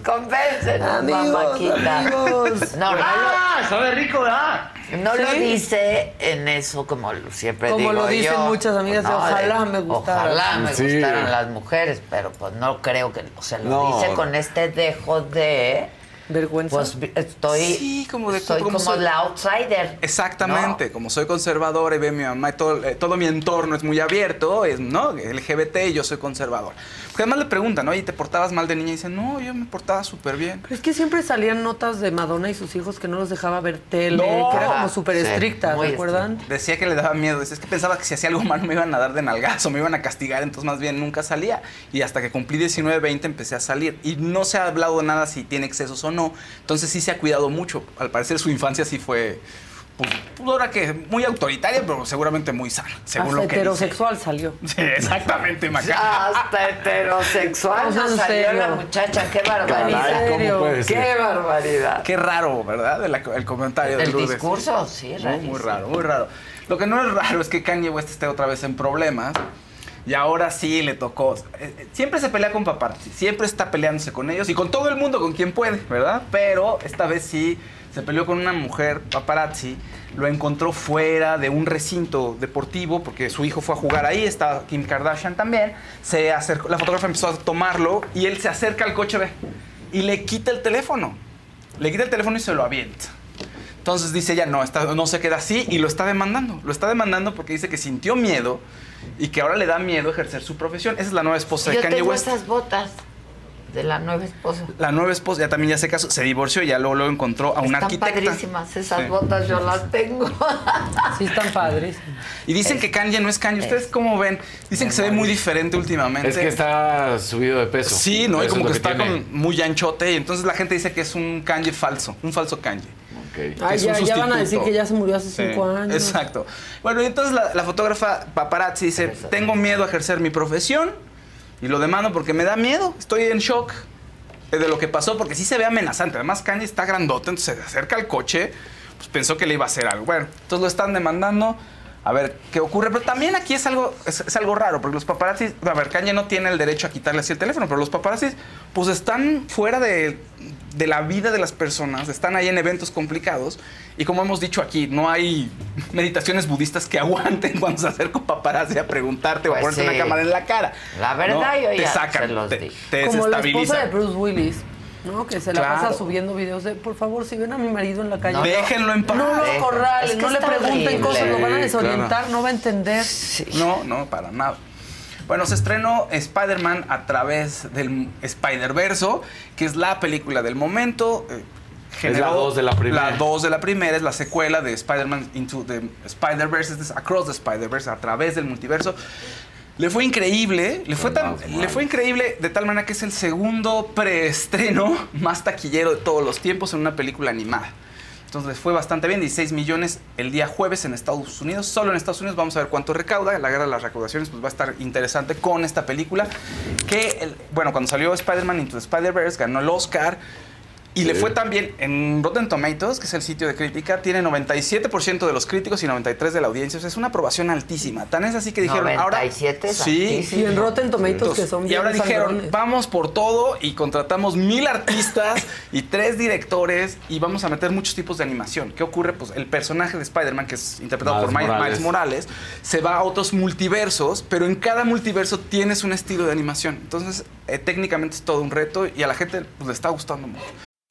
Convéncenos, convéncenos, Amigos, mamáquita. amigos. No, no, ¡Ah! Sabe rico, ¿verdad? lo, no lo Sí. dice en eso como lo- siempre Como digo lo dicen yo. muchas amigas, de, ojalá me gustaran. Ojalá me Sí. gustaran las mujeres, pero pues no creo que, o sea, lo No. dice con este dejo de Vergüenza. Pues estoy, Sí, como de- soy como como, soy- la outsider. Exactamente, como soy conservador y ve mi mamá y todo, eh, todo mi entorno es muy abierto, es, ¿no? LGBT y yo soy conservador. Porque además le preguntan, oye, ¿te portabas mal de niña? Y dicen, no, yo me portaba súper bien. Pero es que siempre salían notas de Madonna y sus hijos que no los dejaba ver tele, No. que era como súper sí, estricta, muy ¿recuerdan? Decía que le daba miedo, decía, es que pensaba que si hacía algo malo me iban a dar de nalgazo, me iban a castigar, entonces más bien nunca salía. Y hasta que cumplí 19, 20 empecé a salir. Y no se ha hablado nada si tiene excesos o no. Entonces sí se ha cuidado mucho. Al parecer su infancia sí fue, pues, ahora que muy autoritaria, pero seguramente muy sana, según Hasta lo que dice. heterosexual salió. (laughs) Sí, exactamente, Maca. Hasta heterosexual O sea, nos en salió serio. la muchacha, qué barbaridad. Caray, ¿cómo puede ser? Qué barbaridad. Qué raro, ¿verdad? El, el comentario de El discurso, sí, Muy, rarísimo. muy raro, muy raro. Lo que no es raro es que Kanye West esté otra vez en problemas. Y ahora sí le tocó. eh, eh, Siempre se pelea con paparazzi, siempre está peleándose con ellos y con todo el mundo, con quien puede, ¿verdad? Pero esta vez sí se peleó con una mujer paparazzi, lo encontró fuera de un recinto deportivo porque su hijo fue a jugar ahí, está Kim Kardashian también. Se acercó, la fotógrafa empezó a tomarlo y él se acerca al coche, ve, y le quita el teléfono. Le quita el teléfono y se lo avienta. Entonces dice ella, no, esta- no se queda así y lo está demandando. Lo está demandando porque dice que sintió miedo y que ahora le da miedo ejercer su profesión. Esa es la nueva esposa de Yo Kanye tengo West. esas botas de la nueva esposa. La nueva esposa ya también ya se casó, se divorció y ya luego, luego encontró a un Están arquitecta. padrísimas esas Sí. botas, yo las tengo. (laughs) Sí, están padres. Y dicen que Kanye no es Kanye. ¿Ustedes cómo ven? Dicen que se ve muy diferente últimamente. Es que está subido de peso. Sí, ¿no? Y como es que, está con muy anchote y entonces la gente dice que es un Kanye falso, un falso Kanye. Ay, es un ya, ya van a decir que ya se murió hace Sí, cinco años. Exacto. Bueno, y entonces la, la fotógrafa paparazzi dice, tengo miedo a ejercer mi profesión y lo demando porque me da miedo, estoy en shock de lo que pasó porque sí se ve amenazante. Además, Kanye está grandote, entonces se acerca al coche, pues pensó que le iba a hacer algo. Bueno, entonces lo están demandando. A ver qué ocurre, pero también aquí es algo, es, es algo raro, porque los paparazzis, a ver, Kanye no tiene el derecho a quitarle así el teléfono, pero los paparazzis, pues están fuera de, de la vida de las personas, están ahí en eventos complicados, y como hemos dicho aquí, no hay meditaciones budistas que aguanten (laughs) cuando se acerca un paparazzi a preguntarte o a Pues ponerte sí. una cámara en la cara. La verdad, ¿no? yo te ya sacan, se los te, te Como la esposa de Bruce Willis, ¿no? Que se la Claro. pasa subiendo videos de, por favor, si ven a mi marido en la calle. No, Déjenlo en paz. No lo Dejen. acorralen, Es que no le pregunten horrible. cosas, lo van a desorientar, claro. no va a entender. No, no, para nada. Bueno, se estrenó Spider-Man a través del Spider-Verso, que es la película del momento. eh, Es la dos de la primera. La 2 de la primera es la secuela de Spider-Man Into the Spider-Verse, es Across the Spider-Verse, a través del multiverso. Le fue increíble, le fue, tan, le fue increíble de tal manera que es el segundo preestreno (laughs) más taquillero de todos los tiempos en una película animada. Entonces fue bastante bien, 16 millones el día jueves en Estados Unidos. Solo en Estados Unidos vamos a ver cuánto recauda. La guerra de las recaudaciones pues, va a estar interesante con esta película. Que, el- bueno, cuando salió Spider-Man Into the Spider-Verse ganó el Oscar. Y le fue también en Rotten Tomatoes, que es el sitio de crítica, tiene 97% de los críticos y 93% de la audiencia. O sea, es una aprobación altísima. Tan es así que dijeron, ahora... 97 es Sí. altísimo. Y en Rotten Tomatoes, que son Y bien ahora dijeron, sangrones. vamos por todo y contratamos mil artistas y tres directores y vamos a meter muchos tipos de animación. ¿Qué ocurre? Pues el personaje de Spider-Man, que es interpretado Miles por Miles Morales. Miles Morales, se va a otros multiversos, pero en cada multiverso tienes un estilo de animación. Entonces, eh, técnicamente es todo un reto y a la gente pues, le está gustando mucho.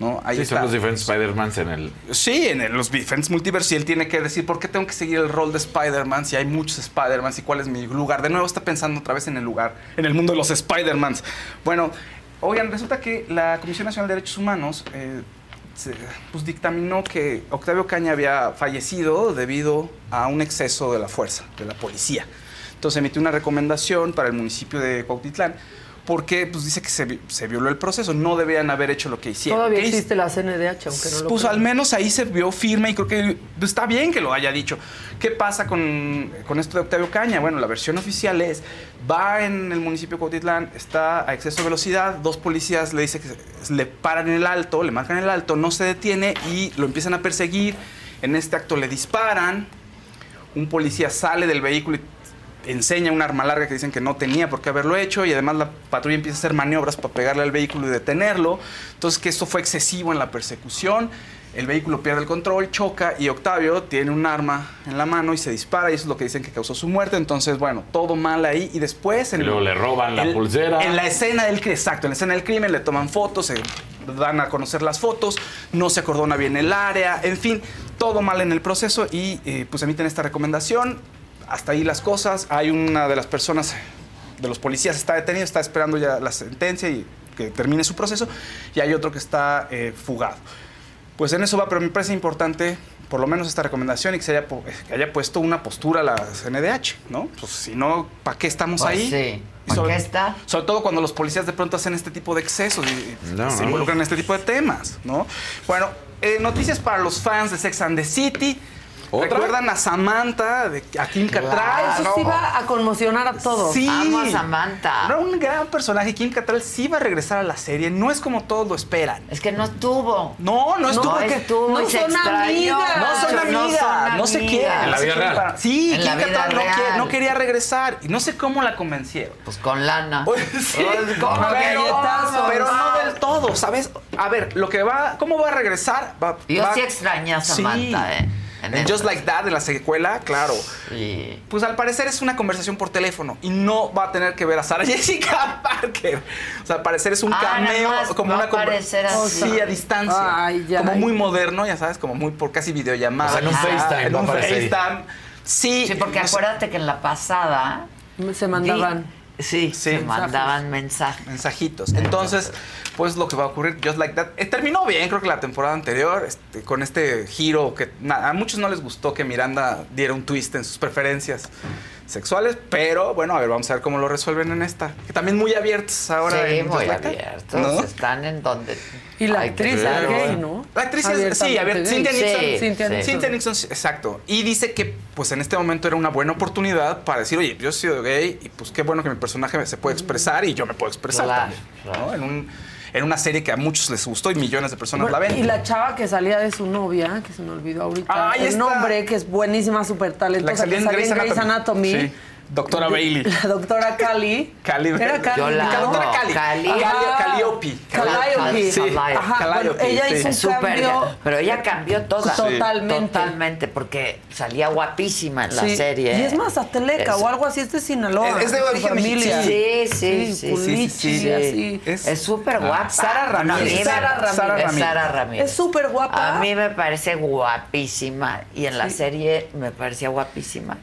¿No? Ahí sí, está. son los diferentes Spider-Mans en el... Sí, en el- los diferentes multiversos y él tiene que decir por qué tengo que seguir el rol de Spider-Man si hay muchos Spider-Man y cuál es mi lugar. De nuevo está pensando otra vez en el lugar, en el mundo de los Spider-Mans. Bueno, Oigan, resulta que la Comisión Nacional de Derechos Humanos eh, se- pues, dictaminó que Octavio Caña había fallecido debido a un exceso de la fuerza, de la policía. Entonces emitió una recomendación para el municipio de Cuautitlán porque pues, dice que se, vi- se violó el proceso, no debían haber hecho lo que hicieron. Todavía existe la CNDH, aunque no lo Pues al menos ahí se vio firme y creo que está bien que lo haya dicho. ¿Qué pasa con, con esto de Octavio Caña? Bueno, la versión oficial es, va en el municipio de Cuautitlán, está a exceso de velocidad, dos policías le dicen que le paran en el alto, le marcan el alto, no se detiene y lo empiezan a perseguir. En este acto le disparan, un policía sale del vehículo y enseña un arma larga que dicen que no tenía por qué haberlo hecho y además la patrulla empieza a hacer maniobras para pegarle al vehículo y detenerlo. Entonces que esto fue excesivo en la persecución. El vehículo pierde el control, choca y Octavio tiene un arma en la mano y se dispara y eso es lo que dicen que causó su muerte. Entonces, bueno, todo mal ahí y después... Y luego le roban la pulsera. En la escena del crimen, exacto, en la escena del crimen le toman fotos, se dan a conocer las fotos, no se acordona bien el área, en fin, todo mal en el proceso y eh, pues emiten esta recomendación. Hasta ahí las cosas. Hay una de las personas, de los policías, está detenido, está esperando ya la sentencia y que termine su proceso. Y hay otro que está eh, fugado. Pues en eso va, pero me parece importante por lo menos esta recomendación y que se haya, que haya puesto una postura la CNDH, ¿no? Pues si no, ¿para qué estamos Pues ahí? sí, ¿para sobre- qué está? Sobre todo cuando los policías de pronto hacen este tipo de excesos y No, se no. involucran en este tipo de temas, ¿no? Bueno, eh, noticias para los fans de Sex and the City. ¿Recuerdan a Samantha, de, a Kim Cattrall? Eso sí va a conmocionar a todos. Sí. Amo a Samantha. Era un gran personaje. Kim Cattrall sí va a regresar a la serie. No es como todos lo esperan. Es que no estuvo. No, no estuvo. No que- estuvo y se extrañó. No son amigas. No, se amigas. quieren. En la no se vida quieren real. para- Sí, En Kim la vida Cattrall no, real. quiere- no quería regresar. Y no sé cómo la convencieron. Pues con lana. (laughs) Sí, Pues, ¿cómo que pero, galletazo? pero no del todo, ¿sabes? A ver, lo que va, ¿cómo va a regresar? Va- Yo va- sí extrañé a Sí. Samantha, ¿eh? Esta. Just Like That, en la secuela, claro. Sí. Pues al parecer es una conversación por teléfono y no va a tener que ver a Sarah (laughs) Jessica Parker. O sea, al parecer es un Ah, cameo, como una a aparecer conver- así. Sí, a distancia. Ay, ya. como muy moderno, ya sabes, como muy por casi videollamada. O sea, en un Ah, FaceTime En un. FaceTime. Sí, Sí, porque no sé, acuérdate que en la pasada. Se mandaban. Sí, Sí. se mandaban mensajes. mensajitos. Entonces, pues lo que va a ocurrir, Just Like That. eh, terminó bien, creo que la temporada anterior, este, con este giro que a muchos no les gustó que Miranda diera un twist en sus preferencias sexuales, pero bueno, a ver, vamos a ver cómo lo resuelven en esta. Que también muy abiertos ahora. sí, en Just muy Like abiertos. ¿no? Están en donde. Y la actriz es estar. gay, ¿no? La actriz es, sí, abierta. gay. Cynthia Nixon. Sí, Cynthia sí. Nixon. Cynthia Nixon, exacto. Y dice que, pues en este momento era una buena oportunidad para decir, oye, yo he sido gay y pues qué bueno que mi personaje se puede expresar y yo me puedo expresar Claro, también. claro. ¿no? En, un- en una serie que a muchos les gustó y millones de personas la ven. y la chava que salía de su novia, que se me olvidó ahorita, Ay, el esta- nombre, que es buenísima, súper La que talentosa, salía que en salía Grey's en Grey's Anatomy. Anatomy. Sí. Doctora Bailey. (laughs) La doctora Cali. Cali Era Cali. Yo la ¿no? doctora. Cali. Cali. Cali- Ajá. Calliope. Calliope. Sí. Ajá, Calliope, bueno, ella sí. hizo un Es súper. cambio. Pero ella cambió toda. Sí. Totalmente. Totalmente, porque salía guapísima en la Sí. serie. Y es más atleca Es- o algo así, es de Sinaloa. Es- de origen familia. Sí, sí, sí. Sí. Es- súper guapa. Ah, Sara Ramírez. Sara Ramírez. Sara Es súper guapa. A mí me parece guapísima. Y en la serie me parecía guapísima.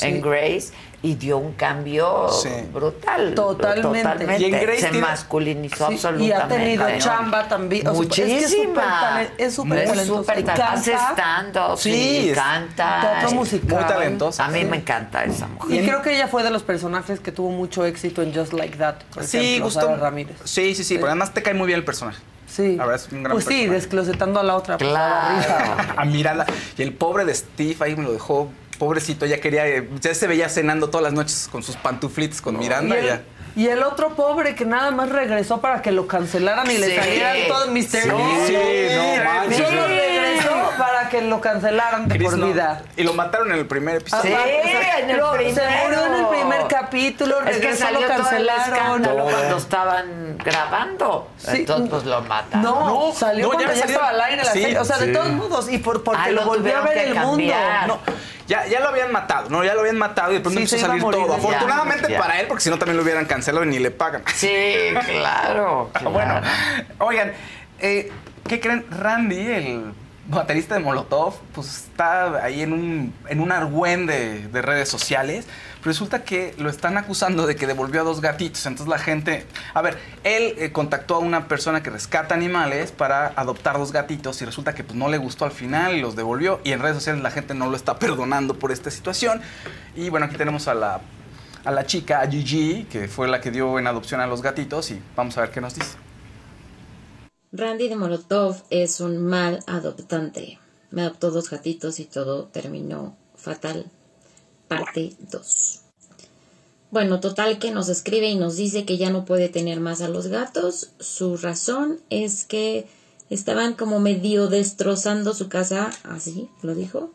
En Grace. Y dio un cambio Sí. brutal. Totalmente. Y en Grace Se tiene- masculinizó Sí, absolutamente. y ha tenido ¿no? chamba también. Muchísima. Es que es súper es súper Es talentosa. Y. Hace stand-up, Sí, canta. teatro musical. Muy talentosa. A mí me encanta esa mujer. Y creo que ella fue de los personajes que tuvo mucho éxito en Just Like That. Por Sí, ejemplo, gustó. Sara Ramírez. Sí, sí, sí, pero además te cae muy bien el personaje. Sí. La verdad es un gran pues sí, personaje. desclosetando a la otra. pues, Claro. (laughs) a Miranda. Y el pobre de Steve ahí me lo dejó. Pobrecito, ya quería. Ya se veía cenando todas las noches con sus pantuflitos con Y Miranda. el, ya. Y el otro pobre que nada más regresó para que lo cancelaran y le salieran todo el misterio. Sí, no manches. Solo regresó para que lo cancelaran de Chris por no- vida. Y lo mataron en el primer episodio. Sí, en el Lo- Se primero. murió en el primer capítulo, Es que regresó, salió lo todo el cancelaron. escándalo cuando estaban grabando. Sí. Entonces, pues lo mataron. No, No, salió no, ya cuando ya, salió. estaba al aire la Sí, serie. O sea, de todos modos. Y por, porque Ah, lo volvió a ver el mundo. No, ya, ya lo habían matado, ¿no? Ya lo habían matado y de pronto Sí, empezó a salir todo. Afortunadamente Ya, ya. para él, porque si no también lo hubieran cancelado y ni le pagan. Sí, claro. (laughs) Bueno, claro. oigan, eh, ¿qué creen? Randy, el baterista de Molotov, pues está ahí en un, en un argüén de, de redes sociales. Resulta que lo están acusando de que devolvió a dos gatitos. Entonces la gente. A ver, él eh, contactó a una persona que rescata animales para adoptar dos gatitos y resulta que pues, no le gustó al final y los devolvió. Y en redes sociales la gente no lo está perdonando por esta situación. Y bueno, aquí tenemos a la, a la chica, a Gigi, que fue la que dio en adopción a los gatitos. Y vamos a ver qué nos dice. Randy de Molotov es un mal adoptante. Me adoptó dos gatitos y todo terminó fatal. Parte 2. Bueno, total que nos escribe y nos dice que ya no puede tener más a los gatos. Su razón es que estaban como medio destrozando su casa, así lo dijo.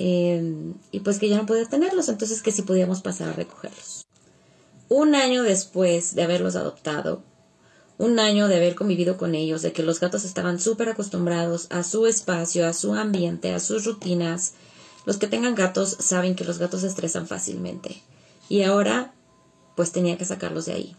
Eh, y pues que ya no podía tenerlos, entonces que sí podíamos pasar a recogerlos. Un año después de haberlos adoptado, un año de haber convivido con ellos, de que los gatos estaban súper acostumbrados a su espacio, a su ambiente, a sus rutinas. Los que tengan gatos saben que los gatos se estresan fácilmente. Y ahora, pues tenía que sacarlos de ahí.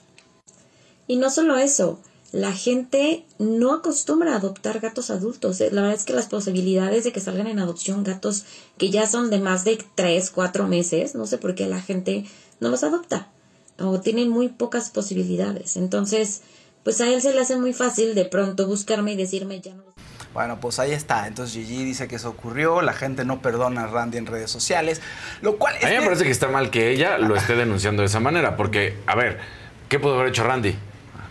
Y no solo eso, la gente no acostumbra a adoptar gatos adultos. eh. La verdad es que las posibilidades de que salgan en adopción gatos que ya son de más de 3, 4 meses, no sé por qué la gente no los adopta. O tienen muy pocas posibilidades. Entonces, pues a él se le hace muy fácil de pronto buscarme y decirme ya no Bueno, pues ahí está. Entonces Gigi dice que eso ocurrió. La gente no perdona a Randy en redes sociales. Lo cual es A mí me parece que está mal que ella lo esté denunciando de esa manera, porque, a ver, ¿qué pudo haber hecho Randy?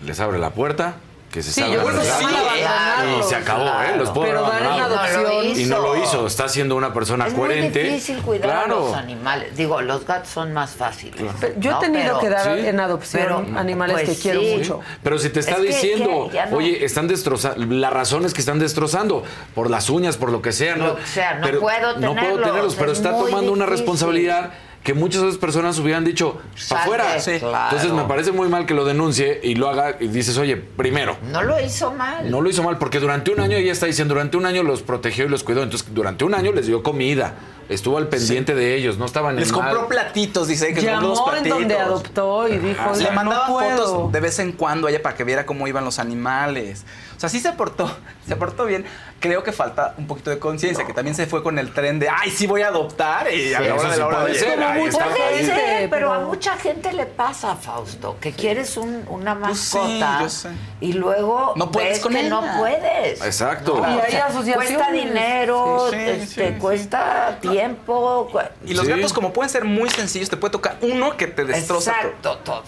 Les abre la puerta, que se Sí, gatos, abandonarlos, y se acabó, ¿eh? Los Pero haber dar en adopción. Y no lo hizo, está siendo una persona Es coherente. muy difícil cuidar claro. a los animales. Digo, los gatos son más fáciles. Pero yo he ¿no? tenido Pero- que dar Sí. en adopción pero, animales pues, que quiero sí. mucho. Pero si te está Es diciendo, que ya no- oye, están destrozando, la razón es que están destrozando por las uñas, por lo que sea. Lo no, que sea, no pero puedo No puedo tenerlos, tenerlos, pero es está tomando una responsabilidad que muchas otras personas hubieran dicho, para afuera. Sí. claro. Entonces me parece muy mal que lo denuncie y lo haga y dices, oye, primero, No lo hizo mal. no lo hizo mal porque durante un año ella está diciendo, durante un año los protegió y los cuidó. Entonces, durante un año les dio comida, estuvo al pendiente de ellos, no estaban Les compró platitos, dice que Llamó en platitos. donde adoptó y dijo, Ajá. "Oiga, Le mandaba no puedo". fotos de vez en cuando a ella para que viera cómo iban los animales. O sea, sí se portó, (laughs) se portó bien. Creo que falta un poquito de conciencia, que también se fue con el tren de, ay, sí voy a adoptar. Y a Sí, la hora de la hora puede de- ser, ahí está. Puede ahí. ser, pero a mucha gente le pasa, Fausto, que quieres un- una Pues sí, mascota y luego No puedes ves con que ella. no puedes. Exacto. ¿no? Y O hay sea, asociaciones. Cuesta dinero, Sí, sí, este, sí, sí. cuesta tiempo. cu- Y los Sí. gatos, como pueden ser muy sencillos, te puede tocar uno que te destroza todo. Exacto, todo.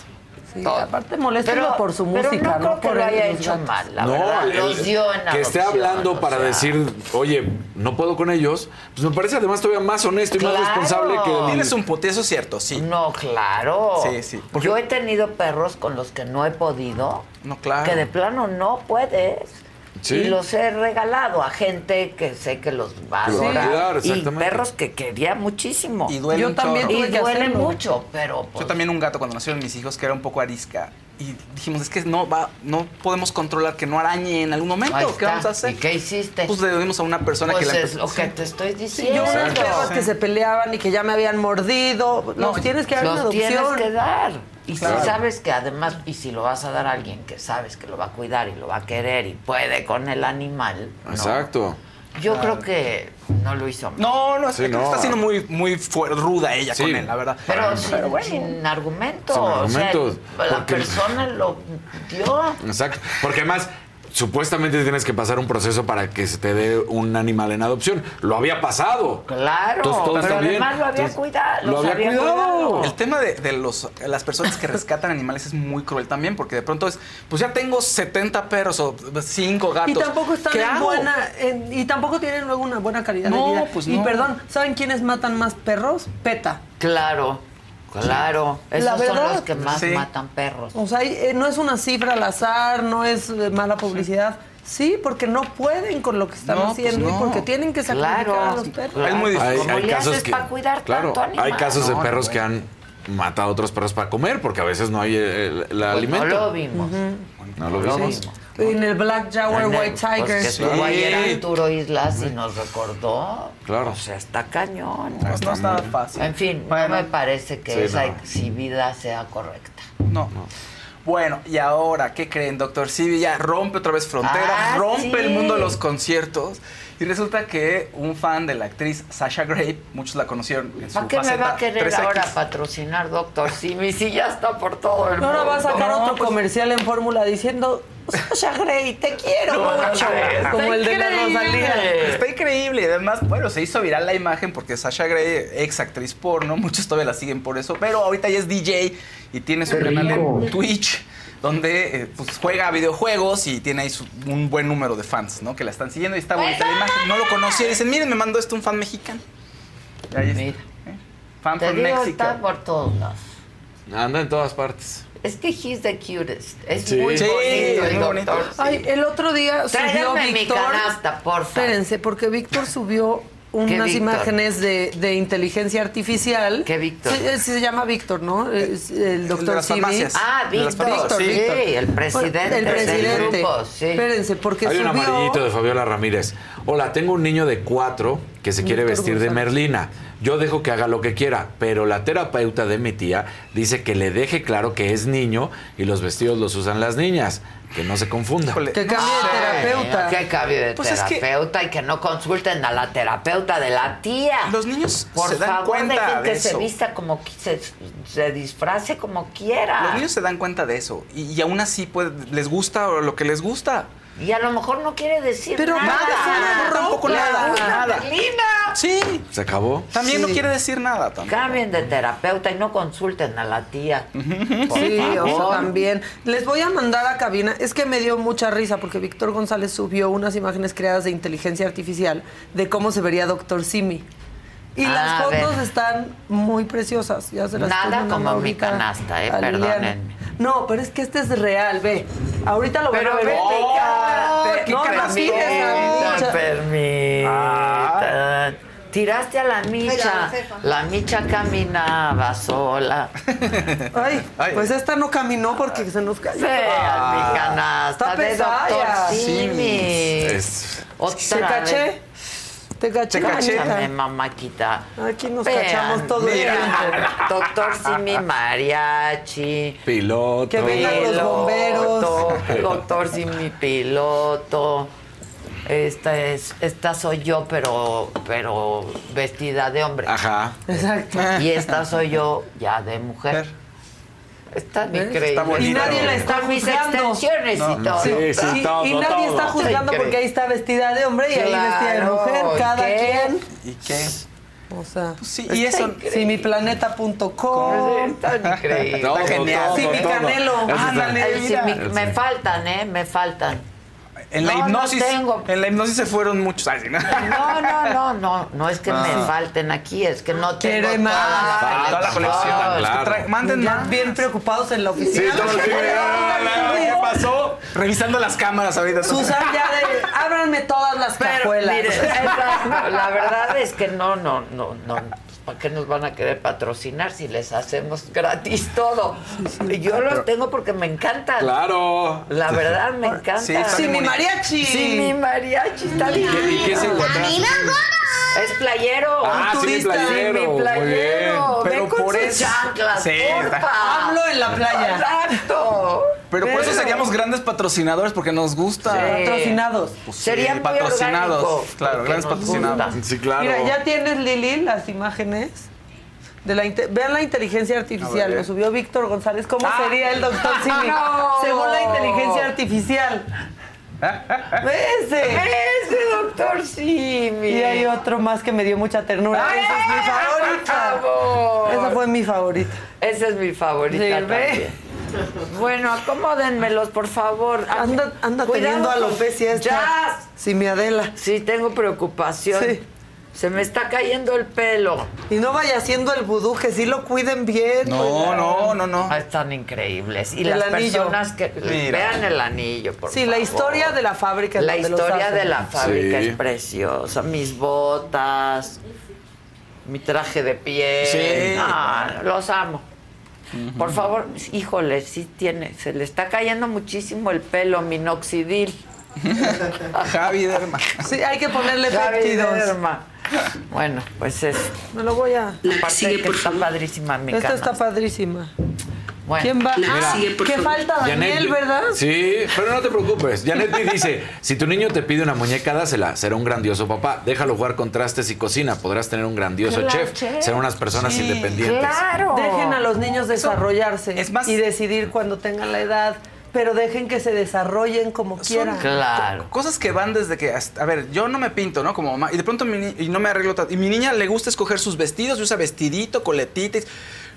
Sí, todo. aparte moléstenlo por su pero música, no creo no que por lo haya los hecho gatos. mal, la no, verdad. el- los dio en que esté hablando o para sea, decir, oye, no puedo con ellos, pues me parece además todavía más honesto y más responsable que el- Tienes un punto, eso es cierto, sí. No, claro. Sí, sí. Porque- Yo he tenido perros con los que no he podido, No, claro. que de plano no puedes. Sí. Y los he regalado a gente que sé que los va a adorar. cuidar, y perros que quería muchísimo. Y duele Yo un también. Y duele mucho, pero pues, Yo también un gato cuando nacieron mis hijos que era un poco arisca y dijimos es que no va no podemos controlar que no arañe en algún momento ahí qué está. vamos a hacer ¿Y qué hiciste? pues le dimos a una persona Pues que la es lo que te estoy Sí, diciendo. yo unos perros Sí. que se peleaban y que ya me habían mordido. No, los tienes que dar los tienes adopción. que dar. Y Claro. si sabes que además, y si lo vas a dar a alguien que sabes que lo va a cuidar y lo va a querer y puede con el animal, ¿no? Exacto. yo creo que no lo hizo mal. no no, es Sí, que no. está siendo muy muy ruda ella Sí. con él la verdad Pero, sin, sin argumentos. Sin o sea, argumentos, la persona lo dio. Exacto. Porque además, supuestamente tienes que pasar un proceso para que se te dé un animal en adopción. Lo había pasado. Claro, Entonces, todo pero está bien. además lo había Entonces, cuidado. lo había cuidado. el tema de, de los, las personas que rescatan animales es muy cruel también, porque de pronto es, pues ya tengo 70 perros o 5 gatos. Y tampoco están ¿Qué en hago? buena en- y tampoco tienen luego una buena calidad No, de vida. pues y no. perdón, ¿saben quiénes matan más perros? PETA. Claro, claro. La Esos son verdad, los que más sí. matan perros. O sea, eh, no es una cifra al azar, no es eh, mala publicidad. Sí, porque no pueden con lo que están No, pues haciendo no. porque tienen que sacrificar Claro. a los perros. Claro. Es muy difícil. Hay, ¿Cómo hay le casos haces que. para cuidar claro, tanto animal? hay casos de No, perros no, que han matado a otros perros para comer porque a veces no hay el, el Pues alimento. no lo vimos. No lo No lo vimos. vimos. En el Black Jaguar En el- White Tiger. Pues que estuvo Sí. ayer Arturo Islas y nos recordó. Claro. O sea, está cañón. Pues no está fácil. En fin, no me parece que Sí, esa no. exhibida sea correcta. No. Bueno, y ahora, ¿qué creen, doctor Sibi? Ya rompe otra vez fronteras, Ah, rompe sí. el mundo de los conciertos Y resulta que un fan de la actriz Sasha Grey, muchos la conocieron en su ¿Para qué me va a querer 3X. ahora patrocinar Doctor Simi si ya está por todo el mundo? Ahora va a sacar No, otro pues- comercial en fórmula diciendo (laughs) Sasha Grey, te quiero No, mucho. está Como el de la increíble. Rosalía. Está increíble. y Además, bueno, se hizo viral la imagen porque Sasha Grey, ex actriz porno, muchos todavía la siguen por eso, pero ahorita ya es DJ y tiene su canal en Twitch donde eh, pues, juega videojuegos y tiene ahí su- un buen número de fans, ¿no? Que la están siguiendo y está bonita la imagen. No lo conocía y dicen, miren, me mandó esto un fan mexicano. Y ahí está. ¿eh? Fan Te from digo, Mexico. está por todos lados. Anda en todas partes. Es que he's the cutest. Es Sí. muy Sí, bonito es el muy doctor. bonito. Ay, el otro día subió Tráigame mi Víctor. canasta, porfa. Espérense, porque Víctor subió ¿Qué unas imágenes de, de inteligencia artificial. ¿Qué Víctor? Sí, sí se llama Víctor, ¿no? Es el doctor farmacias. Ah, Víctor, sí, Víctor. el presidente, El presidente. del grupo, sí. Espérense, porque Hay un subió... amarillito de Fabiola Ramírez. Hola, tengo un niño de cuatro que se quiere Víctor vestir de. Merlina. Yo dejo que haga lo que quiera, pero la terapeuta de mi tía dice que le deje claro que es niño y los vestidos los usan las niñas. Que no se confunda. Que cambie de Ay, terapeuta. Que cambie de Pues es que- terapeuta y que no consulten a la terapeuta de la tía. Los niños Por se dan favor, cuenta dejen de que se vista como se, se disfrace como quiera. Los niños se dan cuenta de eso y, y aún así pues, les gusta lo que les gusta. Y a lo mejor no quiere decir Pero nada. nada, no, tampoco nada. Sí, ¿Se acabó? también no quiere decir nada. Tampoco. Cambien de terapeuta y no consulten a la tía. (laughs) Por Sí, o sea, favor. también. Les voy a mandar a cabina. Es que me dio mucha risa porque Víctor González subió unas imágenes creadas de inteligencia artificial de cómo se vería Doctor Simi. Y Ah, las fotos están muy preciosas. Ya se las Nada como mi canasta, eh, perdónenme. No, pero es que este es real, ve. Ahorita lo van a ver. ¡Oh! cállate, no, no permitan, permitan. Tiraste a la micha. La micha caminaba sola. Ay, Ay. pues esta no caminó porque se nos cayó. Vean mi canasta Está de pesada. doctor Sí. Simi. Es- Otra ¿Te vez. ¿Te caché, Te caché. mamáquita. Aquí nos Vean, cachamos todo el tiempo. Doctor Simi Mariachi. Piloto. Que vengan los bomberos. Doctor Simi Piloto. Esta es, esta soy yo, pero, pero vestida de hombre. Ajá. Exacto. Y esta soy yo ya de mujer. Están increíbles. Está. Y nadie la está juzgando. y todo. Nadie está juzgando porque ahí está vestida de hombre y ahí vestida de mujer, cada ¿qué? quien. ¿Y qué? O sea, Sí, y eso. simiplaneta.com. Están increíbles. Todo, genial. Ándale. Me faltan, ¿eh? Me faltan. En la No, no hipnosis. tengo. En la hipnosis se fueron muchos. Ay, sí, ¿no? No, no, no, no, no es que me falten aquí, es que no tengo Quiere toda más. la Toda la colección. Claro. Es que trae- manden Ya más. bien preocupados en la Sí, oficina. tiempo. ¿Qué pasó? Revisando las cámaras ahorita. Susan ya de, ábranme todas las Pero, cajuelas. mire, (laughs) esa- la verdad es que no, no, no, no. ¿Para qué nos van a querer patrocinar si les hacemos gratis todo? Y Yo los tengo porque me encantan. Claro. La verdad me encanta. Sí, Sí, mi mariachi. Sí, mi mariachi está ¿Y bien. qué, y qué se encuentra? Es playero. Ah, un sí, turista. playero, Sí, mi muy playero. bien. Pero Ve con por sus eso- chanclas, Sí, porfa. Hablo en la playa. Exacto. Pero por eso seríamos grandes patrocinadores porque nos gusta. Sí. Patrocinados. Pues sí, Sería muy patrocinados. orgánico, Claro, grandes patrocinados. gusta. Sí, claro. Mira, ya tienes, Lili, las imágenes. De la Vean la inteligencia artificial, lo subió Víctor González. ¿Cómo Ah. sería el doctor (laughs) Simi? No. Según la inteligencia artificial. (laughs) Ese. Ese doctor Simi. Y hay otro más que me dio mucha ternura. Ay, Esa es mi favorita. favor. Esa fue mi favorita. Esa es mi favorita Sí, también. Bueno, acomódenmelos, por favor. Anda, anda Cuidado teniendo alopecia esta. Ya. Simi Adela. Sí, tengo preocupación. Sí. Se me está cayendo el pelo. Y no vaya haciendo el vudú, que sí lo cuiden bien. No, no, no, no. Ah, Están increíbles. Y El las anillo. personas que Mira. vean el anillo, por Sí, la favor. historia de la fábrica. en La historia de la fábrica Sí. es preciosa. Mis botas, mi traje de piel. Sí. No, los amo. Por favor, híjole, sí tiene, se le está cayendo muchísimo el pelo, minoxidil. (laughs) Javi Derma. Sí, hay que ponerle péptidos. Derma. Bueno, pues es. Me lo voy a. Aparte de que está padrísima mi Esta está padrísima. Bueno, ¿Quién va? Mira, Ah, ¿Qué falta, Daniel, Janet- verdad? Sí, pero no te preocupes. Janet B dice, si tu niño te pide una muñeca, dásela. Será un grandioso papá. Déjalo jugar con trastes y cocina. Podrás tener un grandioso Claro, chef. chef. Serán unas personas Sí, independientes. Dejen a los niños desarrollarse y decidir cuando tengan la edad, pero dejen que se desarrollen como quieran. co- Cosas que van desde que, hasta- a ver, yo no me pinto, ¿no? Como mamá, y de pronto mi y no me arreglo tanto. Y mi niña le gusta escoger sus vestidos, y usa vestidito, coletita.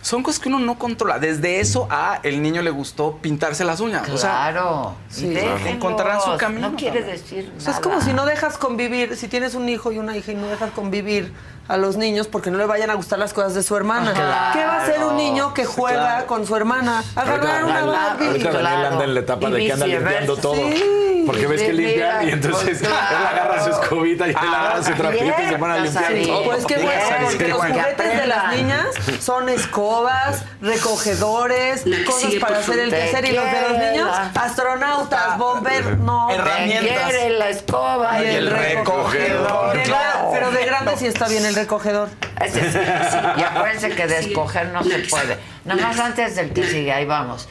Son cosas que uno no controla. Desde eso a el niño le gustó pintarse las uñas. O sea, Claro. sí, Déjenlos. encontrarán su camino. No quiere decir O nada. sea, es como si no dejas convivir, si tienes un hijo y una hija y no dejas convivir a los niños porque no le vayan a gustar las cosas de su hermana. Claro. ¿Qué va a hacer un niño que juega Claro. con su hermana? Agarrar una Barbie. Ahorita Daniel anda en la etapa de que anda limpiando todo. Porque ves que limpian y entonces (laughs) él agarra su escobita y él agarra su trapito y se pone a limpiar todo. Pues qué bueno, Sí, porque los juguetes de las niñas son escobas, recogedores, cosas para hacer el quehacer y los de los niños, astronautas, bomberos, no. Herramientas. La escoba y el recogedor. Pero de grande sí está bien el recogedor. Ese sí, sí. Y acuérdense que de escoger no se puede. Nada más antes del que sigue, ahí vamos.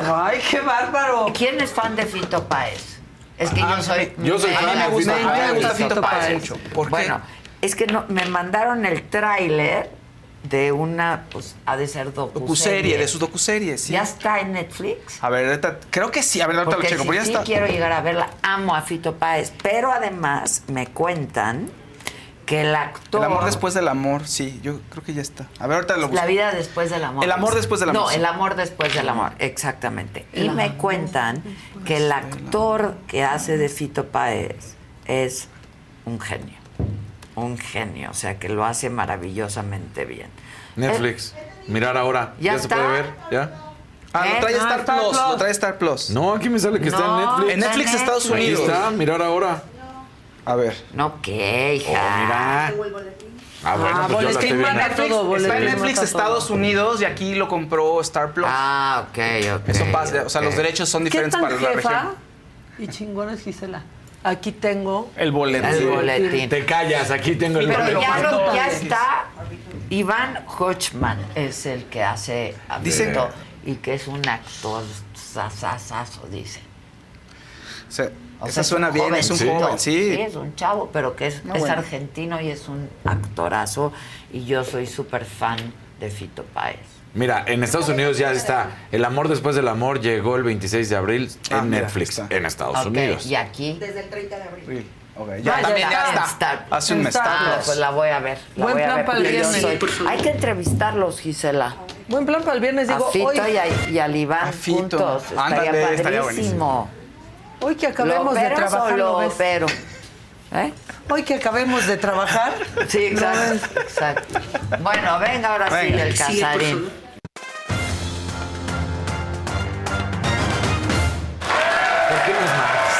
Ay, qué bárbaro. ¿Quién es fan de Fito Páez? Es que Ah, yo soy. yo soy me- fan me de gusta- Fito me Páez. gusta Fito Páez mucho. ¿Por qué? Bueno, es que no, me mandaron el tráiler de una, pues, ha de ser docuserie. docuserie, de su docuserie, sí. ¿Ya está en Netflix? A ver, ahorita- creo que sí. A ver, ahorita Porque lo checo. si porque ya sí está. quiero llegar a verla, amo a Fito Páez, pero además me cuentan que el actor... El amor después del amor, sí, yo creo que ya está. A ver, ahorita lo busco. La vida después del amor. El amor después del amor, No, sí. el amor después del amor, exactamente. Y me cuentan que el actor que hace de Fito Páez es un genio. Un genio, o sea que lo hace maravillosamente bien. Netflix. Mirar ahora. ¿Ya ¿Ya, se puede ver? ¿Ya? Ah, lo trae ¿Eh? Star Ah, Star Plus, Plus. lo trae Star Plus. No, aquí me sale que está en No, Netflix. En Netflix Estados Unidos. está, mirar ahora. A ver. No, ¿qué, hija? mira. Ah, bueno, pues yo la estoy viendo. Netflix, está en Netflix Estados Unidos y aquí lo compró Star Plus. Ah, ok, ok. Eso pasa, o sea, los derechos son ¿Qué diferentes tan para la jefa? región. Y chingón es Gisela. Aquí tengo El boletín. El boletín. Te callas, aquí tengo el Pero boletín. ya, lo- ya está. Iván Hochman es el que hace a Dice- y que es un actor sasasazo, dice. O sea, O esa sea, suena bien, es un joven, sí. es un chavo, pero que es, No, es bueno. argentino y es un actorazo. Y yo soy súper fan de Fito Páez. Mira, en Estados Unidos ya está. El amor después del amor llegó el 26 de abril en Ah, mira, Netflix, está. en Estados Ok, Unidos. Y aquí. Desde el 30 de abril. Ok, Ah, ya también ya en está. Star- Hace un en mes. Plus. Pues la voy a ver. La Buen voy a plan ver. para el viernes. soy- Sí. Hay que entrevistarlos, Gisela. Buen plan para el viernes. Digo, a Fito hoy, y, a, y Iván A Fito. juntos. Ándale, Estaría estaría padrísimo. Hoy que ¿Lo acabemos de trabajar, o ¿lo lo ves? opero? ¿Eh? Hoy que acabemos de trabajar. Sí, exacto, exacto. Bueno, venga ahora sí Venga. el Sí, por casarín. favor. ¿Por qué no es martes?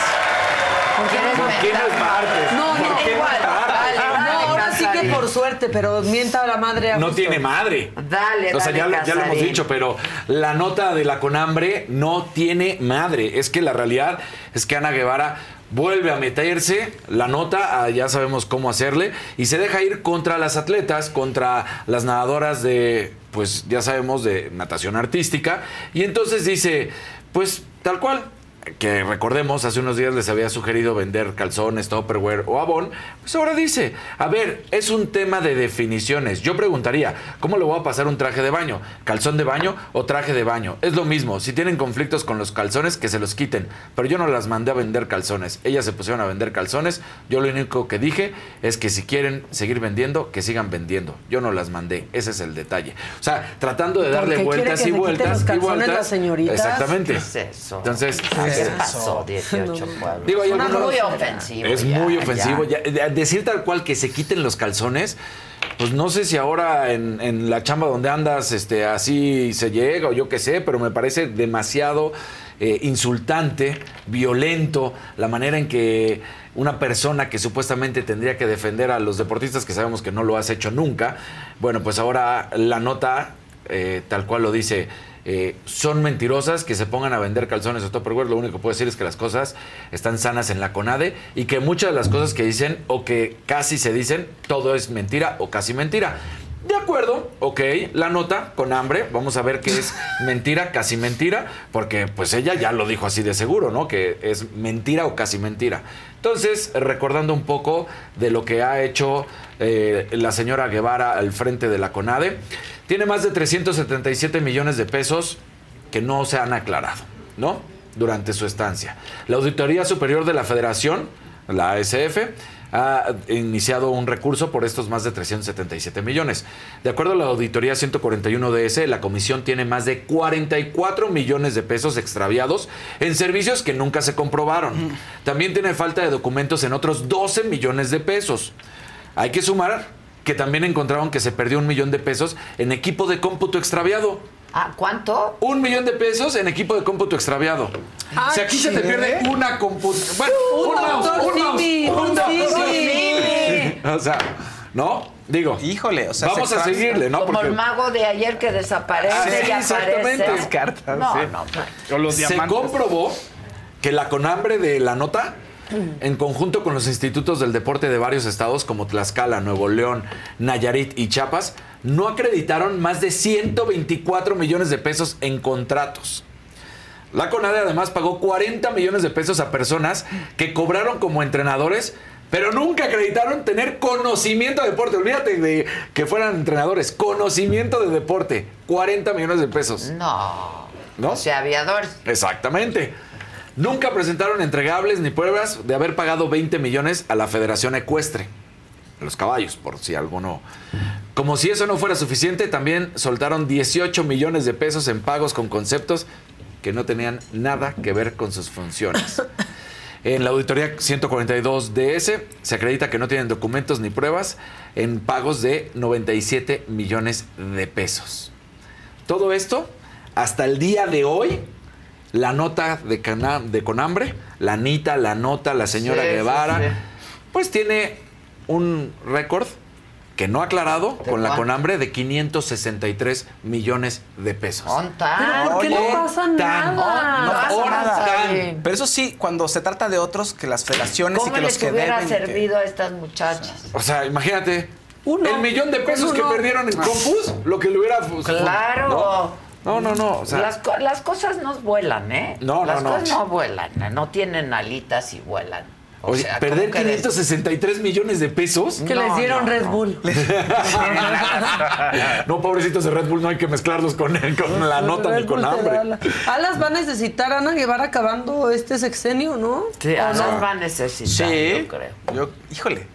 ¿Quieres ¿Por qué no es martes? No, ¿Por no, qué no igual. es martes? Dale, No, dale, ahora sí que Casarín. por suerte, pero mienta a la madre. a No gusto. tiene madre. Dale, O sea, dale, ya, lo- ya lo hemos dicho, pero la nota de la Conambre no tiene madre. Es que la realidad es que Ana Guevara vuelve a meterse la nota, ah, ya sabemos cómo hacerle, y se deja ir contra las atletas, contra las nadadoras de, pues ya sabemos, de natación artística. Y entonces dice, pues tal cual, que recordemos, hace unos días les había sugerido vender calzones, topperware o abón, pues ahora dice, a ver, es un tema de definiciones. Yo preguntaría, ¿cómo le voy a pasar un traje de baño? ¿Calzón de baño o traje de baño? Es lo mismo, si tienen conflictos con los calzones, que se los quiten. Pero yo no las mandé a vender calzones. Ellas se pusieron a vender calzones. Yo lo único que dije es que si quieren seguir vendiendo, que sigan vendiendo. Yo no las mandé. Ese es el detalle. O sea, tratando de darle vueltas que y vueltas los y calzones vueltas. las señoritas. Exactamente. ¿Qué es eso? Entonces, ¿Qué es- pasó? 18 pueblos. Digo, hay Una algunos- muy ofensivo. Es ya, muy ofensivo. Ya, decir tal cual que se quiten los calzones, pues no sé si ahora en, en la chamba donde andas este, así se llega o yo qué sé, pero me parece demasiado eh, insultante, violento, la manera en que una persona que supuestamente tendría que defender a los deportistas, que sabemos que no lo has hecho nunca, bueno, pues ahora la nota, eh, tal cual lo dice, eh, son mentirosas que se pongan a vender calzones o topperware. Lo único que puedo decir es que las cosas están sanas en la CONADE y que muchas de las cosas que dicen o que casi se dicen, todo es mentira o casi mentira. De acuerdo, ok, la nota con hambre, vamos a ver qué es (laughs) mentira, casi mentira, porque pues ella ya lo dijo así de seguro, ¿no? Que es mentira o casi mentira. Entonces, recordando un poco de lo que ha hecho eh, la señora Guevara al frente de la CONADE, tiene más de 377 millones de pesos que no se han aclarado, ¿no? Durante su estancia. La Auditoría Superior de la Federación, la ASF, ha iniciado un recurso por estos más de 377 millones. De acuerdo a la auditoría 141 DS, la comisión tiene más de 44 millones de pesos extraviados en servicios que nunca se comprobaron. También tiene falta de documentos en otros 12 millones de pesos. Hay que sumar que también encontraron que se perdió un millón de pesos en equipo de cómputo extraviado. ¿Ah, cuánto? Un millón de pesos en equipo de cómputo extraviado. Ah, si aquí se te pierde una computadora. Bueno, Un un mouse, un. (laughs) O sea, ¿no? Digo. Híjole, o sea, Vamos se a seguirle, ¿no? Como Porque el mago de ayer que desaparece Ah, sí, y exactamente. aparece. Las cartas, No, sí. no, no. O los se diamantes. comprobó que la conambre de la nota, en conjunto con los institutos del deporte de varios estados como Tlaxcala, Nuevo León, Nayarit y Chiapas, no acreditaron más de 124 millones de pesos en contratos. La CONADE además pagó 40 millones de pesos a personas que cobraron como entrenadores, pero nunca acreditaron tener conocimiento de deporte. Olvídate de que fueran entrenadores, conocimiento de deporte. 40 millones de pesos. No. ¿No? O sea, aviadores. Exactamente. Nunca presentaron entregables ni pruebas de haber pagado 20 millones a la Federación Ecuestre. Los caballos, por si alguno. Como si eso no fuera suficiente, también soltaron 18 millones de pesos en pagos con conceptos que no tenían nada que ver con sus funciones. (laughs) En la auditoría 142 DS se acredita que no tienen documentos ni pruebas en pagos de 97 millones de pesos. Todo esto, hasta el día de hoy, la nota de, Cana- de Conambre, la Anita, la nota, la señora Sí, Guevara, sí. pues tiene un récord que no ha aclarado con la? Conambre de 563 millones de pesos. ¿Pero por qué no pasa nada? No pasa pasa nada. Pero eso sí, cuando se trata de otros, que las federaciones y ¿Cómo que los que hubiera deben. y que- servido a estas muchachas? O sea, imagínate. el millón de pesos que uno. perdieron en Compus, lo que le hubiera. pues, Claro. No, no, no. no, o sea, las, co- las cosas no vuelan, ¿eh? No, no, las no. cosas no vuelan, ¿eh? no tienen alitas y vuelan. O oye, sea, perder ¿cómo que les- 563 millones de pesos. Que les dieron Red Bull. (laughs) no, pobrecitos de Red Bull, no hay que mezclarlos con, con la nota Red ni Bull hambre. la- Alas va a necesitar Ana Guevara acabando este sexenio, ¿no? Sí, ¿O Alas no? va a necesitar, Sí. yo creo. Yo, híjole.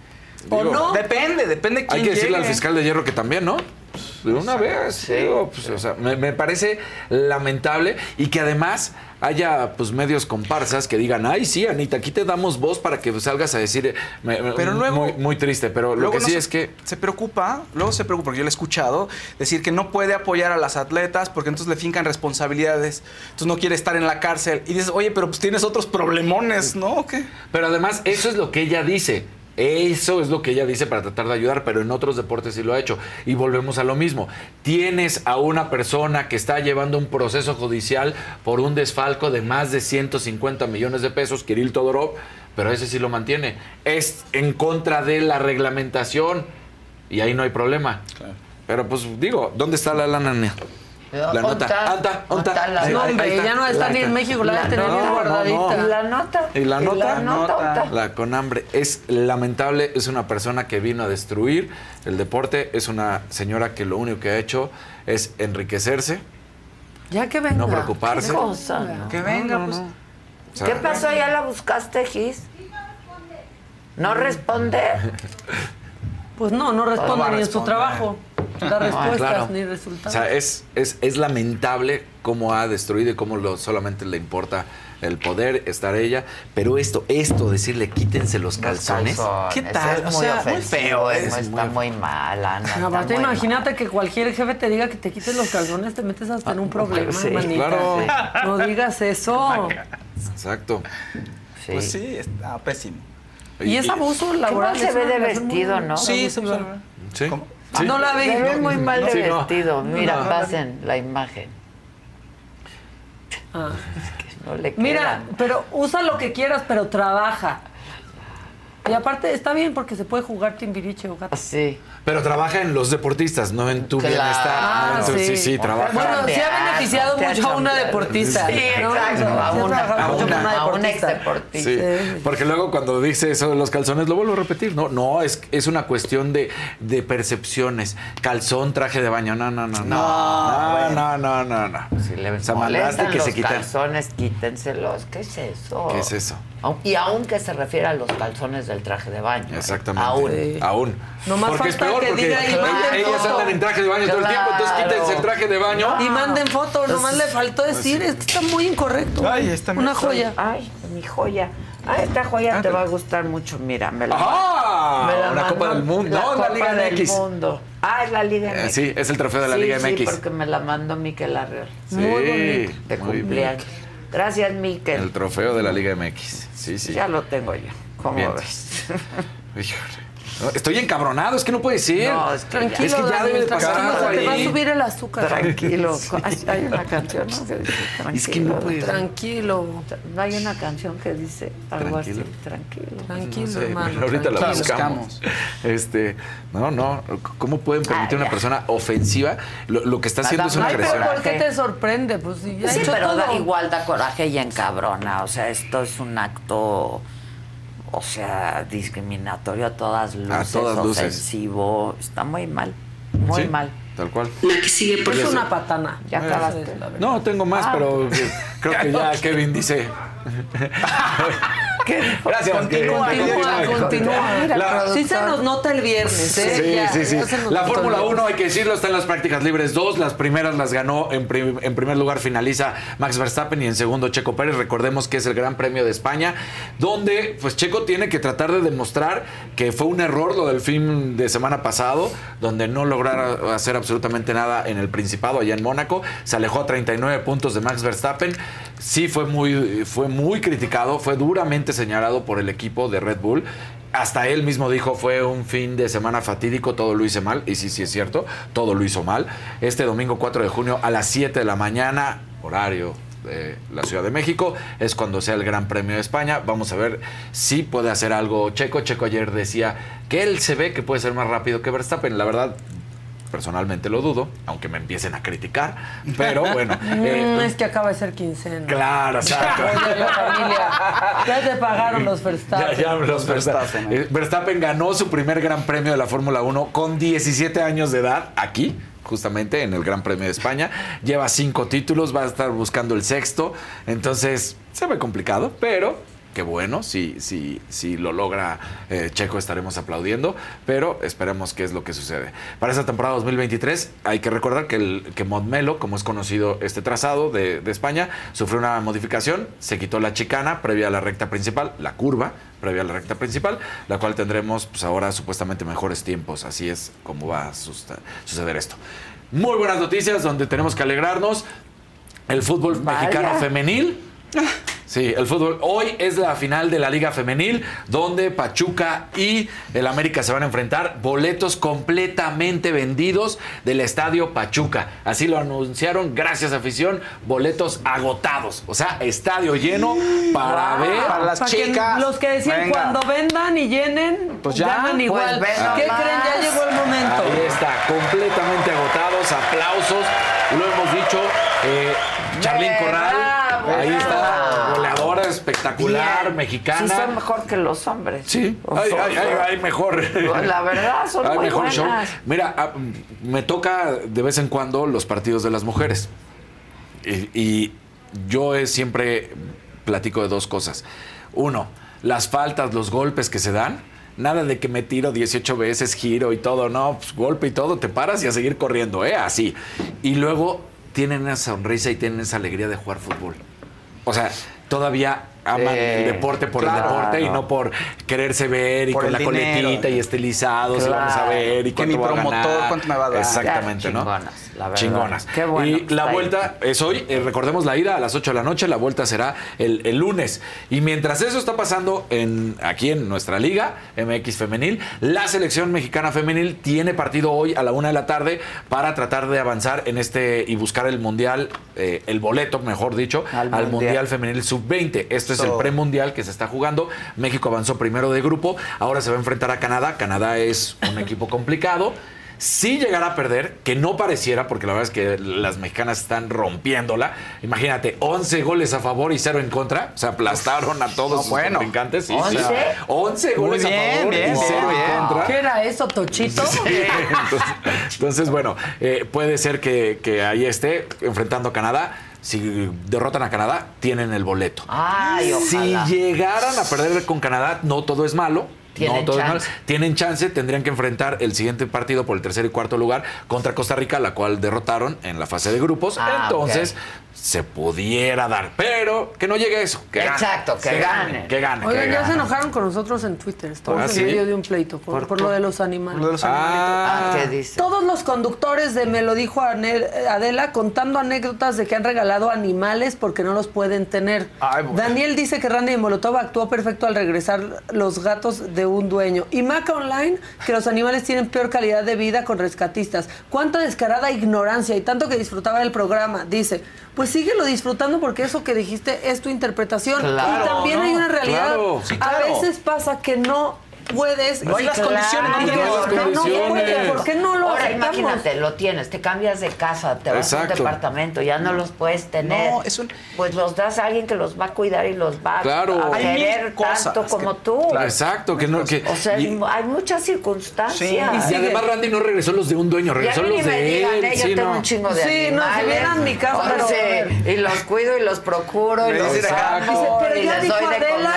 ¿O Digo, no? Depende, depende quién Hay que decirle al fiscal de hierro que también, ¿no? Pues, De una vez. digo, pues, o sea, me, me parece lamentable y que además haya pues medios comparsas que digan, ay, sí, Anita, aquí te damos voz para que salgas a decir. eh, me- me- Pero luego- muy, muy triste, pero lo que no sí se- es que. Se preocupa, luego se preocupa, porque yo le he escuchado decir que no puede apoyar a las atletas porque entonces le fincan responsabilidades. Entonces no quiere estar en la cárcel. Y dices, oye, pero pues tienes otros problemones, ¿no? ¿O qué? Pero además, eso es lo que ella dice. Eso es lo que ella dice para tratar de ayudar, pero en otros deportes sí lo ha hecho. Y volvemos a lo mismo. Tienes a una persona que está llevando un proceso judicial por un desfalco de más de 150 millones de pesos, Kirill Todorov, pero ese sí lo mantiene. Es en contra de la reglamentación y ahí no hay problema. Pero pues digo, ¿dónde está la lana? La ¿Dónde nota. Anta, ¿Dónde anta. la- No, hombre, ya no está ni en México, la La tener bien guardadita. no. ¿Y la nota? ¿Y la nota? la nota? La Conambre es lamentable, es una persona que vino a destruir el deporte, es una señora que lo único que ha hecho es enriquecerse, Ya que venga. no preocuparse. ¿Qué cosa, no? Que venga, pues. ¿Qué pasó? ¿Ya la buscaste, Gis? ¿No responde? Pues no, no responde ni en su trabajo. (laughs) Da respuestas claro. ni O resultados. sea, es, es, es lamentable cómo ha destruido y cómo lo, solamente le importa el poder, estar ella. Pero esto, esto, decirle quítense los calzones. ¿Qué tal? Es O muy sea, muy ofensivo, feo, es es está muy mal, Ana. está Aparte, muy imagínate que cualquier jefe te diga que te quites los calzones, te metes hasta en un problema, sí, manita. claro. No digas eso. Exacto. Sí. Pues sí, está pésimo. Y es abuso laboral. mal se ve de muy vestido, ¿no? Sí, sí. ¿Cómo? Sí. No la ve. ve muy mal de Sí, no. vestido. Mira, No. pasen la imagen. Ah. No le Mira, pero usa lo que quieras, pero trabaja. Y aparte está bien porque se puede jugar timbiriche o gato. Sí. Pero trabaja en los deportistas, no en tu Claro. bienestar. Ah, no en tu- sí. sí, sí, trabaja. Bueno, sí ha Ah, beneficiado mucho a una deportista. Sí, ¿no? exacto. A una, a una, con a una ex deportista. Sí, porque luego cuando dice eso de los calzones, lo vuelvo a repetir. No, no, es, es una cuestión de, de percepciones. Calzón, traje de baño. No, no, no. No, no, no, no, no. no. Si le O sea, que los se quitan. calzones, quítenselos. ¿Qué es eso? ¿Qué es eso? Y aún que se refiere a los calzones del traje de baño. ¿eh? Exactamente. Aún. Aún. Nomás porque es peor que porque diga, y manden ellas foto. andan en traje de baño todo el tiempo, entonces quítense el traje de baño. Y manden fotos, nomás le faltó decir, Sí. esto está muy incorrecto. Ay, está Una joya. Ay, mi joya. Ah, esta joya te va a gustar mucho. Mira, me la ¡Ah! me la Una mandó Copa del Mundo. La No, la Copa Liga del MX. Mundo. Ah, es la Liga Eh, MX. sí, es el trofeo de la Sí, Liga sí, MX. porque me la mandó Miquel Arreola. Sí, Muy bonito. De cumpleaños. Gracias, Miquel. El trofeo de la Liga MX. Sí, sí. Ya lo tengo yo. ¿Cómo Bien. ves? (laughs) Estoy encabronado, es que no puede ser. No, es que ya- es que ya debe de tranquilo, pasar te va a subir el azúcar. Tranquilo. Hay, hay una canción, ¿no? Que dice, Es que no puede ser. Tranquilo. No hay una canción que dice algo Tranquilo. así. Tranquilo. Tranquilo, No sé, hermano. ahorita la tranquilo. buscamos. Este, no, no. ¿Cómo pueden permitir a una persona ofensiva? Lo, lo que está haciendo es una Ay, agresión. ¿por qué te sorprende? Pues si ya ha Sí, hecho pero todo. da, igual da coraje y encabrona. O sea, esto es un acto, o sea, discriminatorio a todas luces, todas luces. ofensivo. Está muy mal, muy Sí, mal. Tal cual. Es una patana. Ya Esa acabaste. es la verdad. No, tengo más, Ah. pero (laughs) creo que ya Kevin dice. (laughs) Gracias, Continúa, continúa. La- Sí se nos nota el viernes, ¿eh? Sí, Ya, sí, sí. ya La Fórmula viernes. 1, hay que decirlo, está en las prácticas libres 2. Las primeras las ganó. En, prim- en primer lugar finaliza Max Verstappen y en segundo Checo Pérez. Recordemos que es el Gran Premio de España, donde pues Checo tiene que tratar de demostrar que fue un error lo del fin de semana pasado, donde no lograron hacer absolutamente nada en el Principado, allá en Mónaco. Se alejó a 39 puntos de Max Verstappen. Sí fue muy, fue muy criticado, fue duramente señalado por el equipo de Red Bull. Hasta él mismo dijo fue un fin de semana fatídico, todo lo hice mal, y sí, sí es cierto, todo lo hizo mal. Este domingo 4 de junio a las 7 de la mañana, horario de la Ciudad de México, es cuando sea el Gran Premio de España. Vamos a ver si puede hacer algo Checo. Checo ayer decía que él se ve que puede ser más rápido que Verstappen. La verdad, personalmente lo dudo, aunque me empiecen a criticar, pero (laughs) bueno. Mm, eh, es que acaba de ser quincena. Claro, exacto. (laughs) Oye, la familia. Ya te pagaron los Verstappen. Ya, ya los Verstappen. Eh, Verstappen ganó su primer Gran Premio de la Fórmula 1 con 17 años de edad aquí. Justamente en el Gran Premio de España. Lleva cinco títulos, va a estar buscando el sexto. Entonces, se ve complicado, pero qué bueno. Si, si, si lo logra eh, Checo, estaremos aplaudiendo. Pero esperemos qué es lo que sucede. Para esta temporada 2023, hay que recordar que, el, que Montmelo, como es conocido este trazado de, de España, sufrió una modificación. Se quitó la chicana previa a la recta principal, la curva previa a la recta principal, la cual tendremos pues ahora supuestamente mejores tiempos. Así es como va a suceder esto. Muy buenas noticias donde tenemos que alegrarnos. El fútbol mexicano femenil. Sí, el fútbol. Hoy es la final de la Liga Femenil, donde Pachuca y el América se van a enfrentar. Boletos completamente vendidos del estadio Pachuca. Así lo anunciaron, gracias afición. Boletos agotados. O sea, estadio lleno para Wow. ver. Para las que chicas. los que decían Venga. cuando vendan y llenen, Pues ya. ganan Pues igual. ¿Qué creen? Ya llegó el momento. Ahí está, completamente agotados, aplausos. Lo hemos dicho, eh, Charlín Corral, Bravo, ahí está, bravo. goleadora espectacular, Bien. mexicana. Sí, son mejor que los hombres. Sí, hay, hay- hay- hay mejor. La verdad, son (laughs) Hay muy mejor show. Mira, ah, me toca de vez en cuando los partidos de las mujeres. Y, y yo eh, siempre platico de dos cosas. Uno, las faltas, los golpes que se dan. Nada de que me tiro 18 veces, giro y todo, no, pues, golpe y todo, te paras y a seguir corriendo, ¿eh? Así. Y luego tienen esa sonrisa y tienen esa alegría de jugar fútbol. O sea, todavía aman Sí, el deporte por claro. el deporte y no por quererse ver y Por con la dinero. coletita y estilizados y Claro. vamos a ver y Que mi cuánto va a promotor, ganar. cuánto me va a dar. Exactamente, ¿no? Chingonas, la verdad. Chingonas. Qué bueno Y la ahí. vuelta es hoy, eh, recordemos la ida a las 8 de la noche, la vuelta será el, el lunes. Y mientras eso está pasando en, aquí en nuestra liga, MX Femenil, la selección mexicana femenil tiene partido hoy a la una de la tarde para tratar de avanzar en este y buscar el mundial, eh, el boleto, mejor dicho, Al al, Mundial. mundial. Femenil Sub-20. Esto Este es el premundial que se está jugando. México avanzó primero de grupo, ahora se va a enfrentar a Canadá. Canadá es un (laughs) equipo complicado. Si llegara a perder, que no pareciera, porque la verdad es que las mexicanas están rompiéndola. Imagínate, 11 goles a favor y 0 en contra. O sea, aplastaron a todos No, sus bueno. contrincantes. Sí, ¿11? sí. 11 Muy goles bien, a favor bien, y 0 bien, en contra. ¿Qué era eso, Tochito? Sí, (laughs) entonces, entonces, bueno, eh, puede ser que, que ahí esté enfrentando a Canadá. Si derrotan a Canadá, tienen el boleto. Ay, si llegaran a perder con Canadá, no todo es malo. Tienen no chance. Tienen chance, tendrían que enfrentar el siguiente partido por el tercer y cuarto lugar contra Costa Rica, la cual derrotaron en la fase de grupos. Ah, Entonces, se pudiera dar. Pero que no llegue eso. Que gane. Exacto, que gane. Que gane. Oigan, que ya gane. se enojaron con nosotros en Twitter. Estamos ¿Ah, en sí? medio de un pleito por, ¿Por por qué? lo de los animales. Lo de los Ah. Ah, ¿qué dice? Todos los conductores de Me lo dijo Adela contando anécdotas de que han regalado animales porque no los pueden tener. Ay, bueno. Daniel dice que Randy de Molotov actuó perfecto al regresar los gatos de un dueño. Y Maca Online que los animales tienen peor calidad de vida con rescatistas. Cuánta descarada ignorancia y tanto que disfrutaba del programa. Dice, pues síguelo disfrutando porque eso que dijiste es tu interpretación. Claro, y también ¿no? hay una realidad. Claro. Sí, A veces pasa que no puedes. No hay las condiciones, no Y tienes las porque no condiciones. puedes, ¿Por qué no lo Ahora aceptamos? imagínate, lo tienes, te cambias de casa, te vas a un departamento, ya no los puedes tener. No, es un- Pues los das a alguien que los va a cuidar y los va Claro. a querer tanto que- como tú. Claro. Exacto, que no. Que, O sea, y- hay muchas circunstancias. Sí, Y además Randy no regresó los de un dueño, Y a regresó mí los ni me de digan, él. eh, yo sí, tengo no. un chingo de Sí, no, si vieran mi casa, pero- y los cuido y los procuro y los saco Dice, pero y ya dijo de Adela,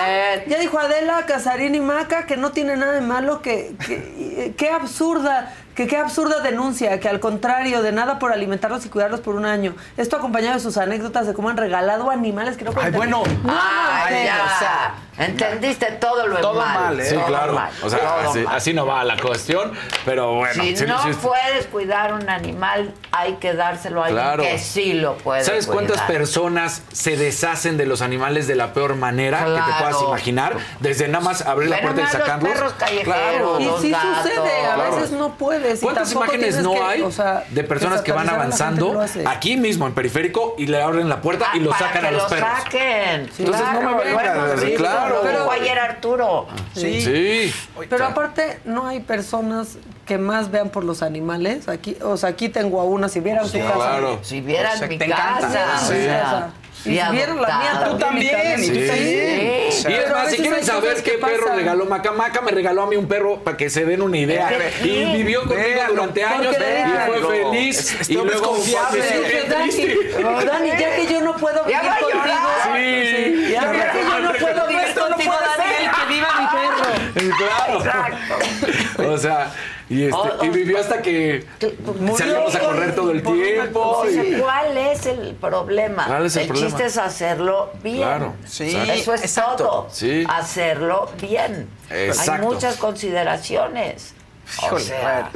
ya dijo Adela Casarín y Maca que no tiene nada de malo, que, que- qué absurda, que qué absurda denuncia, que al contrario, de nada por alimentarlos y cuidarlos por un año. Esto acompañado de sus anécdotas de cómo han regalado animales que no Ay, bueno. tener. No, o sea, Entendiste todo lo Todo mal. mal, ¿eh? Sí, todo claro. mal, o sea, todo así, mal. así no va la cuestión, pero bueno. si sí, no puedes cuidar un animal, hay que dárselo a alguien Claro. que sí lo puede ¿Sabes cuántas personas se deshacen de los animales de la peor manera que te Claro. puedas imaginar? Desde nada más abrir la puerta y más los sacarlos. perros callejeros, Claro. y sí gatos. sucede, a Claro. veces no puedes. y ¿Cuántas imágenes no que, hay o sea, de personas que van avanzando lo aquí mismo en periférico y le abren la puerta y Ah, los para sacan a los lo perros? saquen. Entonces no Claro, me lo vengan, visto, claro. lo Pero- dijo ayer Arturo. Sí. Sí. Pero aparte, no hay personas que más vean por los animales. Aquí, o sea, aquí tengo a una, si vieran su casa. claro. Si vieran O sea, mi encanta. casa. Sí. o sea, Y si vieran la mía. Tú también, y tú Sí. también. Sí. Y es más, si quieren saber qué perro pasan. regaló Maca, Maca me regaló a mí un perro para que se den una idea. Y vivió conmigo Véanlo, durante años y fue feliz. Es- y luego confiable. (laughs) Dani, ya que yo no puedo vivir contigo. Sí. Ya, ya que yo no puedo vivir contigo, Daniel, que viva mi perro. (laughs) Claro. Exacto. O sea, y, este, O- y o- vivió hasta que Murió salíamos a correr todo el tiempo. y- ¿Cuál es el problema? ¿Cuál es el problema? chiste es hacerlo bien. Claro, Sí, Eso es exacto. todo. Sí. Hacerlo bien. Hay muchas consideraciones. O sea.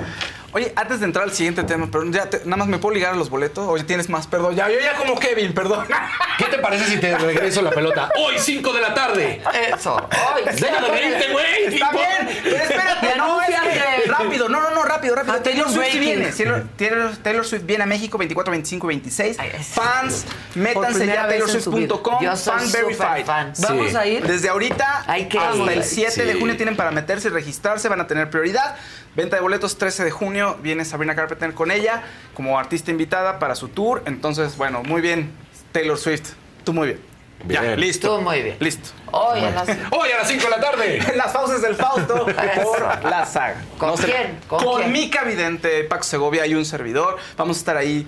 Oye, antes de entrar al siguiente tema, pero ya te- nada más me puedo ligar a los boletos. Oye, tienes más, perdón. Ya, yo ya como Kevin, perdón. (laughs) ¿Qué te parece si te regreso la pelota? Hoy, 5 de la tarde. eso. Ay, Deja de reírte, güey. Está bien, pero espérate, no, es que rápido, no, no, no, rápido, rápido. Ah, Taylor Taylor Swift viene, Taylor, Taylor- Swift viene a México 24, 25 y 26. Ay, es- Fans, métanse ya a taylorswift.com, fan verified. fan. Vamos Sí. a ir. Desde ahorita Hay que hasta ir. el 7 de junio tienen para meterse y registrarse, van a tener prioridad. Venta de boletos 13 de junio, viene Sabrina Carpenter con ella como artista invitada para su tour. Entonces, bueno, muy bien, Taylor Swift. Tú muy bien. Ya, listo. Tú muy bien. Listo. Hoy a las... (laughs) Hoy a las 5 de la tarde. (laughs) Las pausas del Fausto (laughs) por la saga. ¿Con quién? ¿Con Con, quién? Mica Vidente, Paco Segovia y un servidor. Vamos a estar ahí.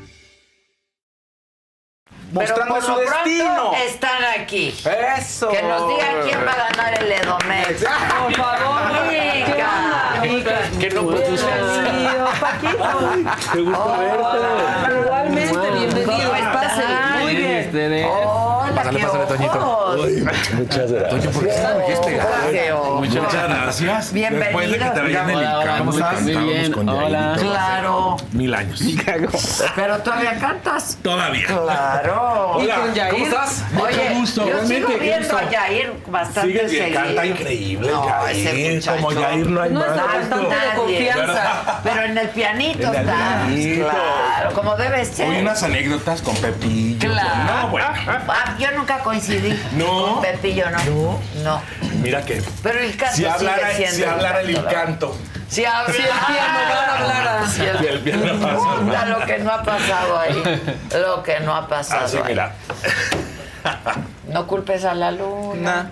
Mostrando por su lo pronto destino. Están aquí. Eso. Que nos digan quién va a ganar el Edomex. (laughs) Por favor, Mica. Que no. Bienvenido, Paquito. Qué gusto verte. Igualmente, bienvenido. Pásale. Muy bien. Hola, Pásale, pásale, Toñito. Muchas gracias. Toño, ¿por qué estás ojos. Muchas gracias. Bienvenido. Después de que te veía en el Icam, ¿cómo estás? cantábamos Muy bien, con hola. Claro. Mil años. Pero todavía cantas. Todavía. Claro. Hola, ¿cómo estás? Oye, Mucho gusto, yo realmente, sigo qué viendo a Yair bastante Sigue seguido. canta increíble, No, ese muchacho. Como Yair no hay No más. es de Nadie. confianza. Pero en el pianito En el está. pianito. Claro, como debe ser. Hoy unas anécdotas con Pepillo. Claro. No, bueno. Ah, yo nunca coincidí. No. Con Pepillo no. No. Mira que. Pero el canto Si hablara, sigue siendo si hablara el encanto. Si el piano hablara. Si el Si el piano. Puta, lo que no ha pasado ahí. Lo que no ha pasado Así, ahí. mira. No culpes a la luna.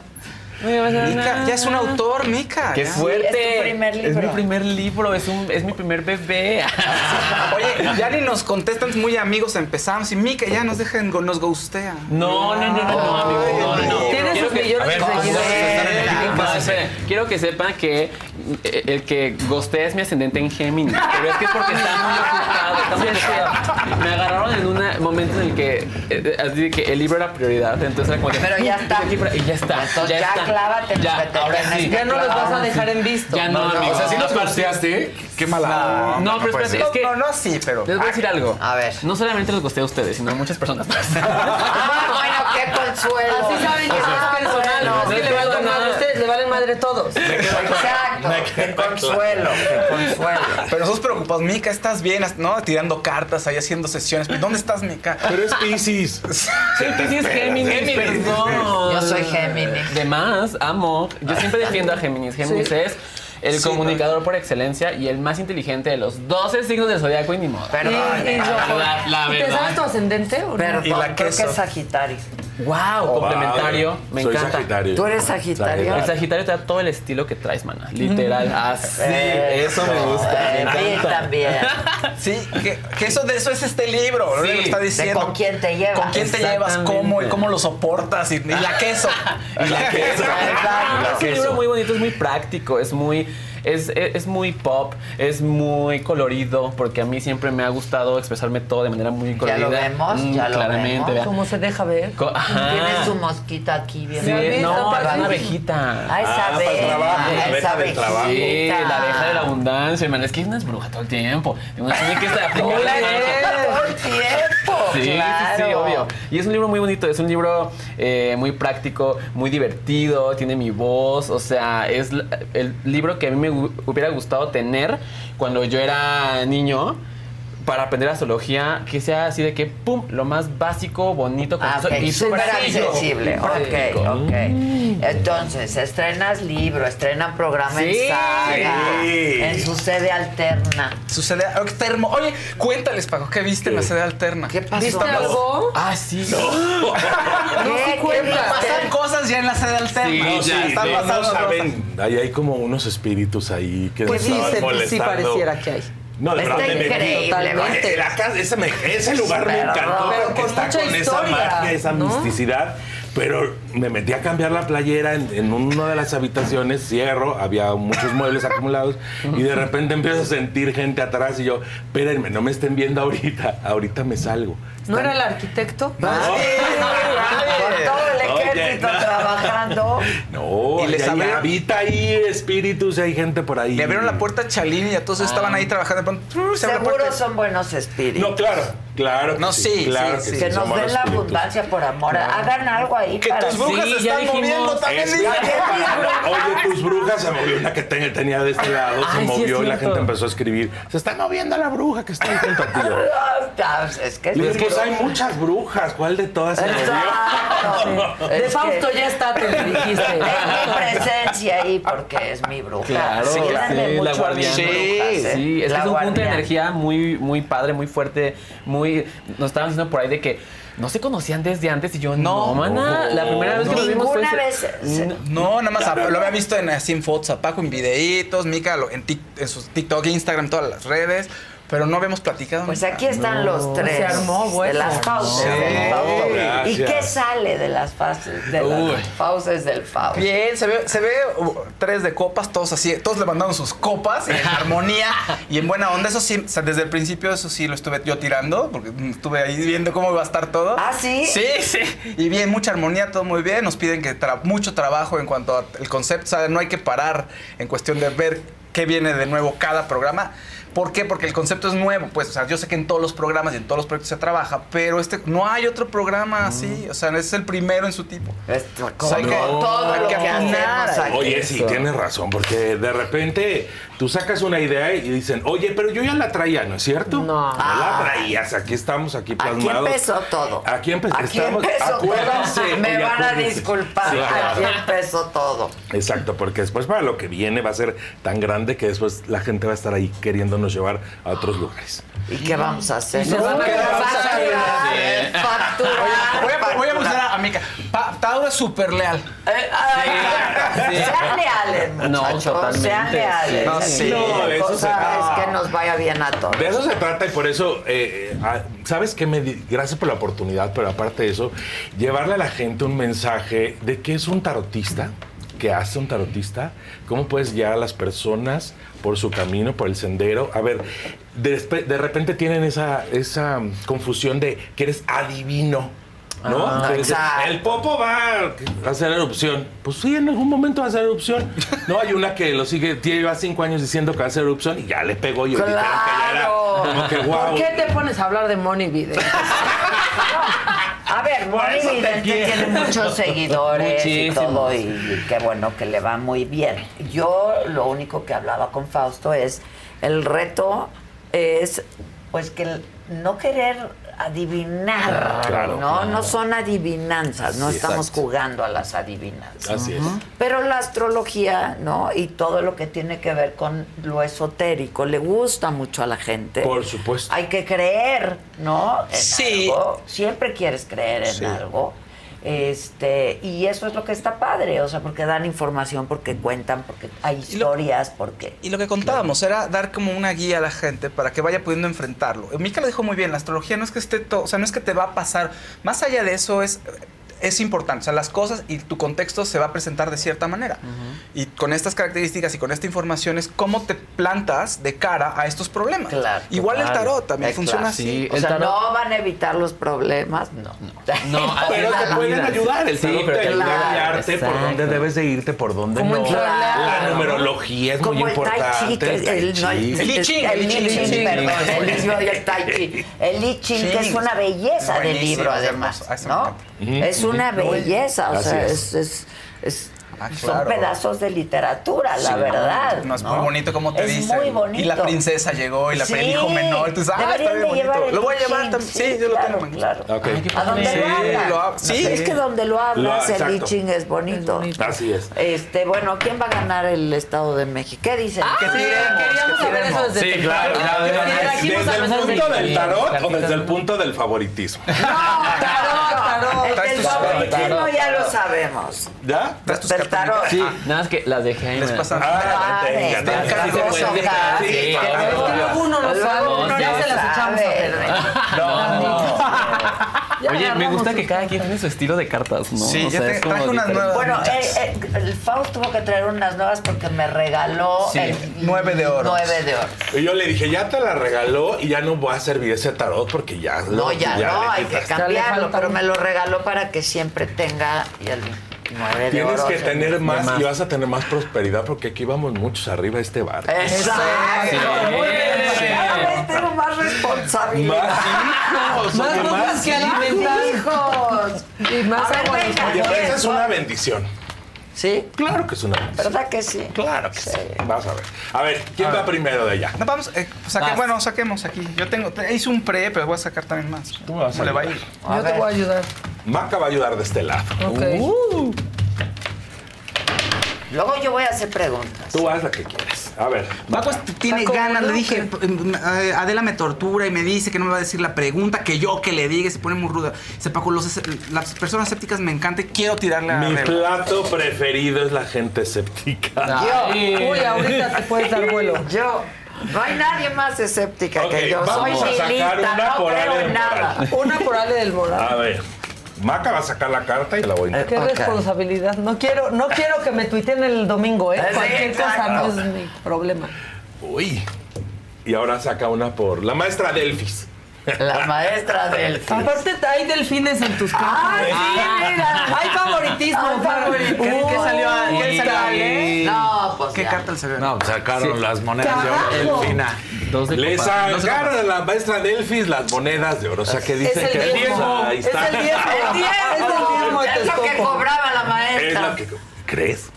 Mica, ya es un autor, Mica. ¡Qué ya. fuerte! Sí, es tu primer Es libro. mi primer libro, es, un, es mi primer bebé. (laughs) Oye, ya ni nos contestan muy amigos, empezamos y Mica ya nos dejan, nos gustea. No, no, no, no, no, amigo. No, no, no. Tienes sus que- millones de seguidores. Eh. Quiero que sepan que eh, el que gostea es mi ascendente en Géminis. Pero es que es porque está muy ocupado. Está muy ocupado. Me agarraron en un momento en el que, eh, así de que el libro era prioridad. Entonces era como de, Pero ya "Uh, está. aquí para-". Y ya está. Ya está. Clávate en Ya, ahora sí. Ya no los vas a dejar en visto. Ya no, amigo. O sea, si nos Aparte- costeaste, qué mala. No, pero espérate, ser. es que No, no así, pero. les voy a decir algo. A ver. No solamente los gosté a ustedes, sino a muchas personas más. Ah, bueno, qué consuelo. Así saben que no es personal, no es que le valgan madre a ustedes, le valen madre a todos. Exacto. Qué consuelo, qué consuelo. Pero nosotros preocupados, Mica, ¿estás bien? ¿No? Tirando cartas, ahí haciendo sesiones. ¿Dónde estás, Mica? Pero es Pisces. (laughs) Sí, Pisces Géminis, perdón. Yo soy Géminis. De más, amo. Yo siempre defiendo a Géminis. Géminis es el Sí, comunicador por excelencia y el más inteligente de los 12 signos del zodiaco y ni modo. Perdón. Y- y yo- La, la ¿Y ¿Te sabes tu verdad. ascendente o no? Perdón, Y la creo que es Sagitario. Wow, complementario. Me Soy encanta. Sagitario. ¿Tú eres Sagitario? El Sagitario te da todo el estilo que traes, mana. Literal. Así. Eso me gusta. Eh, a mí encanta. también. Sí, que, que eso de eso es este libro. Sí, Lo está diciendo. con quién te llevas. ¿Con quién te llevas? ¿Cómo? ¿Y cómo lo soportas? Y, y la queso. (laughs) Y la (laughs) queso. Exacto. Es un libro muy bonito, es muy práctico, es muy. Es, es, es muy pop, es muy colorido, porque a mí siempre me ha gustado expresarme todo de manera muy Ya colorida. lo vemos, Mm, ya lo claramente, vemos. ¿Cómo se deja ver? Co- Ajá. Tiene su mosquita aquí bien Sí, no, es una abejita. Ah, esa Ah, abeja, trabajo, la esa abeja del trabajo. Sí, la abeja de la abundancia, hermano. Es que una es bruja todo el tiempo. Uno tiene que estar aplicando todo el tiempo. Sí, sí, claro. sí, obvio. Y es un libro muy bonito, es un libro eh, muy práctico, muy divertido, tiene mi voz, o sea, es el libro que a mí me hu- hubiera gustado tener cuando yo era niño para aprender astrología, que sea así de que, pum, lo más básico, bonito, Ah, conciso ok, y súper accesible. Ok, ok. Entonces, estrenas libro, estrenan programa en Sí. saga, Sí. en su sede alterna. Su sede alterna. Oye, cuéntales, Paco, ¿qué viste en la sede alterna? ¿Qué pasó? ¿Viste algo? Ah, sí. (laughs) ¿Qué? sí cuenta. Pasan cosas ya en la sede alterna. Sí, ya, están no, pasando no cosas. saben, ahí hay como unos espíritus ahí que Pues sí, estaban se- sí molestando. pareciera que hay. No, de verdad increíble. Totalmente. La casa- ese, me- ese lugar me encantó pero con está mucha con esa magia, esa ¿no? misticidad. Pero me metí a cambiar la playera en, en una de las habitaciones, cierro, había muchos muebles acumulados y de repente empiezo a sentir gente atrás y yo, espérenme, no me estén viendo ahorita, ahorita me salgo. ¿No era el arquitecto? Con (laughs) todo el Oye, ejército no. trabajando. No, Y les abrieron- habita ahí espíritus y hay gente por ahí. Le abrieron la puerta a Chalín y a todos estaban ahí trabajando. Seguro son buenos espíritus. No, claro, claro. que No, sí, claro sí, que sí. que nos den la abundancia por amor. Hagan algo ahí Que para tus brujas Sí, se están moviendo también. Es-. (laughs) Oye, tus brujas se movió una que ten- tenía de este lado, se Ay, sí, movió es y la gente empezó a escribir. Se está moviendo la bruja que está junto a ti. (laughs) Es que pues hay muchas brujas, ¿cuál de todas se movió? (laughs) De es Fausto que ya está, te lo dijiste. Es mi presencia ahí porque es mi bruja. Claro, Sí, sí, la guardiana. brujas, ¿eh? Sí, es es un punto de energía muy, muy padre, muy fuerte, muy... Nos estaban diciendo por ahí de que no se conocían desde antes y yo, no, mana, la primera vez que nos vimos fue... Ese- vez. No, nada más a- lo había visto en, así en fotos a Paco, en videitos, Mica lo- en, tic- en sus TikTok, Instagram, todas las redes, pero no habíamos platicado. Pues nunca. aquí están los tres. Se armó, de bueno. las fauces Sí, del Fausto. ¿Y qué sale de las fauces de Uy. las fauces del Fausto? Bien, se ve, se ve uh, tres de copas, todos así, todos levantando sus copas en (laughs) armonía y en buena onda. Eso sí, o sea, desde el principio eso sí lo estuve yo tirando, porque mm, estuve ahí viendo cómo iba a estar todo. ¿Ah, sí? Sí, sí. Y bien, mucha armonía, todo muy bien. Nos piden que tra- mucho trabajo en cuanto al concepto, o sea, no hay que parar en cuestión de ver qué viene de nuevo cada programa. ¿Por qué? Porque el concepto es nuevo, pues, o sea, yo sé que en todos los programas y en todos los proyectos se trabaja, pero este no hay otro programa así, o sea, es el primero en su tipo. O sea, hay que- todo hay lo que afinar. Oye, sí, tienes razón, porque de repente tú sacas una idea y dicen, oye, pero yo ya la traía, ¿no es cierto? No. la traías, aquí estamos, aquí Aquí plasmados. empezó todo. Aquí, empe- Aquí estamos- empezó acuérdense, todo. (laughs) Me van a disculpar. Sí, claro. Aquí empezó todo. Exacto, porque después para lo que viene va a ser tan grande que después la gente va a estar ahí queriéndonos llevar a otros lugares. ¿Y qué vamos a hacer? No, Nos van a ¿qué vamos a facturar, hacer? facturar, Voy a, voy a facturar. buscar a Mica. Pa- Tauro es súper leal. Eh, (laughs) Sean leales, No, muchachos. totalmente. Sean leales. No, sí. La No, de eso se cosa trata. es que nos vaya bien a todos. De eso se trata y por eso, eh, eh, ah, ¿sabes qué? Me di- Gracias por la oportunidad, pero aparte de eso, llevarle a la gente un mensaje de qué es un tarotista, qué hace un tarotista, cómo puedes guiar a las personas por su camino, por el sendero. A ver, despe- de, repente tienen esa, esa confusión de que eres adivino. ¿No? Ah, el popo va a hacer erupción. Pues sí, en algún momento va a hacer erupción. No, hay una que lo sigue, lleva cinco años diciendo que va a hacer erupción y ya le pegó y dijeron que ya era como que guau. ¿Por qué te pones a hablar de Money Video? (laughs) A ver, Moni Vidente tiene muchos seguidores y Muchísimos. todo, y, y qué bueno que le va muy bien. Yo lo único que hablaba con Fausto es, el reto es, pues, que no querer adivinar, Claro, ¿no? claro. No son adivinanzas, no Sí, estamos exacto. jugando a las adivinanzas. Así es. Pero la astrología, ¿no? Y todo lo que tiene que ver con lo esotérico le gusta mucho a la gente. Por supuesto. Hay que creer, ¿no? En Sí. algo. Siempre quieres creer en Sí. algo. Este, y eso es lo que está padre, o sea, porque dan información, porque cuentan, porque hay historias, porque Y lo que contábamos era dar como una guía a la gente para que vaya pudiendo enfrentarlo. Mica lo dijo muy bien, la astrología no es que esté todo, o sea, no es que te va a pasar, más allá de eso es es importante, o sea, las cosas y tu contexto se va a presentar de cierta manera. Y con estas características y con esta información es cómo te plantas de cara a estos problemas. Claro, Igual el tarot también Eh, funciona claro. así. o sea, no van a evitar los problemas, no. No, (laughs) Pero te pueden ayudar, el Sí, tarot pero te ayuda a guiarte por dónde debes de irte, por dónde no. La numerología es Como muy el tai importante. chi, que el tai el, no, chi. El I Ching, el el I I Ching, Ching. perdón, el libro del tai chi. El I Ching, que es una belleza de Buenísimo, libro, además, hermoso, eso me ¿no? Es una belleza, o sea, es. es, es, Ah, son claro. pedazos de literatura, la Sí, verdad. No, es ¿no? muy bonito como te es dicen. muy bonito. Y la princesa llegó y la Sí, el hijo menor. Entonces, ah, está bien bonito. el Lo voy a llevar también. Ching, Sí, yo lo claro, tengo. me gusta. Claro. Ok. A donde Sí, lo hablan. lo hab- sí. Es que donde lo hablas, Lo- el I exacto. Ching es bonito. Así es. Este, bueno, ¿quién va a ganar el Estado de México? ¿Qué dicen? Que Sí, queríamos que saber eso desde Sí, claro. ya, Sí, trajimos ¿Desde el punto del tarot o desde el punto del favoritismo? No, tarot, tarot. El del favoritismo ya lo sabemos. ¿Ya? Traes tus Del cartas. tarot. Sí, nada más que las dejé ahí. Les. Ah, uno no luego sabe, ya no se las echamos a sabe. perder. Oye, Ya me gusta que cada quien tiene su estilo de cartas, ¿no? Sí, o ya sea, te- es como traje unas nuevas. Bueno, eh, eh, el Faust tuvo que traer unas nuevas porque me regaló Sí, el nueve de oro. Nueve de oro. Y yo le dije, ya te la regaló y ya no voy a servir ese tarot porque ya. No, lo- ya, no, le hay que cambiarlo, pero me lo regaló para que siempre tenga y el Tienes que tener más, más. y vas a tener más prosperidad porque aquí vamos muchos arriba de este bar. Exacto. Sí. Muy bien. Sí. Cada vez tengo más responsabilidad. Más hijos, Más cosas más que alimentar. hijos. Y más A ver, agua. venga. Oye, pero esa es una bendición. ¿Sí? Claro que es una bendición. ¿Verdad que sí? Claro que sí. Vamos a ver. A ver, ¿quién va primero de allá? No, vamos, eh, saque- Vas. bueno, saquemos aquí. Yo tengo, te- hice un pre, pero voy a sacar también más. Tú me vas a ¿Cómo le va a ir? A Yo te voy a ayudar. Maca va a ayudar de este lado. Uh. Luego yo voy a hacer preguntas. Tú haz la que quieres. A ver. Paco tiene ganas, le ¿no? dije, eh, Adela me tortura y me dice que no me va a decir la pregunta, que yo que le diga, se pone muy ruda. Dice, Paco, los- las personas escépticas me encantan, quiero tirarle a Mi Adela. plato preferido es la gente escéptica. Yo. Uy, ahorita te puedes dar vuelo. Yo. No hay nadie más escéptica que yo. Soy vamos a sacar una no por creo Ale del nada. Moral. Una por Ale del Moral. A ver. Maca va a sacar la carta y la voy a Qué intentar. responsabilidad. No quiero, no quiero que me tuiteen el domingo, ¿eh? Sí, Cualquier cosa no es mi problema. Uy. Y ahora saca una por la maestra Delfis. (laughs) La maestra Delfis. Aparte hay delfines en tus cartas. ¡Ay, sí, mira! Hay favoritismo. Hay favoritismo. Uy, ¿Qué salió? ¿Qué salió? No, pues ¿Qué carta le salió? No, sacaron Sí. las monedas de oro. Carajo. Delfina. Dos de Le sacaron a la maestra Delfis las monedas de oro. O sea, que Es dice el que diezmo. Ahí Es está. el diezmo. El (laughs) diezmo. Es el diezmo Es lo que cobraba la Es maestra. lo que crees.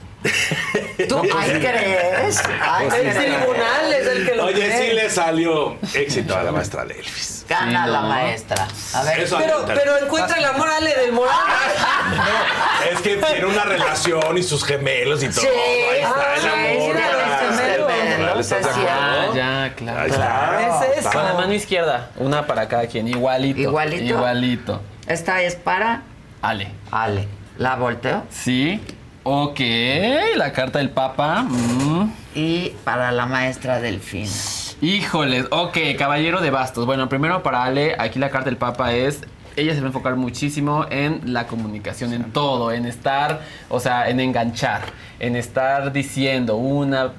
¿Tú ahí crees? Ay, El crees. tribunal es el que lo Oye, cree. sí le salió éxito a la maestra Delfis. Gana Sí, la maestra. A ver. Eso Pero, encuentra el amor Ale del Moral. (laughs) Es que tiene una relación y sus gemelos y todo. Sí, Ahí está ah, el sí, amor. sí, ¿verdad? los gemelos, ¿Estás de. Ah, acuerdo? ya, claro. Ahí está. Es eso. Con la mano izquierda, una para cada quien, igualito. ¿Igualito? Igualito. Esta es para Ale. Ale. ¿La volteo? Sí. Ok, la carta del Papa. mm. Y para la maestra Delfina. Híjoles, ok, caballero de bastos. Bueno, primero para Ale, aquí la carta del Papa es. Ella se va a enfocar muchísimo en la comunicación, en todo, en estar, o sea, en enganchar, en estar diciendo una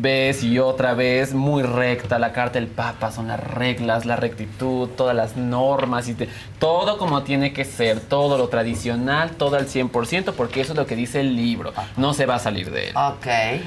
vez y otra vez muy recta. La carta del Papa son las reglas, la rectitud, todas las normas y te- todo como tiene que ser, todo lo tradicional, todo al 100%, porque eso es lo que dice el libro. No se va a salir de él. Ok.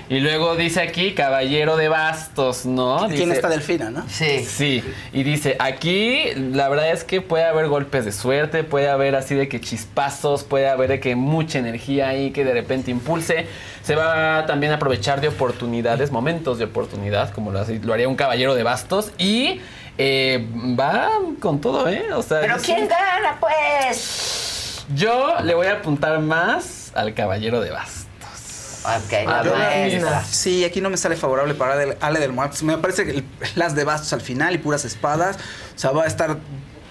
Y luego dice aquí, caballero de bastos, ¿no? ¿Quién Dice- está Delfina, no? Sí. Sí, y dice, aquí la verdad es que puede haber golpes de suerte, puede haber así de que chispazos, puede haber de que mucha energía ahí que de repente impulse. Se va también a aprovechar de oportunidades, momentos de oportunidad, como lo, hace- lo haría un caballero de bastos. Y eh, va con todo, ¿eh? O sea, ¿Pero quién gana, pues? Yo le voy a apuntar más al caballero de bastos. Ok, la Yo la. Sí, aquí no me sale favorable para Ale, Ale del. Pues me parece que las de bastos al final y puras espadas. O sea, va a estar.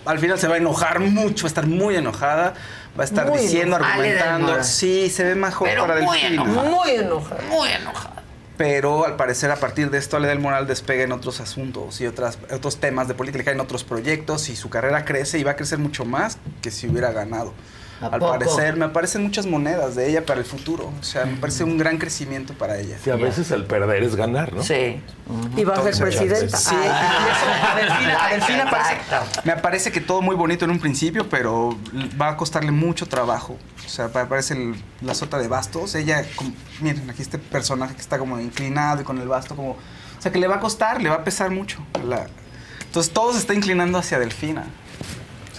Al final se va a enojar mucho, va a estar muy enojada. Va a estar Muy diciendo, enojada. Argumentando. Sí, se ve mejor Pero para muy enojada. Muy enojada. Muy enojada. Pero al parecer a partir de esto Ale del Moral despega en otros asuntos y otras, otros temas de política, en otros proyectos y su carrera crece y va a crecer mucho más que si hubiera ganado. ¿A Al poco? parecer me aparecen muchas monedas de ella para el futuro. O sea, me parece un gran crecimiento para ella. Sí, a veces el perder es ganar, ¿no? Sí. Y va a ser presidenta. Sí, y eso, a Delfina, a Delfina parece- Exacto. me parece que todo muy bonito en un principio, pero va a costarle mucho trabajo. O sea, pa- parece el- la sota de bastos. Ella, como- miren, aquí este personaje que está como inclinado y con el basto como... O sea, que le va a costar, le va a pesar mucho. La- entonces todo se está inclinando hacia Delfina.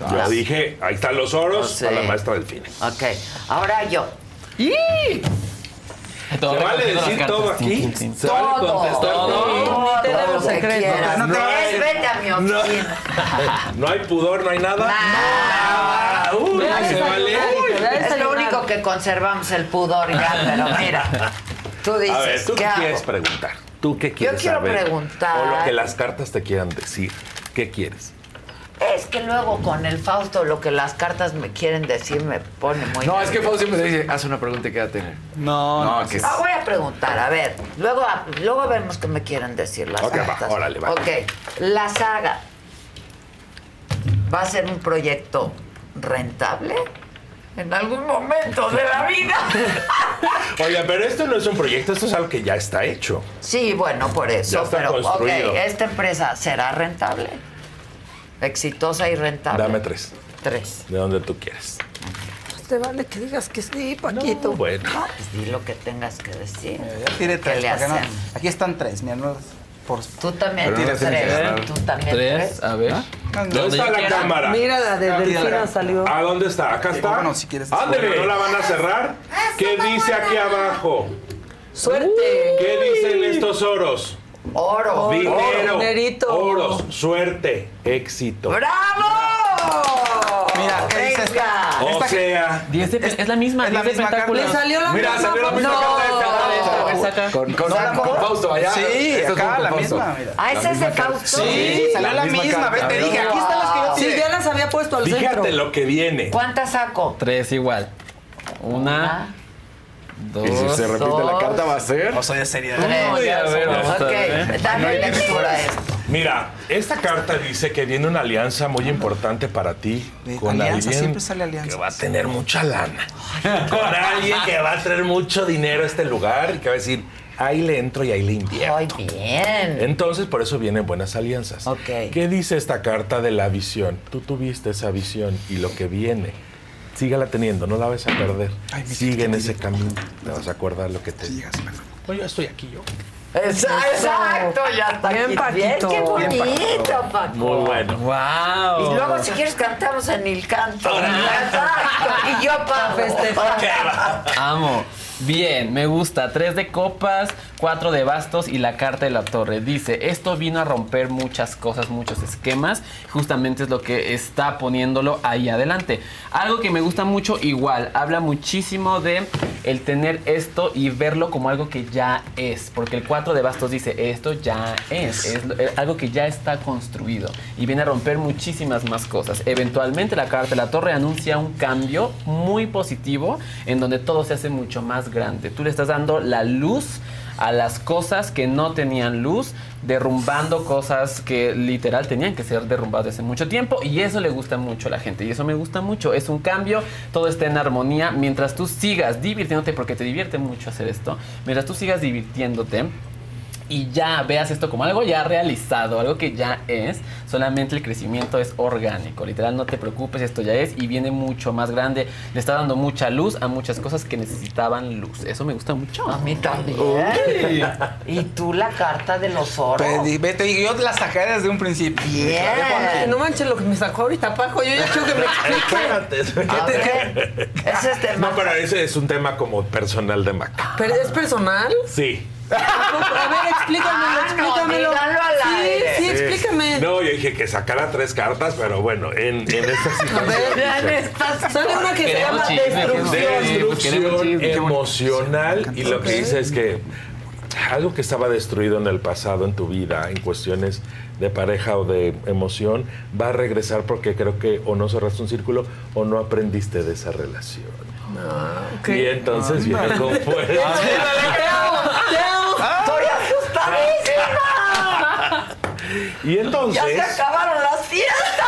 Ya dije, ahí están los oros Sí. a la maestra Delfina. Ok, ahora yo. Todo ¿Se vale recogiendo las decir cartas. todo aquí? Tin, tin. ¿Se vale Todo. contestar todo? Todo tenemos lo que secretos. quieras. No, no Ves, hay- vete a mi No. oficina. (laughs) No hay pudor, no hay nada. Nada. Uh, Ve a se vale. ve a Es lo desayunar. único que conservamos el pudor ya, pero mira. Tú dices, A ver, ¿tú qué, hago? quieres preguntar? ¿Tú qué quieres quiero saber? preguntar- O lo que las cartas te quieran decir. ¿Qué quieres? Es que luego con el Fausto lo que las cartas me quieren decir me pone muy No, es que. Fausto siempre te dice, haz una pregunta y quédate. No, No, que Ah, voy a preguntar, a ver. Luego, luego vemos qué me quieren decir las Ok, va, cartas. órale, va. Ok, la saga va a ser un proyecto rentable en algún momento de la vida. (laughs) Oye, pero esto no es un proyecto, esto es algo que ya está hecho. Sí, bueno, por eso. Ya está pero, ok, construido. esta empresa será rentable. Exitosa y rentable. Dame tres. Tres. De donde tú quieres. Te vale que digas que sí, Paquito. Bueno. No, pues di lo que tengas que decir. Ya tiré ¿Qué tres. le no- aquí están tres, mi hermano. Por... Tú también tienes tres. ganar. Tú también Tres, a ver. ¿Dónde está la cámara? Mira, la de Ah, Delfina salió. ¿A dónde está? ¿Acá está? Bueno, si quieres- Ándele, ¿no la van a cerrar? ¿Qué dice aquí abajo? Suerte. ¿Qué dicen estos oros? Oro. Dinero, dinerito. oros, suerte, éxito. ¡Bravo! Mira, ¿qué dice Venga. O sea, Diez de pe- es la misma, es la de misma pentáculos. carta. Le salió la mira, misma salió la misma No. carta de A ver, saca. Con, con, ¿No? con Fausto, allá. Sí, Esto es acá con la Fausto. misma, mira. Ah, ese es de Fausto. Sí, salió la misma. Ve, te dije, aquí están las que yo Sí, tiré. ya las había puesto al centro. fíjate lo que viene. ¿Cuántas saco? Tres igual. Una, dos. Y si se repite la carta va a ser. O sea, de seriedad. Uy, a ver, vamos a Ok, ver. dale lectura a esto. Mira, esta carta dice que viene una alianza muy importante para ti con alianza, alguien siempre sale alianza. que va a tener mucha lana. con alguien que va a traer mucho dinero a este lugar y que va a decir, ahí le entro y ahí le invierto. Ay, bien. Entonces, por eso vienen buenas alianzas. Ok. ¿Qué dice esta carta de la visión? Tú tuviste esa visión y lo que viene, sígala teniendo, no la vas a perder. Sigue en ese camino, te vas a acordar lo que te digas. Pues yo estoy aquí yo. Exacto, exacto, ya está Bien, aquí. Paquito. Bien, qué Bien, bonito, Paco. Muy bueno. Wow. Y luego, si quieres, cantamos en el canto. Exacto. Y yo para festejar. Amo. Bien, me gusta. Tres de copas, cuatro de bastos y la carta de la torre. Dice, esto vino a romper muchas cosas, muchos esquemas. Justamente es lo que está poniéndolo ahí adelante. Algo que me gusta mucho, igual, habla muchísimo de el tener esto y verlo como algo que ya es. Porque el cuatro de bastos dice, esto ya es. Es es algo que ya está construido. Y viene a romper muchísimas más cosas. Eventualmente la carta de la torre anuncia un cambio muy positivo en donde todo se hace mucho más grande. Tú le estás dando la luz a las cosas que no tenían luz, derrumbando cosas que literal tenían que ser derrumbadas hace mucho tiempo y eso le gusta mucho a la gente y eso me gusta mucho. Es un cambio, todo está en armonía mientras tú sigas divirtiéndote porque te divierte mucho hacer esto. Mientras tú sigas divirtiéndote y ya veas esto como algo ya realizado, algo que ya es, solamente el crecimiento es orgánico. Literal, no te preocupes, esto ya es y viene mucho más grande. Le está dando mucha luz a muchas cosas que necesitaban luz. Eso me gusta mucho. A mí también. Y tú la carta de los oros. Te, ve, te digo, yo la saqué desde un principio. Bien. No manches lo que me sacó ahorita, Paco. Yo ya quiero que me explique. Ver, ese es tema. No, pero ese es un tema como personal de Maca. ¿Pero es personal? Sí. A ver, explícamelo, Ah, no, explícamelo. sí, aire. sí, explícame. No, yo dije que sacara tres cartas, pero bueno, en, en esta A ver, situación. sale una que se llama chisme, destrucción. emocional y lo que dice es que algo que estaba destruido en el pasado en tu vida en cuestiones de pareja o de emoción va a regresar porque creo que o no cerraste un círculo o no aprendiste de esa relación. ok. Y entonces viene con fuerza. (laughs) ¡Estoy asustadísima! (laughs) Y entonces. ¡Ya se acabaron las fiestas!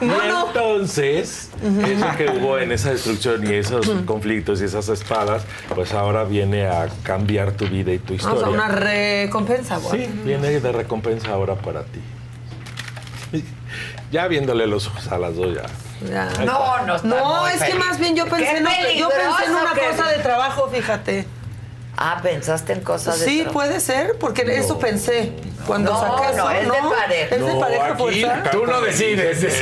(laughs) y entonces, eso que hubo en esa destrucción y esos conflictos y esas espadas, pues ahora viene a cambiar tu vida y tu Vamos a historia. una recompensa, güey. Sí, viene de recompensa ahora para ti. Ya viéndole los ojos a las dos, ya. No, no está No, es que más bien yo pensé, ¡Qué en, otra- yo pensé en una cosa de trabajo, fíjate. Ah, pensaste en cosas de Sí, puede ser, porque eso pensé cuando No, saqué eso. no, es de pareja. Es de No, pareja la Tú no decides. (laughs) dije,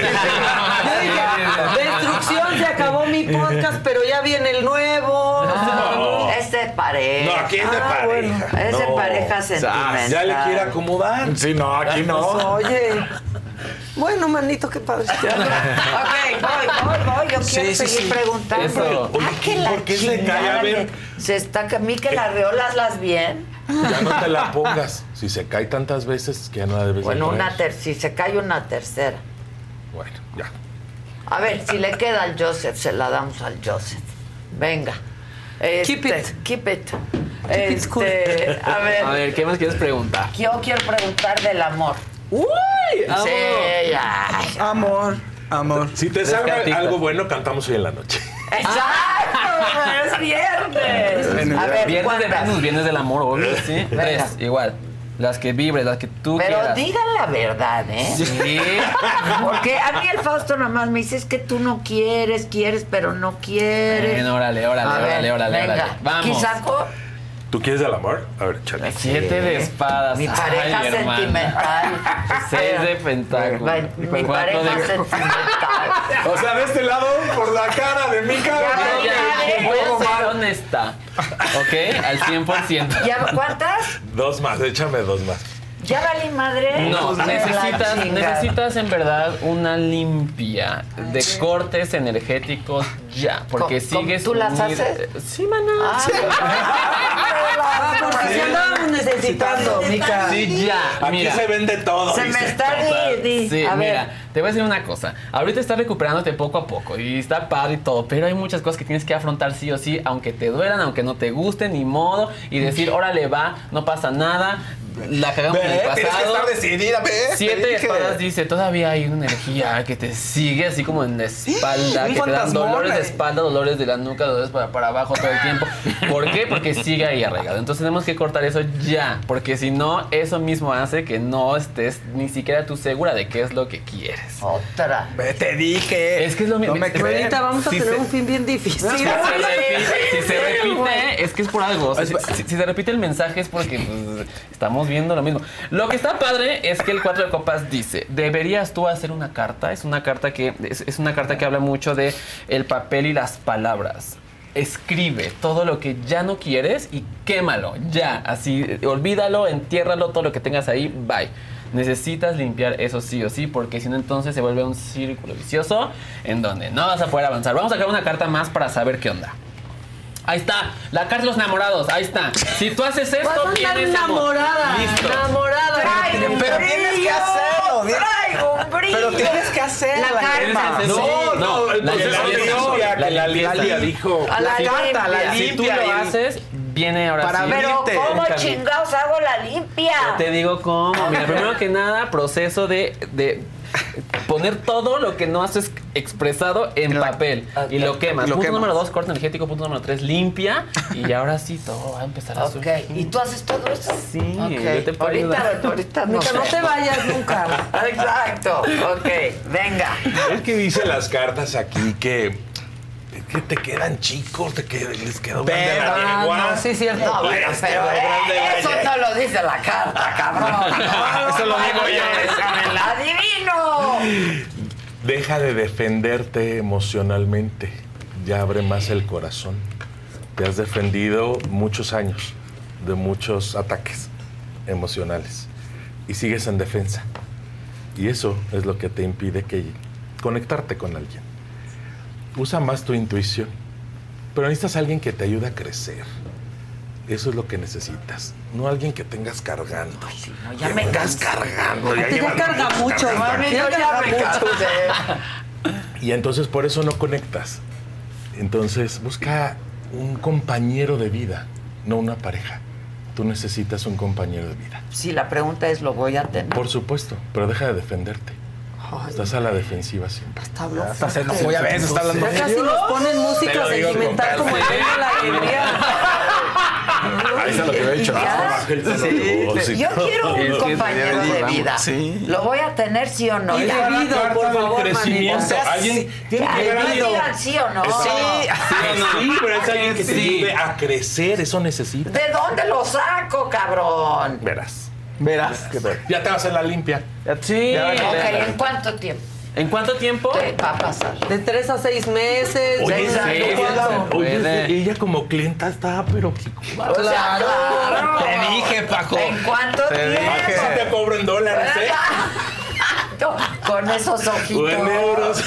destrucción, se acabó mi podcast, pero ya viene el nuevo. No. Es de pareja. No, aquí es de Ah, pareja. bueno. Es de No. pareja sentimental. Ya le quiere acomodar. Sí, no, aquí no. Oye. Bueno, manito, qué padre. (laughs) Ok, voy, voy, voy. Yo Sí, quiero sí, seguir sí. preguntando. Eso. Ah, que la ¿por qué se cae? A ver. Se está... Miquel, las reolas las bien. Ya no te la pongas. Si se cae tantas veces que ya no la debes de Bueno, una ter si se cae una tercera. Bueno, ya. A ver, si le queda al Joseph, se la damos al Joseph. Venga. Keep Este, it. Keep it. it cool. Este, a ver, A ver, ¿qué más quieres preguntar? yo quiero preguntar del amor. ¡Uy! amo. Sí, ya. Amor, amor. Si te cartitas. algo bueno, cantamos hoy en la noche. Exacto, es viernes. A ver, Viernes de. Venus, viernes del amor, obvio, sí. (laughs) Tres, igual. Las que vibres, las que tú Pero quieras. digan la verdad, ¿eh? Sí. (laughs) Porque a mí el Fausto nada más me dice es que tú no quieres, quieres, pero no quieres. Bueno, órale, órale, A ver, órale, órale, venga. órale. Vamos. Saco ¿Tú quieres del amor? A ver, chale. Siete de espadas. mi pareja Ay, hermana. sentimental. (laughs) Seis de pentáculos. Mi Cuatro pareja de... sentimental. O sea, de este lado, por la cara de mi cara. Ya, Ya, ya, voy a ser honesta. ¿Ok? Al 100%. ¿Ya cuántas? Dos más, échame dos más. Ya valí madre. No, Pues, necesitas, necesitas en verdad una limpia de cortes energéticos ya, porque ¿Cómo- sigues tú las haces? Sí, maná. Ah, porque andábamos necesitando, mica. Sí, ya. Aquí mira. se vende todo. Se me está di. Sí, A ver. mira, te voy a decir una cosa. Ahorita estás recuperándote poco a poco y está padre y todo, pero hay muchas cosas que tienes que afrontar sí o sí, aunque te duelan, aunque no te gusten, ni modo, y decir, órale, va, no pasa nada, la cagamos en el Ve, tienes que pasado. estar decidida, ve, te Siete espadas dice, todavía hay una energía que te sigue así como en la espalda, que te dan dolores de espalda, dolores de la nuca, dolores para, para abajo todo el tiempo. ¿Por qué? Porque sigue ahí arraigado. Entonces tenemos que cortar eso ya, porque si no, eso mismo hace que no estés ni siquiera tú segura de qué es lo que quieres. Otra. Ve, te dije. Es que es lo mismo. No me creen. Ahorita vamos a Sí, tener se- un fin bien difícil. Si se repite, si se repite, es que es por algo. O sea, si, si- si se repite el mensaje es porque pues, estamos viendo lo mismo. Lo que está padre es que el 4 de copas dice, deberías tú hacer una carta. Es una carta que es, una carta que habla mucho de el papel y las palabras. Escribe todo lo que ya no quieres y quémalo, ya, así, olvídalo, entiérralo, todo lo que tengas ahí, bye. Necesitas limpiar eso sí o sí, porque si no entonces se vuelve un círculo vicioso en donde no vas a poder avanzar. Vamos a sacar una carta más para saber qué onda. Ahí está, la carta de los enamorados, ahí está. Si tú haces esto, Vas a andar tienes amor. enamorada. Listo. Enamorada. Traigo un Pero tienes que hacerlo. Traigo un brillo. Pero tienes que hacerlo. La calma. Sí, No, no, la limpieza. limpia, La la. Lilia dijo. A la carta, la limpia. Si tú limpia. lo haces, viene ahora Para sí. Pero. ¿cómo chingados hago la limpia? Yo te digo cómo. Mira, (laughs) primero que nada, proceso de, de poner todo lo que no has ex- expresado en papel Ok. y lo quemas. Lo punto quemas. número dos, corte energético. Punto número tres, limpia. Y ahora sí todo va a empezar a Ok, subir. ¿y tú haces todo eso? Sí, Ok, yo te puedo ahorita, ayudar. ahorita (laughs) no no te vayas nunca. (laughs) Exacto, ok, venga. Es que dice las cartas aquí que, que te quedan chicos, te qued- les quedó grande la Ah, no, sí, cierto. No, bueno, pero la eso yegua. no lo dice la carta, cabrón. Eso lo digo yo. ¡Adivino! Deja de defenderte emocionalmente. Ya abre más el corazón. Te has defendido muchos años de muchos ataques emocionales y sigues en defensa. Y eso es lo que te impide que conectarte con alguien. Usa más tu intuición, pero necesitas a alguien que te ayude a crecer. Eso es lo que necesitas, no alguien que tengas cargando. no, ya Que me vengas cargando. A ti te llevas carga mucho mami, ya me mucho. cansé. Y entonces por eso no conectas. Entonces busca un compañero de vida, no una pareja. Tú necesitas un compañero de vida. Si la pregunta es, ¿lo voy a tener? Por supuesto, pero deja de defenderte. Estás a la defensiva siempre. Está hablando Hasta se enojó, ya ves, está hablando Ya casi nos ponen música sentimental como el de la alegría. (laughs) Ahí está lo que he hecho. Yo quiero un compañero de vida. sí. ¿Lo voy a tener sí o no? Y Ya. debido, por favor, crecimiento. O sea, alguien tiene que digan sí o no. Sí, (laughs) sí, pero es alguien que te ayude a crecer. Eso necesitas. ¿De dónde lo saco, cabrón? Verás. Verás. Ya te vas a la limpia. Sí. Ok, ¿en cuánto tiempo? ¿En cuánto tiempo? ¿Qué va a pasar? De tres a seis meses. Oye, años, sí, ¿cuánto? Oye, puede. ella como clienta está, pero O sea, claro. Te dije, Paco. ¿En cuánto Te tiempo? te cobro en dólares, ¿eh? (laughs) Con esos ojitos. en euros.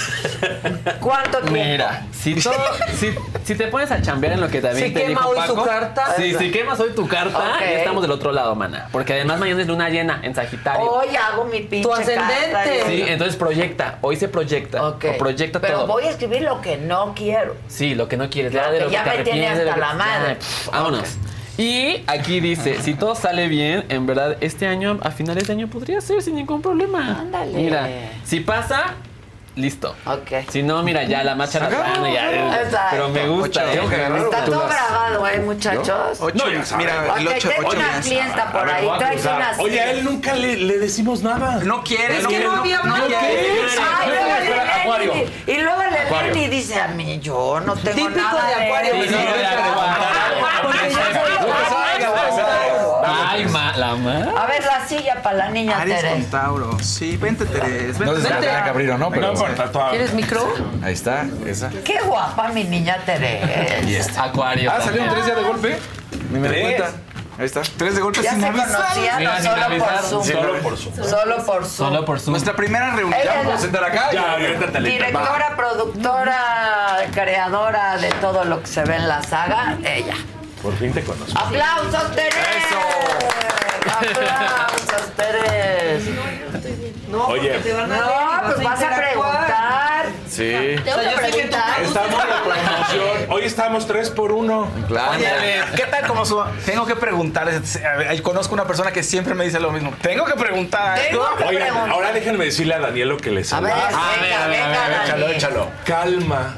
¿Cuánto tiempo? Mira, si, todo, si, si te pones a chambear en lo que David Si te quema dijo, hoy su carta. Sí, si quemas hoy tu carta, ya estamos del otro lado, mana. Porque además mañana es luna llena en Sagitario. Hoy hago mi pinche Tu ascendente. carta Sí, entonces proyecta. Hoy se proyecta. Ok. O proyecta Pero todo. voy a escribir lo que no quiero. Sí, lo que no quieres. Claro, ya de que lo ya que te me tiene hasta la madre. ya, vámonos. Y aquí dice, si todo sale bien, en verdad, este año, a finales de año, podría ser sin ningún problema. Ándale. Mira, si pasa, listo. Ok. Si no, mira, ya la marcha la ya. Exacto. Pero me gusta. Ocho. ¿eh? Tengo que Está todo las- grabado, ¿eh, muchachos? Ocho, No, ya sabes. mira, el Ok, 8, tengo 8 una clienta por ahí. Traes una Oye, a él nunca le, le decimos nada. No quiere, Es no que quiere, no había quiere. Le Espera, leen Acuario. y- luego le leen y dice a mí, yo no tengo Típico nada no, de Acuario. Ay, ma, la ma. A ver, la silla para la niña Aries con Tere. Tauro. Sí, vente, Teres. No sé si la Vente. tenga que abrir o no, pero. No importa, todavía. ¿Quieres micro? Ahí está, esa. Qué guapa mi niña Tere. Y esta. Acuario. Ah, salió un. 3 ya de golpe. Ni me Tres. cuenta. Ahí está. Tres de golpe Ya sin se avisar. conocían, Mira, ¿no? sin solo por. Zoom. Solo por Zoom. Solo por Zoom. Solo por Zoom. Nuestra primera reunión. Ella vamos a sentar acá. Ya, y- Directora, productora, creadora de todo lo que se ve en la saga, ella. Por fin te conozco. ¡Aplausos, Terés! ¡Aplausos, Terés! No, Oye. porque te van a No, y pues vas a preguntar. Sí. Tengo O sea, que yo sé que tú preguntar. Estamos en promoción. Hoy estamos tres por uno. Claro. Oye, ¿qué tal como su... Tengo que preguntarles. A ver, Conozco una persona que siempre me dice lo mismo. Tengo que preguntar. Tengo que Oigan, preguntar. ahora déjenme decirle a Daniel lo que les A ver, habla. venga, venga, Échalo, Dani. échalo. Calma.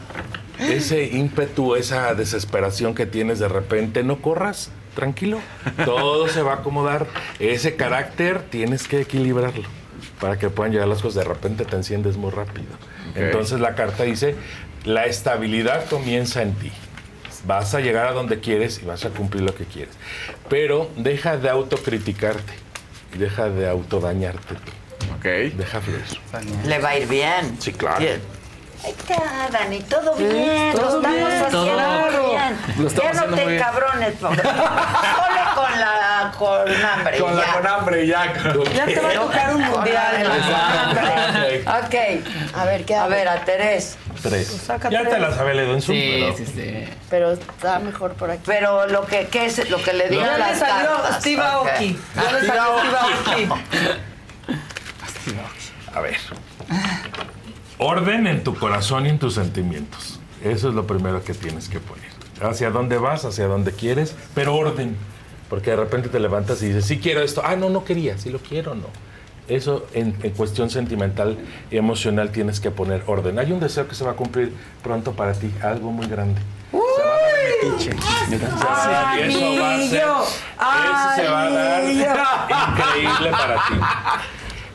Ese ímpetu, esa desesperación que tienes de repente, no corras. Tranquilo. Todo se va a acomodar. Ese carácter tienes que equilibrarlo para que puedan llegar las cosas. De repente te enciendes muy rápido. Entonces la carta dice, la estabilidad comienza en ti. Vas a llegar a donde quieres y vas a cumplir lo que quieres. Pero deja de autocriticarte y deja de autodañarte tú. Ok. Deja fluir. Le va a ir bien. Sí, claro. Bien. Está, Dani, todo bien, todo lo estamos bien, haciendo todo. bien. Lo estamos ya no haciendo te cabrones, (laughs) solo con la con hambre. Con la ya. con hambre ya. Ya te va a tocar un mundial. hambre. Ok, a ver, ¿qué A ver, a Terés. Tres. saca Ya tres. te las había leído en Zoom, Sí, pero- sí, sí. Pero está mejor por aquí. Pero lo que, ¿qué es lo que le Ya le las salió? Steve Ok. Aoki. Ya le salió Steve (laughs) Aoki. A ver. Orden en tu corazón y en tus sentimientos. Eso es lo primero que tienes que poner. Hacia dónde vas, hacia dónde quieres, pero orden. Porque de repente te levantas y dices, sí quiero esto. Ah, no, no quería, sí lo quiero, no. Eso en, en cuestión sentimental y emocional tienes que poner orden. Hay un deseo que se va a cumplir pronto para ti, algo muy grande. Se va a dar de metiche. Y eso va a ser, eso se va a dar (laughs) increíble para ti.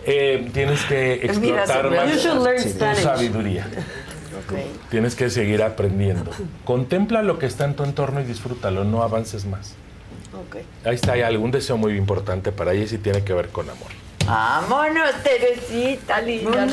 Eh, tienes que explotar más tu sabiduría. Tienes que seguir aprendiendo. Contempla lo que está en tu entorno y disfrútalo, no avances más. Ahí está, hay algún deseo muy importante para ella y sí tiene que ver con amor. Vámonos, Teresita, linda.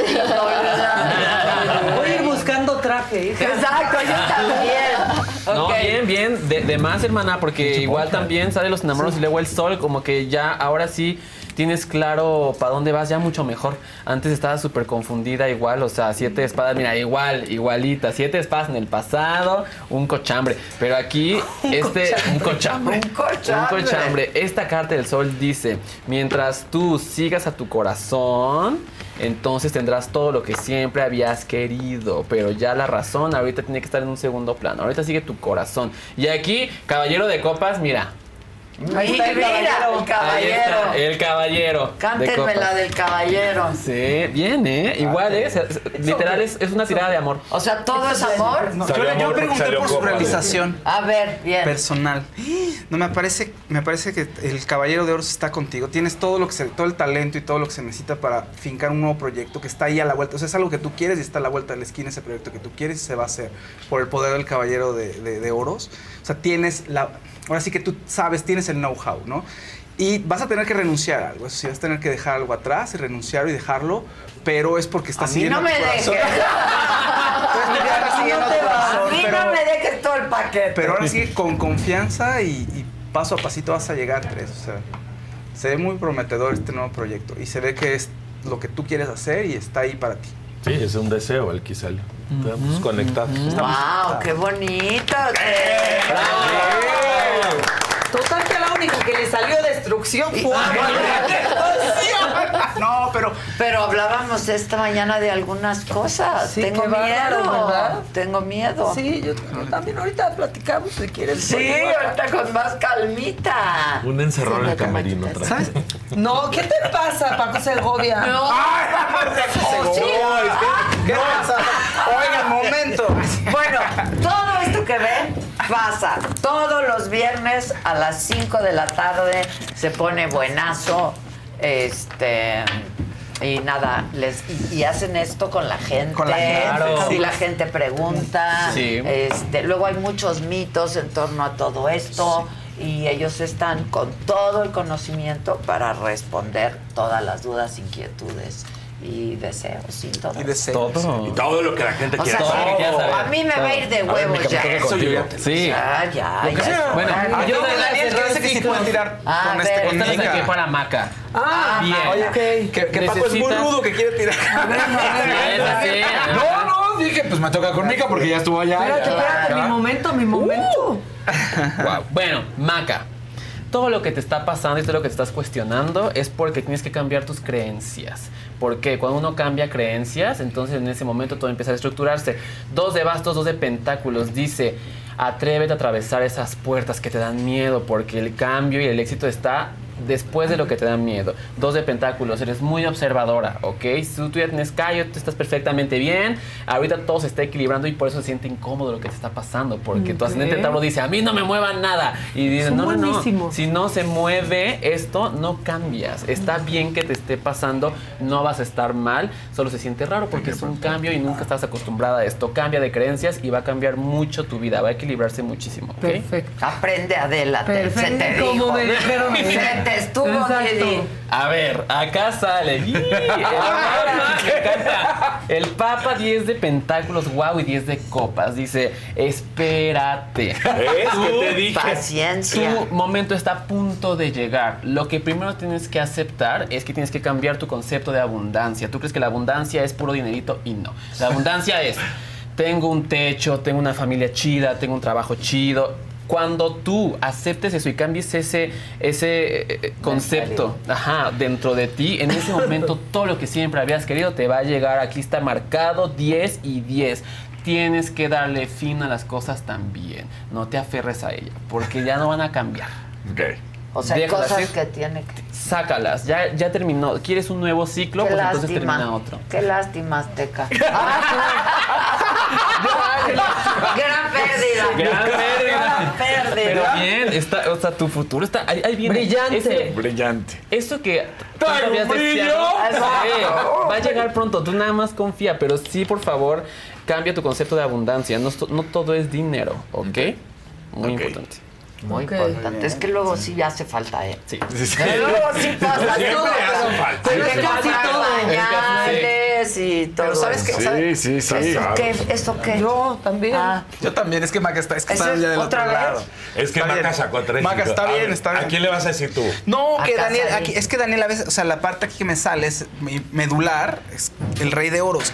Voy a ir buscando traje, hija. Exacto, yo también. No, bien, bien, de, de más, hermana, porque igual también sale los enamorados y luego el sol, como que ya ahora sí tienes claro para dónde vas, ya mucho mejor. Antes estaba súper confundida igual, o sea, siete espadas, mira, igual, igualita, siete espadas en el pasado, un cochambre, pero aquí (laughs) este, un cochambre, Un cochambre. un cochambre. Esta carta del sol dice, mientras tú sigas a tu corazón, entonces tendrás todo lo que siempre habías querido, pero ya la razón ahorita tiene que estar en un segundo plano. Ahorita sigue tu corazón. Y aquí, caballero de copas, mira. Ahí, mira, el Ahí está, caballero. el caballero. de Cántenme la del caballero. Sí, bien, ¿eh? Igual, ¿eh? Literal, es, es una tirada de amor. O sea, todo es amor. No, yo, yo pregunté por su realización A ver, bien. personal. No me parece, me parece que el caballero de oro está contigo. Tienes todo lo que se, todo el talento y todo lo que se necesita para fincar un nuevo proyecto que está ahí a la vuelta. O sea, es algo que tú quieres y está a la vuelta de la esquina ese proyecto que tú quieres y se va a hacer por el poder del caballero de, de- de oros. O sea, tienes la, ahora sí que tú sabes, tienes el know-how, ¿no? Y vas a tener que renunciar a algo. Eso sí, vas a tener que dejar algo atrás y renunciar y dejarlo, pero es porque A estás mí siguiendo no me tu corazón. dejes. (laughs) Estás siguiendo tu (laughs) A mí pero- no me dejes todo el paquete. pero ahora sí, con confianza y, y paso a pasito vas a llegar, Tres. O sea, se ve muy prometedor este nuevo proyecto y se ve que es lo que tú quieres hacer y está ahí para ti. Sí, es un deseo el sale. Estamos conectados. ¡Wow! ¡Qué bonito! Total que la única que le salió destrucción fue. (laughs) No, pero. Pero hablábamos esta mañana de algunas cosas. Sí, Tengo qué bárbaro, miedo. ¿verdad? Tengo miedo. Sí, yo también ahorita platicamos si quieres. Sí, ahorita con más calmita. Un encerrón en el camerino. otra ¿Sabes? vez. No, ¿qué te pasa, Paco Segovia? No. (laughs) Oh, sí. ¿Qué pasa? Oigan, momento. Bueno, todo esto que ven pasa todos los viernes a las 5 de la tarde. Se pone buenazo. Este. Y nada, les, y, y hacen esto con la gente. Con la gente, Claro. Y la gente pregunta. Sí. Este, luego hay muchos mitos en torno a todo esto. Y ellos están con todo el conocimiento para responder todas las dudas, inquietudes y deseos y todo. Y deseos. Y todo lo que la gente O quiere sea, saber. a mí me va a ir de huevos ya. Eso yo ya te- Sí. Ya, ya, que ya. sea. Bueno, Ah, yo no, de Daniel, que dice que sí puede tirar A con este ver. con Esta saqué para Maca. Ah, Bien. Oye, que, que Paco es muy rudo que quiere tirar. (laughs) (laughs) No, no, dije, pues me toca con Mica porque ya estuvo allá. Espérate, espérate, mi momento, mi momento. (laughs) Wow. Bueno, Maca. Todo lo que te está pasando y todo lo que te estás cuestionando es porque tienes que cambiar tus creencias. Porque cuando uno cambia creencias, entonces en ese momento todo empieza a estructurarse. Dos de bastos, dos de pentáculos. Dice, atrévete a atravesar esas puertas que te dan miedo porque el cambio y el éxito está después de lo que te da miedo. Dos de pentáculos, eres muy observadora, ¿ok? Si tú ya tienes callo, tú estás perfectamente bien. Ahorita todo se está equilibrando y por eso se siente incómodo lo que te está pasando. Porque tu ascendente Tauro dice, a mí no me muevan nada. Y dice, Son no, no, no. Si no se mueve esto, no cambias. Está bien que te esté pasando, no vas a estar mal. Solo se siente raro porque es un cambio y nunca estás acostumbrada a esto. Cambia de creencias y va a cambiar mucho tu vida. Va a equilibrarse muchísimo, ¿ok? Perfecto. Aprende, Adela. te- Se te Perfecto, como dijo. me dijeron. (laughs) Se te estuvo. Didi. A ver, acá sale. El (laughs) Papa, me encanta. El Papa 10 de pentáculos, wow, y 10 de copas. Dice, espérate. Dije? Paciencia. Tu momento está a punto de llegar. Lo que primero tienes que aceptar es que tienes que cambiar tu concepto de abundancia. Tú crees que la abundancia es puro dinerito y no. La abundancia es, tengo un techo, tengo una familia chida, tengo un trabajo chido. Cuando tú aceptes eso y cambies ese, ese eh, eh, concepto ajá, dentro de ti, en ese (laughs) momento todo lo que siempre habías querido te va a llegar. Aquí está marcado 10 y 10 tienes que darle fin a las cosas también. No te aferres a ella, porque ya no van a cambiar. O sea, hay Déjalas cosas ir. que tiene que... Sácalas, ya, ya terminó. ¿Quieres un nuevo ciclo? Qué Pues entonces lástima. termina otro. Qué lástima, Azteca. (laughs) (laughs) Gran pérdida. Gran pérdida. Gran pérdida. Pero bien, está, o sea, tu futuro está ahí, ahí viene. Brillante. Ese- Brillante. eso que tanto ¡Traigo habías brillo! deseado, sí, va a llegar pronto. Tú nada más confía, pero sí, por favor, cambia tu concepto de abundancia. No, no todo es dinero, ¿ok? Muy importante. Muy importante. Es que luego sí hace falta, ¿eh? Sí. Pero luego sí pasa todo. hace falta. Pero es Hay que casi comprar todo. pañales y todo. Pero ¿sabes? ¿Sabes? Sí, sí, sí. ¿Eso claro. qué? ¿Eso qué? Yo también. Ah, Yo también, es que Maca está, es que ¿Ese está es ya del otro vez? lado. Es que Maca sacó tres. Maca, está a bien, está bien. ¿A quién le vas a decir tú? No, que Daniel, aquí- es que Daniel a veces, o sea, la parte aquí que me sale es mi medular, es el rey de oros.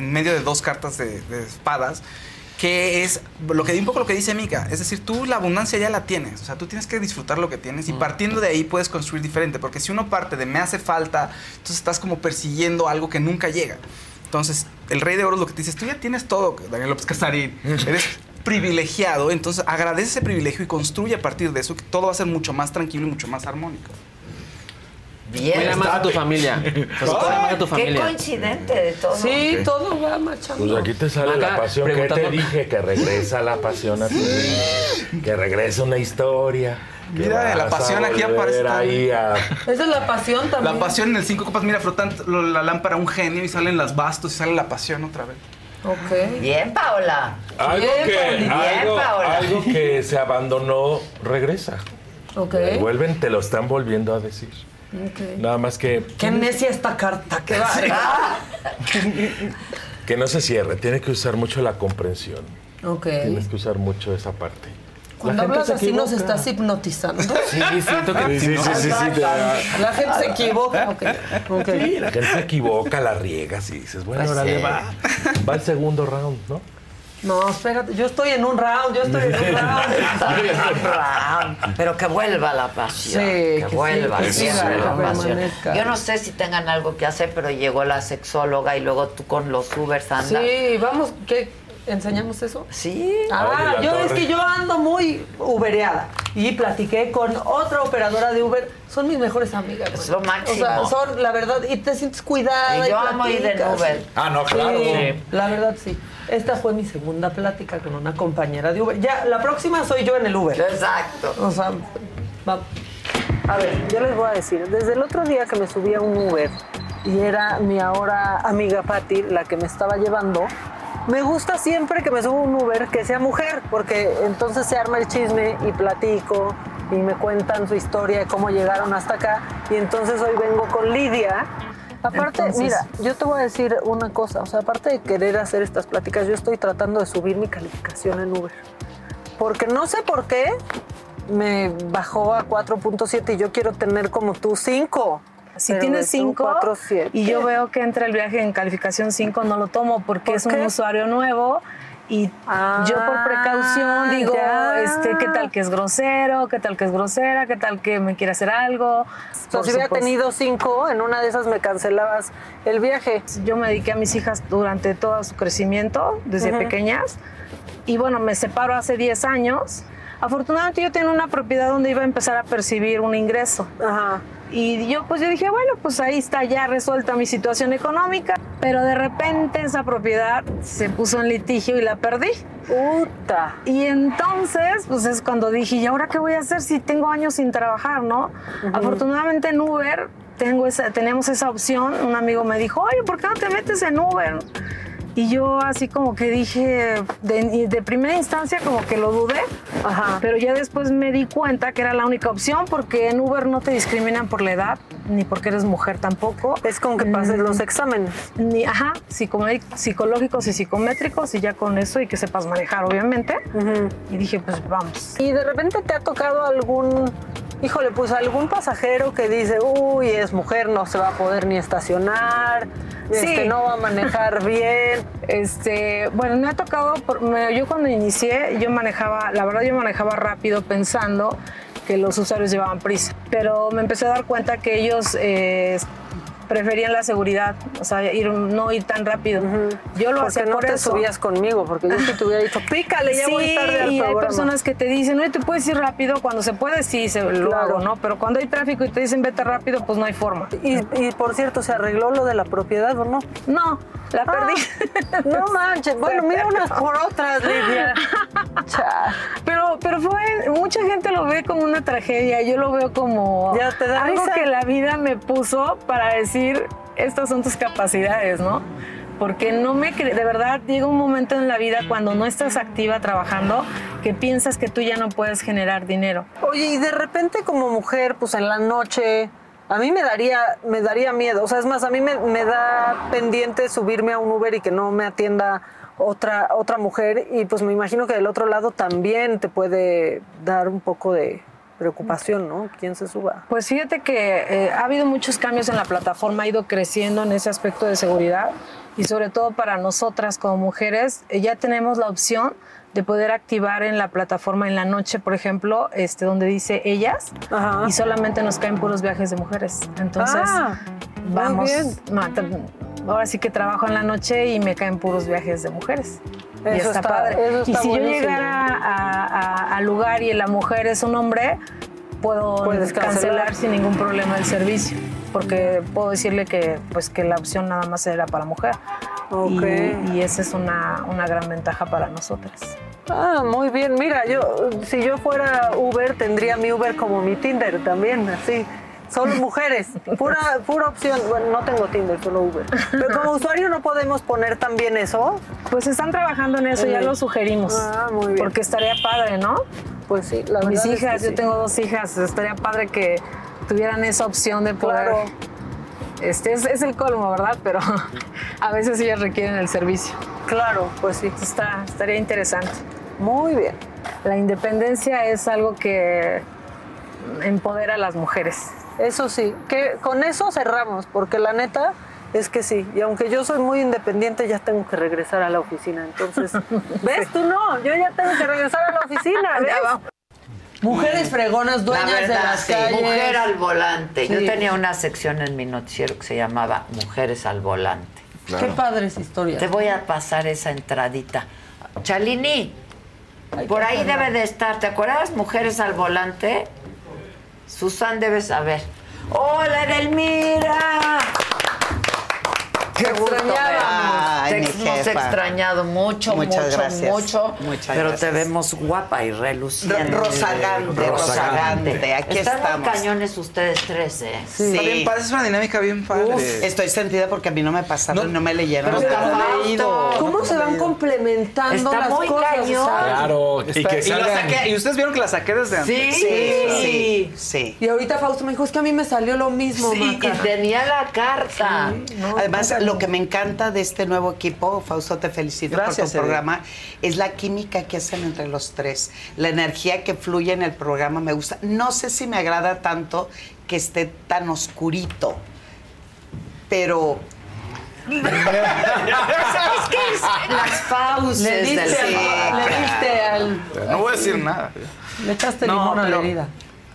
En medio de dos cartas de, de espadas, que es lo que un poco lo que dice Mika, es decir, tú la abundancia ya la tienes, o sea, tú tienes que disfrutar lo que tienes y partiendo de ahí puedes construir diferente, porque si uno parte de me hace falta, entonces estás como persiguiendo algo que nunca llega. Entonces, el rey de oro lo que te dice, tú ya tienes todo, Daniel López Casarín, (laughs) eres privilegiado, entonces agradece ese privilegio y construye a partir de eso que todo va a ser mucho más tranquilo y mucho más armónico. Cuida más a tu familia. Pues, cuida más a tu Qué familia. coincidente de todo. Sí, todo va marchando. Pues aquí te sale la pasión. que te dije? Que regresa la pasión a tu vida. Que regresa una historia. Mira, la pasión aquí aparece ahí a- Esa es la pasión también. La pasión en el cinco copas, mira, frotan la lámpara un genio y salen las bastos y sale la pasión otra vez. Ok. Bien, Paola. Algo Bien, que. Bien, algo, Paola. algo que se abandonó regresa. Ok. Vuelven, te lo están volviendo a decir. Nada más que, Qué necia esta carta, qué va. (laughs) que no se cierre. Tiene que usar mucho la comprensión. ok. Tienes que usar mucho esa parte. Cuando hablas así nos estás hipnotizando. Sí, siento que (laughs) Sí, sí, sí, sí, sí, te da- La gente se equivoca. Ok, ok. Sí, la gente se equivoca, la riega, y dices, bueno, Pues órale, sí. va. Va el segundo round, ¿no? No, espérate, yo estoy en un round, yo (laughs) estoy en un round. Pero que vuelva la pasión. Sí, que, que sí, vuelva que siempre siga, la que pasión. permanezca. Yo no sé si tengan algo que hacer, pero llegó la sexóloga y luego tú con los Ubers andas. Sí, vamos, ¿qué? ¿Enseñamos eso? Sí. Ah, yo es que yo ando muy ubereada y platiqué con otra operadora de Uber. Son mis mejores amigas. Es lo máximo. O sea, son la verdad y te sientes cuidada. Y yo amo ir en. Uber. Ah, no, claro. Sí, Sí. La verdad sí. Esta fue mi segunda plática con una compañera de Uber. Ya, la próxima soy yo en el Uber. Exacto. O sea, va- a ver, yo les voy a decir, desde el otro día que me subí a un Uber y era mi ahora amiga Patti la que me estaba llevando, me gusta siempre que me subo a un Uber que sea mujer, porque entonces se arma el chisme y platico y me cuentan su historia de cómo llegaron hasta acá. Y entonces hoy vengo con Lidia. Aparte, Entonces- mira, yo te voy a decir una cosa, o sea, aparte de querer hacer estas pláticas, yo estoy tratando de subir mi calificación en Uber. Porque no sé por qué me bajó a 4.7 y yo quiero tener como tú 5. Si tienes 5 5 y yo veo que entra el viaje en calificación 5, no lo tomo porque es un usuario nuevo y yo por precaución digo, ya. este, ¿qué tal que es grosero? ¿Qué tal que es grosera? ¿Qué tal que me quiere hacer algo? Sea, Por si hubiera tenido 5, en una de esas me cancelabas el viaje. Yo me dediqué a mis hijas durante todo su crecimiento, desde pequeñas. Y bueno, me separo hace 10 años. Afortunadamente yo tenía una propiedad donde iba a empezar a percibir un ingreso. Ajá. Y yo pues yo dije, bueno, pues ahí está ya resuelta mi situación económica. Pero de repente esa propiedad se puso en litigio y la perdí. Puta. Y entonces, pues es cuando dije, ¿y ahora qué voy a hacer si tengo años sin trabajar, no? Afortunadamente en Uber tengo esa, tenemos esa opción. Un amigo me dijo, oye, ¿por qué no te metes en Uber? Y yo así como que dije, de, de primera instancia como que lo dudé, pero ya después me di cuenta que era la única opción porque en Uber no te discriminan por la edad, ni porque eres mujer tampoco. Es con que pases Mm, los exámenes. Ni, ajá, psicológicos y psicométricos y ya con eso y que sepas manejar, obviamente. Y dije, pues vamos. Y de repente te ha tocado algún, híjole, pues algún pasajero que dice, uy, es mujer, no se va a poder ni estacionar, este, no va a manejar (laughs) bien. Este, bueno, me ha tocado, por- me- yo cuando inicié, yo manejaba, la verdad yo manejaba rápido pensando que los usuarios llevaban prisa, pero me empecé a dar cuenta que ellos eh, preferían la seguridad, o sea, ir, no ir tan rápido. Yo lo Porque hacía no por te eso. subías conmigo, porque yo sí te hubiera dicho, pícale, ya sí, voy tarde al y hay programa". personas que te dicen, no, tú puedes ir rápido, cuando se puede, sí, se lo hago, ¿no? Pero cuando hay tráfico y te dicen vete rápido, pues no hay forma. Y, y, por cierto, ¿se arregló lo de la propiedad o no? No, la perdí. no manches, bueno, mira unas por otras, Lidia. Pero, pero fue, mucha gente lo ve como una tragedia, yo lo veo como Ya, ¿te da algo risa? que la vida me puso para decir, estas son tus capacidades, ¿no? Porque no me cre- de verdad llega un momento en la vida cuando no estás activa trabajando que piensas que tú ya no puedes generar dinero. Oye, y de repente como mujer, pues en la noche, a mí me daría, me daría miedo. O sea, es más, a mí me, da pendiente subirme a un Uber y que no me atienda otra, otra mujer. Y pues me imagino que del otro lado también te puede dar un poco de preocupación, ¿no? ¿Quién se suba? Pues fíjate que eh, ha habido muchos cambios en la plataforma, ha ido creciendo en ese aspecto de seguridad y sobre todo para nosotras como mujeres eh, ya tenemos la opción de poder activar en la plataforma en la noche, por ejemplo, este donde dice ellas y solamente nos caen puros viajes de mujeres. Entonces, Ah, vamos, no, ahora sí que trabajo en la noche y me caen puros viajes de mujeres. y Eso está, está- padre. eso y si yo llegara a- lugar y la mujer es un hombre, puedo Puedes cancelar. cancelar. sin ningún problema el servicio, porque puedo decirle que pues que la opción nada más era para mujer. Ok. Y, y esa es una, una gran ventaja para nosotras. Ah, muy bien. Mira, yo si yo fuera Uber tendría mi Uber como mi Tinder también, así. Solo mujeres, pura, pura opción. Bueno, no tengo Tinder, solo Uber. Pero como usuario no podemos poner también eso. Pues están trabajando en eso, ya Eh, lo sugerimos. Ah, muy bien. Porque estaría padre, ¿no? Pues sí, la Mis es hijas, yo tengo dos hijas, estaría padre que tuvieran esa opción de poder. Claro. Este es, es el colmo, ¿verdad? Pero (laughs) a veces ellas requieren el servicio. Claro, pues sí. Está, estaría interesante. Muy bien. la independencia es algo que empodera a las mujeres. Eso sí, que con eso cerramos, porque la neta es que sí. Y aunque yo soy muy independiente, ya tengo que regresar a la oficina. Entonces, (laughs) ¿ves? Tú no, yo ya tengo que regresar a la oficina. (laughs) ¿ves? Mujeres fregonas, dueñas La de las sí, calles. Mujer al volante. Yo tenía una sección en mi noticiero que se llamaba Mujeres al volante. Qué padres historias. Te voy a pasar esa entradita. Chalini, por ahí debe de estar. ¿Te acuerdas? Mujeres al volante. Susan debe saber. ¡Hola, Edelmira! Qué gusto extrañábamos. Te hemos extrañado mucho, Muchas mucho, gracias. mucho. Muchas pero gracias. te vemos guapa y reluciente. Ro- rozagante, rozagante. Aquí Están estamos. cañones ustedes tres, ¿eh? Sí. Está bien padre, es una dinámica bien padre. Uf, estoy sentida porque a mí no me pasaron y no me leyeron. Pero Fausto, ¿Cómo se van complementando Está las muy cosas? cañón. Claro, y que y, saqué- y ustedes vieron que la saqué desde antes. sí, sí. Y ahorita Fausto me dijo, es que a mí me salió lo mismo, Sí, Maca. y tenía la carta. Sí, Además, lo que me encanta de este nuevo equipo, Fausto, te felicito Gracias, por tu programa, es la química que hacen entre los tres. La energía que fluye en el programa me gusta. No sé si me agrada tanto que esté tan oscurito, pero... ¿Sabes qué es? (laughs) Las fauces Le diste, del le diste al... No voy a decir nada. Le echaste No, limón a la herida.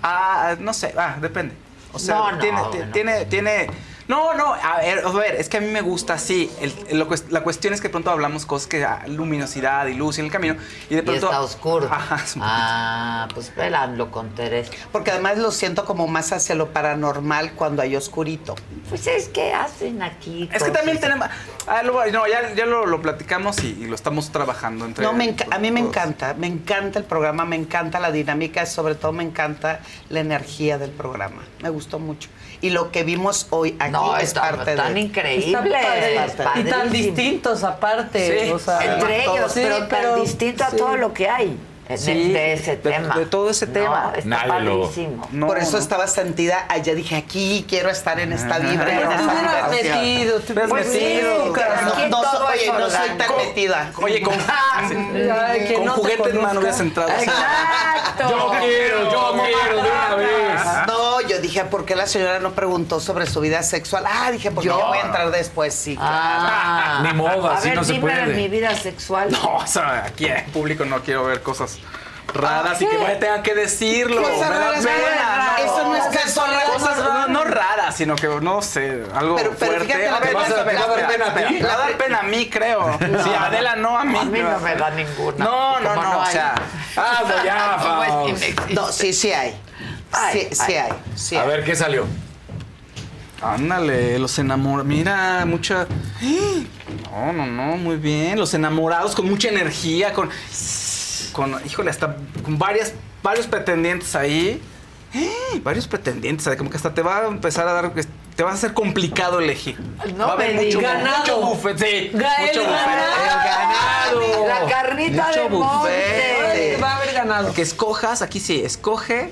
Ah, no sé, ah, depende. O sea, No, no, tiene, tiene, tiene. No, no, a ver, a ver, es que a mí me gusta así. El- lo la cuestión es que de pronto hablamos cosas que ah, luminosidad y luz en el camino y de Y pronto. está oscuro. (laughs) Ajá, es Ah, pues véanlo con Teresa. Porque además lo siento como más hacia lo paranormal cuando hay oscurito. Pues es que hacen aquí. Es que también tenemos. ah, lo- no, ya, ya lo, lo platicamos y, y lo estamos trabajando entre. No, me enca- a mí me encanta, me encanta el programa, me encanta la dinámica, sobre todo me encanta la energía del programa. Me gustó mucho. Y lo que vimos hoy aquí No, es está- parte están de... increíbles. Está padre. Está Y tan distintos aparte. Sí, o sea, Entre ellos, Sí, pero, tan distinto a sí. todo lo que hay de, Sí, de ese de- tema. de todo ese No, tema. Está Nadie lo- padrísimo. Por eso estaba sentida allá, dije, aquí quiero estar en esta vibra. en Pero esta te hubieras metido, te hubieras Pues sí, metido. pero Aquí no, no oye, no soy tan metida. Oye, con, Ay, que con no te juguete en mano hubieras entrado. Exacto. Yo quiero, yo quiero de una vez. No, yo dije, ¿por qué la señora no preguntó sobre su vida sexual? Ah, dije, porque yo, Yo. voy a entrar después, sí. Ah. Ni modo, a así ver, no se puede. mi vida sexual. No, o sea, aquí en público no quiero ver cosas raras y que vaya- tengan que decirlo. Cosas Me da raras, pena, raras. Eso no es casual. Cosas no, no raras, sino que no sé, algo Pero- pero fuerte. fíjate lo A ver, que pasa, a ver, ¿te va a dar espera, pena a ti? espera, Me va a dar pena a mí, creo. Sí, a Adela no, a mí. A mí no me da ninguna. No, no, no, o sea. (laughs) Ah, no, ya, no. No, sí, sí hay. Ay, sí, sí ay. hay. Sí A hay. ver, ¿qué salió? Ándale, los enamorados. Mira, mucha. (gasps) No, no, no, muy bien. Los enamorados con mucha energía, con. Con, híjole, hasta con varias, varios pretendientes ahí. (gasps) Varios pretendientes, ¿sabes? como que hasta te va a empezar a dar. Te va a ser complicado elegir. No va a haber mucho, digas. mucho buffet, sí. Ga- mucho el buffet. ganado. El ganado. (laughs) La carnita Mucho de monte. buffet. Va a haber ganado. Que escojas, aquí sí, escoge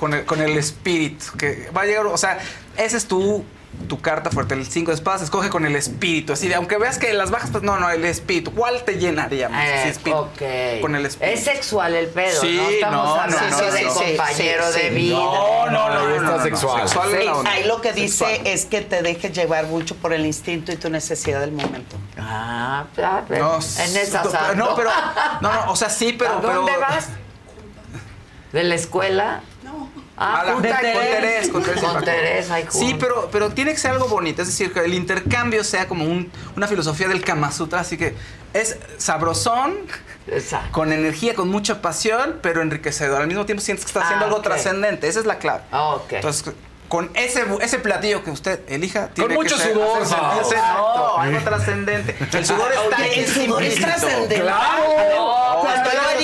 con el, con el espíritu. Que va a llegar, o sea, esa es tu, tu carta fuerte, el 5 de espadas, escoge con el espíritu. Así de, aunque veas que las bajas, pues no, no, el espíritu. ¿Cuál te llenaría más? Eh, Así, espíritu. ok. Con el espíritu. Es sexual el pedo, Sí, no estamos no, no, hablando no, de no, compañero sí, sí, de sí. vida. No, no, no, está no, no, sexual. Sexual es Sí, la onda. ahí lo que dice Sexual. es que te dejes llevar mucho por el instinto y tu necesidad del momento. Ah, No, en esas no, pero, no, no, o sea, sí, pero, ¿A pero. dónde vas? ¿De la escuela? No. Ah, A la- con Terés, con Terés. Con Terés, ahí Sí, pero, pero tiene que ser algo bonito, es decir, que el intercambio sea como un- una filosofía del Kama Sutra, así que es sabrosón, Exacto. con energía, con mucha pasión, pero enriquecedor. Al mismo tiempo sientes que está haciendo Ah, algo ok. trascendente, esa es la clave. Ah, ok. Entonces, con ese, ese platillo que usted elija, tiene mucho que ser, sudor, hacer no, algo trascendente. El sudor está el sudor es trascendente. Claro. Cuando yo no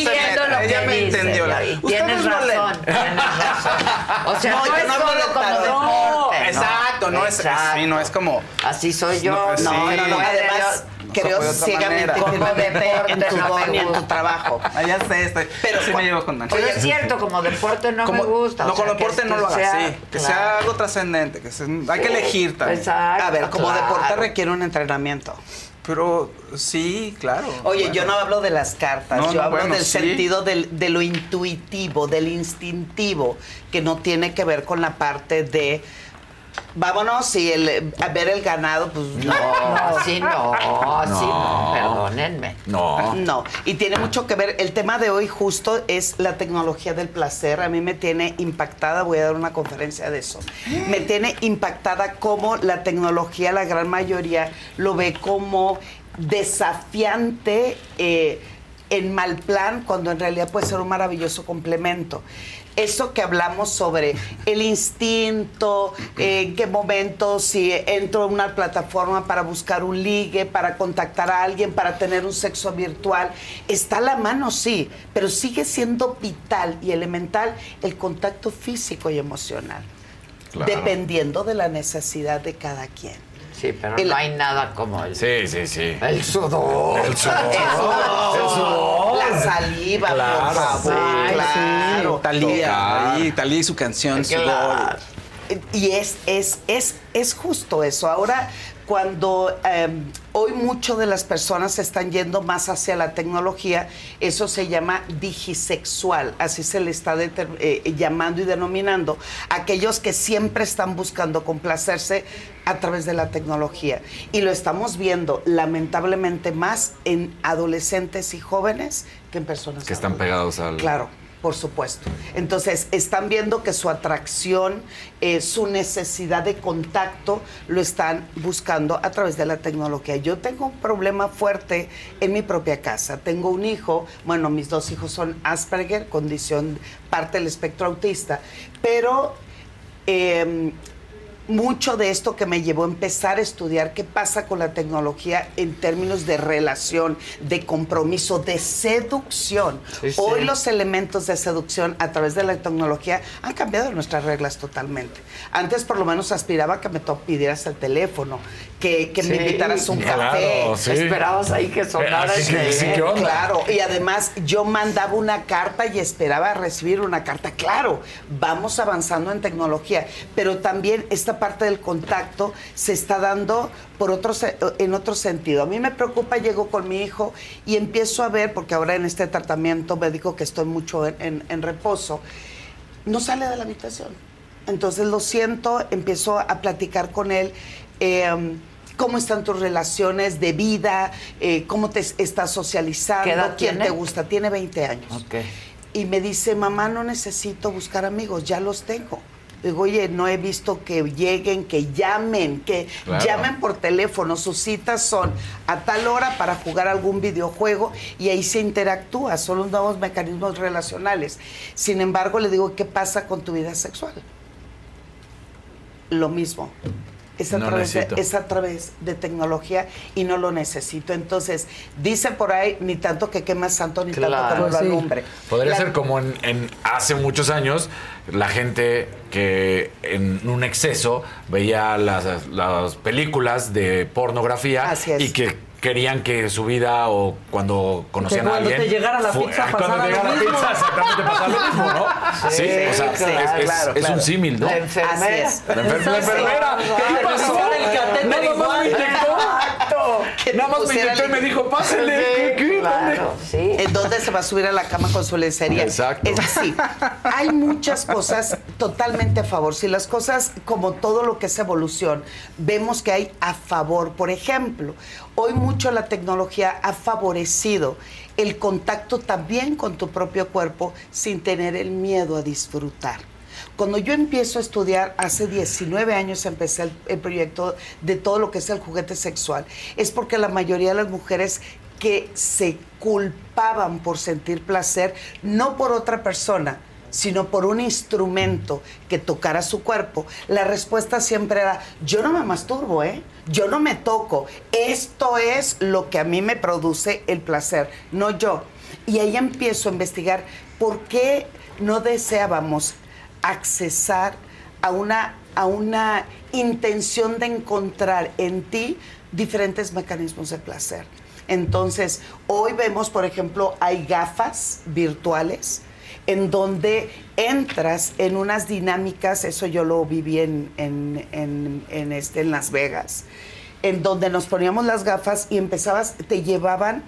que ella me dice, entendió. ya la- vi. Ustedes Tienes no razón, tienes (laughs) razón. O sea, No, es solo como deporte. Exacto, no, es exacto. sí, no es como así soy yo. No, sí, no, no, no, además, creo ciegamente, (laughs) en tu no y en tu trabajo. Ah, ya sé, estoy, Pero sí me llevo con Dani. Oye, es cierto, como deporte no Como- me gusta. No, que- deporte no que lo hagas, sí. Que claro. sea algo trascendente, que hay que elegir también. exacto, A ver, como claro. deporte requiere un entrenamiento. Pero sí, claro. Oye, Bueno. yo no hablo de las cartas, No, yo no, hablo bueno, del sí. sentido del- de lo intuitivo, del instintivo, que no tiene que ver con la parte de vámonos y el, a ver el ganado, pues no. No, sí, no, sí, no, perdónenme. No. No, y tiene mucho que ver, el tema de hoy justo es la tecnología del placer. A mí me tiene impactada, voy a dar una conferencia de eso. Me tiene impactada cómo la tecnología, la gran mayoría, lo ve como desafiante eh, en mal plan, cuando en realidad puede ser un maravilloso complemento. Eso que hablamos sobre el instinto, eh, en qué momento si entro a una plataforma para buscar un ligue, para contactar a alguien, para tener un sexo virtual, está a la mano, sí, pero sigue siendo vital y elemental el contacto físico y emocional, Claro. dependiendo de la necesidad de cada quien. Sí, pero El- no hay nada como el, Sí, sí, sí. el sudor. El sudor. El sudor, la saliva, Claro, por favor, Ay, claro. sí, Talía, ahí, Talía y su canción, Claro. Sudor. Y es, es, es, es justo eso. Ahora, cuando eh, hoy mucho de las personas se están yendo más hacia la tecnología, eso se llama digisexual, así se le está eh, llamando y denominando, aquellos que siempre están buscando complacerse a través de la tecnología. Y lo estamos viendo lamentablemente más en adolescentes y jóvenes que en personas Que están pegados al. Claro, por supuesto. Entonces, están viendo que su atracción, eh, su necesidad de contacto, lo están buscando a través de la tecnología. Yo tengo un problema fuerte en mi propia casa. Tengo un hijo, bueno, mis dos hijos son Asperger, condición parte del espectro autista, pero... eh, mucho de esto que me llevó a empezar a estudiar qué pasa con la tecnología en términos de relación, de compromiso, de seducción. Sí, sí. Hoy los elementos de seducción a través de la tecnología han cambiado nuestras reglas totalmente. Antes por lo menos aspiraba a que me to- pidieras el teléfono, que, que me invitaras un claro, café. sí. Esperabas ahí que sonara Así el que, sí, ¿qué onda? Claro, y además yo mandaba una carta y esperaba recibir una carta. Claro, vamos avanzando en tecnología, pero también esta parte del contacto se está dando por otro, en otro sentido. A mí me preocupa, llego con mi hijo y empiezo a ver, porque ahora en este tratamiento médico que estoy mucho en, en- en reposo, no sale de la habitación. Entonces lo siento, empiezo a platicar con él. eh, ¿Cómo están tus relaciones de vida? Eh, ¿Cómo te estás socializando? ¿Qué edad ¿Quién tiene? te gusta? Tiene 20 años. Y me dice, mamá, no necesito buscar amigos, ya los tengo. Digo, oye, no he visto que lleguen, que llamen, que Claro. llamen por teléfono. Sus citas son a tal hora para jugar algún videojuego y ahí se interactúa. Son los nuevos mecanismos relacionales. Sin embargo, le digo, ¿qué pasa con tu vida sexual? Lo mismo. Es a, No través de, es a través de tecnología y no lo necesito. Entonces, dice por ahí, ni tanto que queme santo, ni tanto que no lo sí. alumbre. Podría La- ser como en, en hace muchos años, la gente que en un exceso veía las, las películas de pornografía Así es. y que querían que su vida o cuando conocían Que a cuando alguien te llegara la pizza cuando pasara te llegara lo la mismo. pizza exactamente pasaba lo mismo, ¿no? Sí, Sí, o sea, claro, es, es- claro, es claro. un símil, ¿no? La Así enfermera. es. La, enfer- la enfermera, ¿qué le pasó? el Nada más igual. me inyectó. Nada más me inyectó y me dijo, pásale. ¿qué, qué, Claro, sí. ¿En dónde se va a subir a la cama con su lencería? Exacto. Es decir, hay muchas cosas totalmente a favor. Si las cosas, como todo lo que es evolución, vemos que hay a favor. Por ejemplo, hoy mucho la tecnología ha favorecido el contacto también con tu propio cuerpo sin tener el miedo a disfrutar. Cuando yo empiezo a estudiar, hace 19 años empecé el, el proyecto de todo lo que es el juguete sexual, es porque la mayoría de las mujeres que se culpaban por sentir placer, no por otra persona, sino por un instrumento que tocara su cuerpo, la respuesta siempre era, yo no me masturbo, ¿eh? Yo no me toco. Esto es lo que a mí me produce el placer, no yo. Y ahí empiezo a investigar por qué no deseábamos accesar a una, a una intención de encontrar en ti diferentes mecanismos de placer. Entonces, hoy vemos, por ejemplo, hay gafas virtuales en donde entras en unas dinámicas, eso yo lo viví en, en, en- en este, en Las Vegas, en donde nos poníamos las gafas y empezabas, te llevaban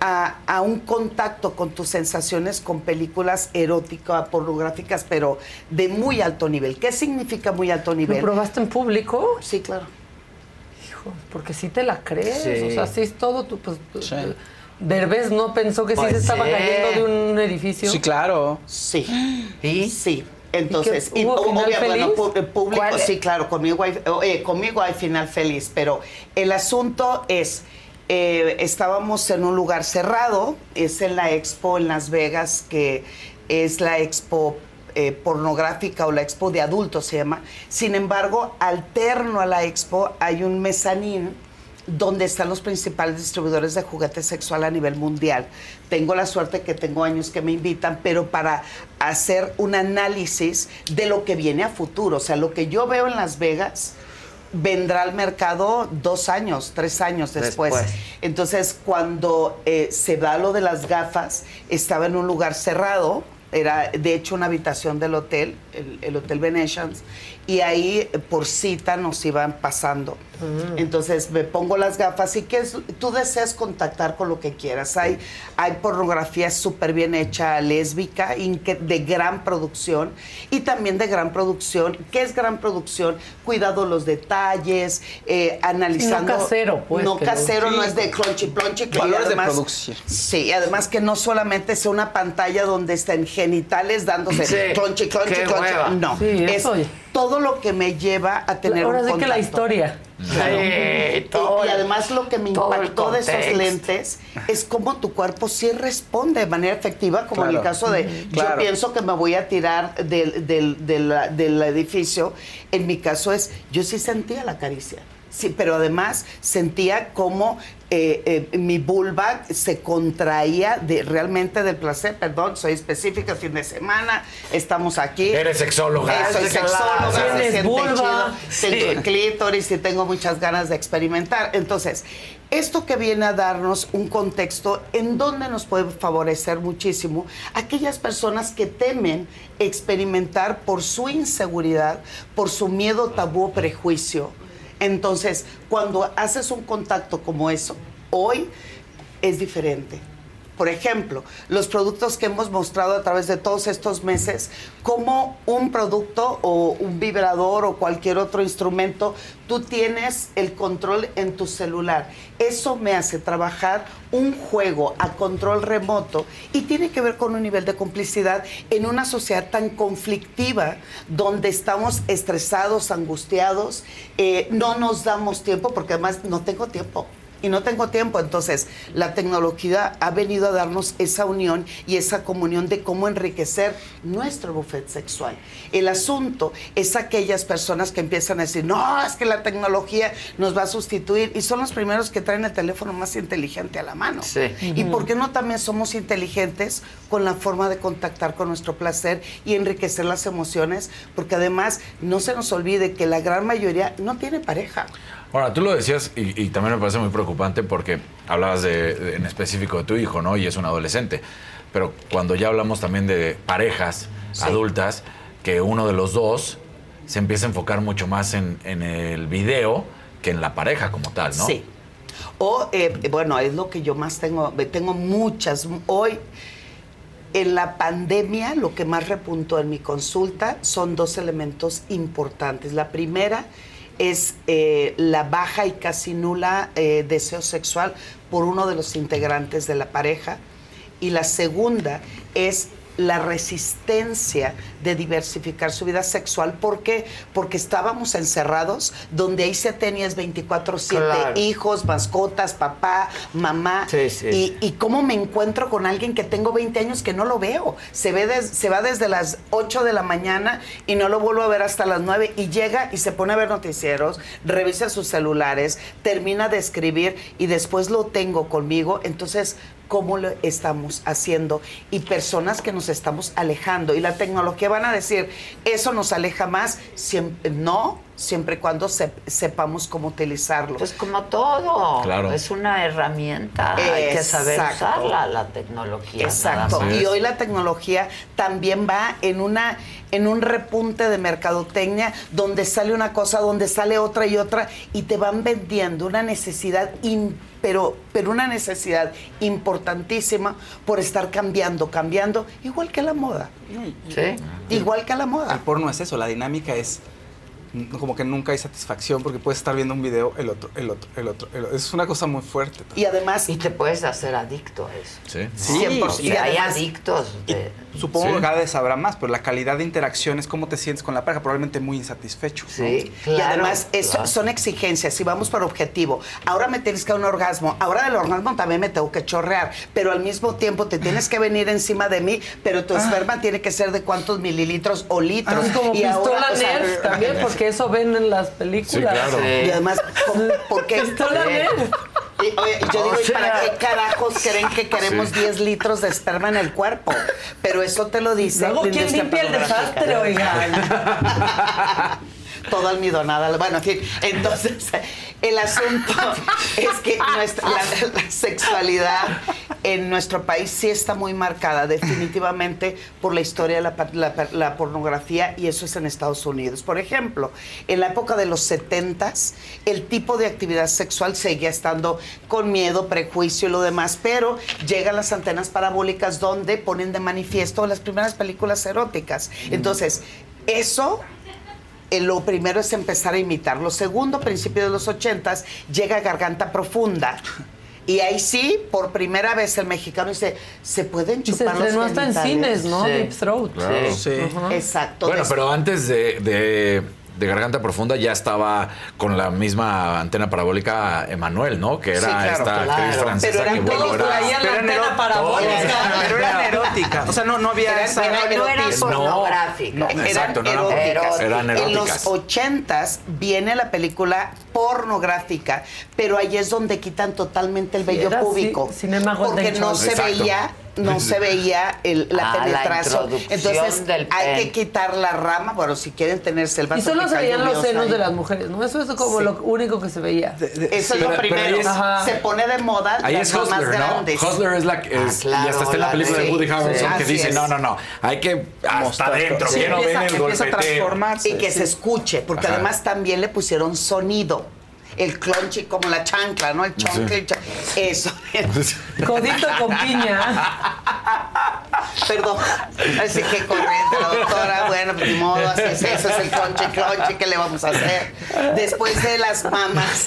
a, a un contacto con tus sensaciones con películas eróticas, pornográficas, pero de muy alto nivel. ¿Qué significa muy alto nivel? ¿Lo probaste en público? Sí, claro. Hijo, porque sí te la crees. Sí. O sea, sí es todo tu. Pues, tu- Derbez no pensó que sí Pues se estaba sí. cayendo de un edificio. claro. Sí. (gasps) ¿Y? Sí. Entonces, ¿Y feliz? pu- el público, ¿Cuál? sí, claro, conmigo hay, eh, conmigo hay final feliz, pero el asunto es, eh, estábamos en un lugar cerrado, es en la expo en Las Vegas, que es la expo eh, pornográfica o la expo de adultos se llama. Sin embargo, alterno a la expo hay un mezanín donde están los principales distribuidores de juguetes sexual a nivel mundial. Tengo la suerte que tengo años que me invitan, pero para hacer un análisis de lo que viene a futuro. O sea, lo que yo veo en Las Vegas vendrá al mercado dos años, tres años después. Después. Entonces, cuando eh, se da lo de las gafas, estaba en un lugar cerrado, era de hecho una habitación del hotel, el, el Hotel Venetians, y ahí eh, por cita nos iban pasando. Entonces me pongo las gafas y que es, tú deseas contactar con lo que quieras. Hay, hay pornografía súper bien hecha, lésbica, de gran producción y también de gran producción. ¿Qué es gran producción? Cuidado los detalles, eh, analizando. No casero, pues, No casero, no Sí. es de clonchy plonchi. Valores de además- producción. Sí, además que no solamente sea una pantalla donde estén genitales dándose Sí, clonchi, clonchi, qué clonchi. hueva. No, Sí, es eso. Todo lo que me lleva a tener Ahora un sí que la historia. Claro. Sí, Y- todo y, además lo que me impactó de esos lentes es cómo tu cuerpo sí responde de manera efectiva, como en el caso de yo Claro. pienso que me voy a tirar del, del, del, del edificio. En mi caso es, yo sí sentía la caricia. Sí, pero además sentía como eh, eh, mi vulva se contraía de, realmente del placer. Perdón, soy específica, fin de semana, estamos aquí. Eres sexóloga. Eh, soy sexóloga, se siente vulva. chido. Sí. Tengo el clítoris y tengo muchas ganas de experimentar. Entonces, esto que viene a darnos un contexto en donde nos puede favorecer muchísimo aquellas personas que temen experimentar por su inseguridad, por su miedo, tabú o prejuicio. Entonces, cuando haces un contacto como eso, hoy es diferente. Por ejemplo, los productos que hemos mostrado a través de todos estos meses, como un producto o un vibrador o cualquier otro instrumento, tú tienes el control en tu celular. Eso me hace trabajar un juego a control remoto y tiene que ver con un nivel de complicidad en una sociedad tan conflictiva donde estamos estresados, angustiados, eh, no nos damos tiempo porque además no tengo tiempo y no tengo tiempo. Entonces, la tecnología ha venido a darnos esa unión y esa comunión de cómo enriquecer nuestro buffet sexual. El asunto es aquellas personas que empiezan a decir, no, es que la tecnología nos va a sustituir y son los primeros que traen el teléfono más inteligente a la mano. ¿Y por qué no también somos inteligentes con la forma de contactar con nuestro placer y enriquecer las emociones? Porque además no se nos olvide que la gran mayoría no tiene pareja. Ahora, tú lo decías y, y también me parece muy preocupante porque hablabas de, de- en específico de tu hijo, ¿no? Y es un adolescente. Pero cuando ya hablamos también de parejas adultas, que uno de los dos se empieza a enfocar mucho más en, en el video que en la pareja como tal, ¿no? Sí. O, eh, bueno, es lo que yo más tengo. Tengo muchas. Hoy, en la pandemia, lo que más repuntó en mi consulta son dos elementos importantes. La primera es eh, la baja y casi nula eh, deseo sexual por uno de los integrantes de la pareja. Y la segunda es la resistencia de diversificar su vida sexual. ¿Por qué? Porque estábamos encerrados, donde ahí se tenías 24-7 Claro. hijos, mascotas, papá, mamá. Sí, sí. Y, y cómo me encuentro con alguien que tengo 20 años que no lo veo. Se, ve des- se va desde las 8 de la mañana y no lo vuelvo a ver hasta las 9 y llega y se pone a ver noticieros, revisa sus celulares, termina de escribir y después lo tengo conmigo. Entonces cómo lo estamos haciendo y personas que nos estamos alejando. Y la tecnología van a decir, eso nos aleja más. Siempre, no, siempre y cuando se- sepamos cómo utilizarlo. Pues como todo. Claro. Es una herramienta. Hay que saber usarla, la tecnología. Exacto. Y hoy la tecnología también va en una en un repunte de mercadotecnia donde sale una cosa, donde sale otra y otra y te van vendiendo una necesidad in- pero pero una necesidad importantísima por estar cambiando, cambiando, igual que la moda. Sí. Igual que la moda. El porno es eso, la dinámica es como que nunca hay satisfacción porque puedes estar viendo un video, el otro, el otro, el otro. el otro. Es una cosa muy fuerte. Y además... Y te puedes hacer adicto a eso. Sí. Sí, 100%. y hay adictos. de- Supongo Sí. que cada vez habrá más, pero la calidad de interacción es cómo te sientes con la pareja, probablemente muy insatisfecho. ¿no? y además eso- son exigencias, si vamos por objetivo. Ahora me tienes que dar un orgasmo, ahora del orgasmo también me tengo que chorrear, pero al mismo tiempo te tienes que venir encima de mí, pero tu esperma tiene que ser de cuántos mililitros o litros. Es como y pistola ahora, o sea, Nerf también, porque eso ven en las películas. claro. Y además, ¿cómo- ¿por qué? Pistola Sí. Nerf. Y, oye, yo O digo, ¿y para sea- qué carajos (laughs) creen que queremos Sí. 10 litros de esperma en el cuerpo? Pero eso te lo dice. Luego, ¿quién limpia el desastre, oiga? (laughs) Todo almidonada. Bueno, en fin, entonces el asunto es que nuestra, la, la sexualidad en nuestro país sí está muy marcada definitivamente por la historia de la, la- la pornografía y eso es en Estados Unidos. Por ejemplo, en la época de los 70 el tipo de actividad sexual seguía estando con miedo, prejuicio y lo demás, pero llegan las antenas parabólicas donde ponen de manifiesto las primeras películas eróticas. Entonces, eso eh, lo primero es empezar a imitar. Lo segundo, a principios de los ochentas, llega Garganta Profunda. Y ahí sí, por primera vez el mexicano dice, se pueden Y se chupar los hasta en genitales?" cines, ¿no? Deep Throat. Claro. Sí. Exacto. Bueno, pero antes de, de- de Garganta Profunda ya estaba con la misma antena parabólica Emanuel, ¿no? Que era Sí, claro, esta claro. actriz francesa Pero eran que bueno, todos era... traían la antena Todos. parabólica. Pero eran eróticas. O sea, no, no había Eran- esa... eran no eran pornográficas. No, exacto, no eran- eróticas. eran En los eróticas. ochentas viene la película pornográfica, pero ahí es donde quitan totalmente el Sí, vello era púbico. ci- cinema porque no se Exacto. veía, no se veía el- la Ah, penetración. Entonces del hay que quitar la rama, bueno, si quieren tenerse el vaso Y solo que se veían los senos ahí. de las mujeres, ¿no? Eso es como Sí. lo único que se veía. Eso es lo primero. Se pone de moda Ahí las es Hustler, ¿no? grandes. Hustler es la que es, claro, y hasta está en la la película de de- Woody Harrelson sí, que dice, es. no, no, no, hay que hasta adentro, Sí, el a golpeteo. transformarse. Y que se escuche, porque además también le pusieron sonido. El clonchi, como la chancla, ¿no? El chonque, el cha- Eso. (laughs) Codito con piña. Perdón. Así que corriente, la doctora. Bueno, pues ni modo, así es. Eso es el clonchi, clonchi. ¿Qué le vamos a hacer? Después de las mamas.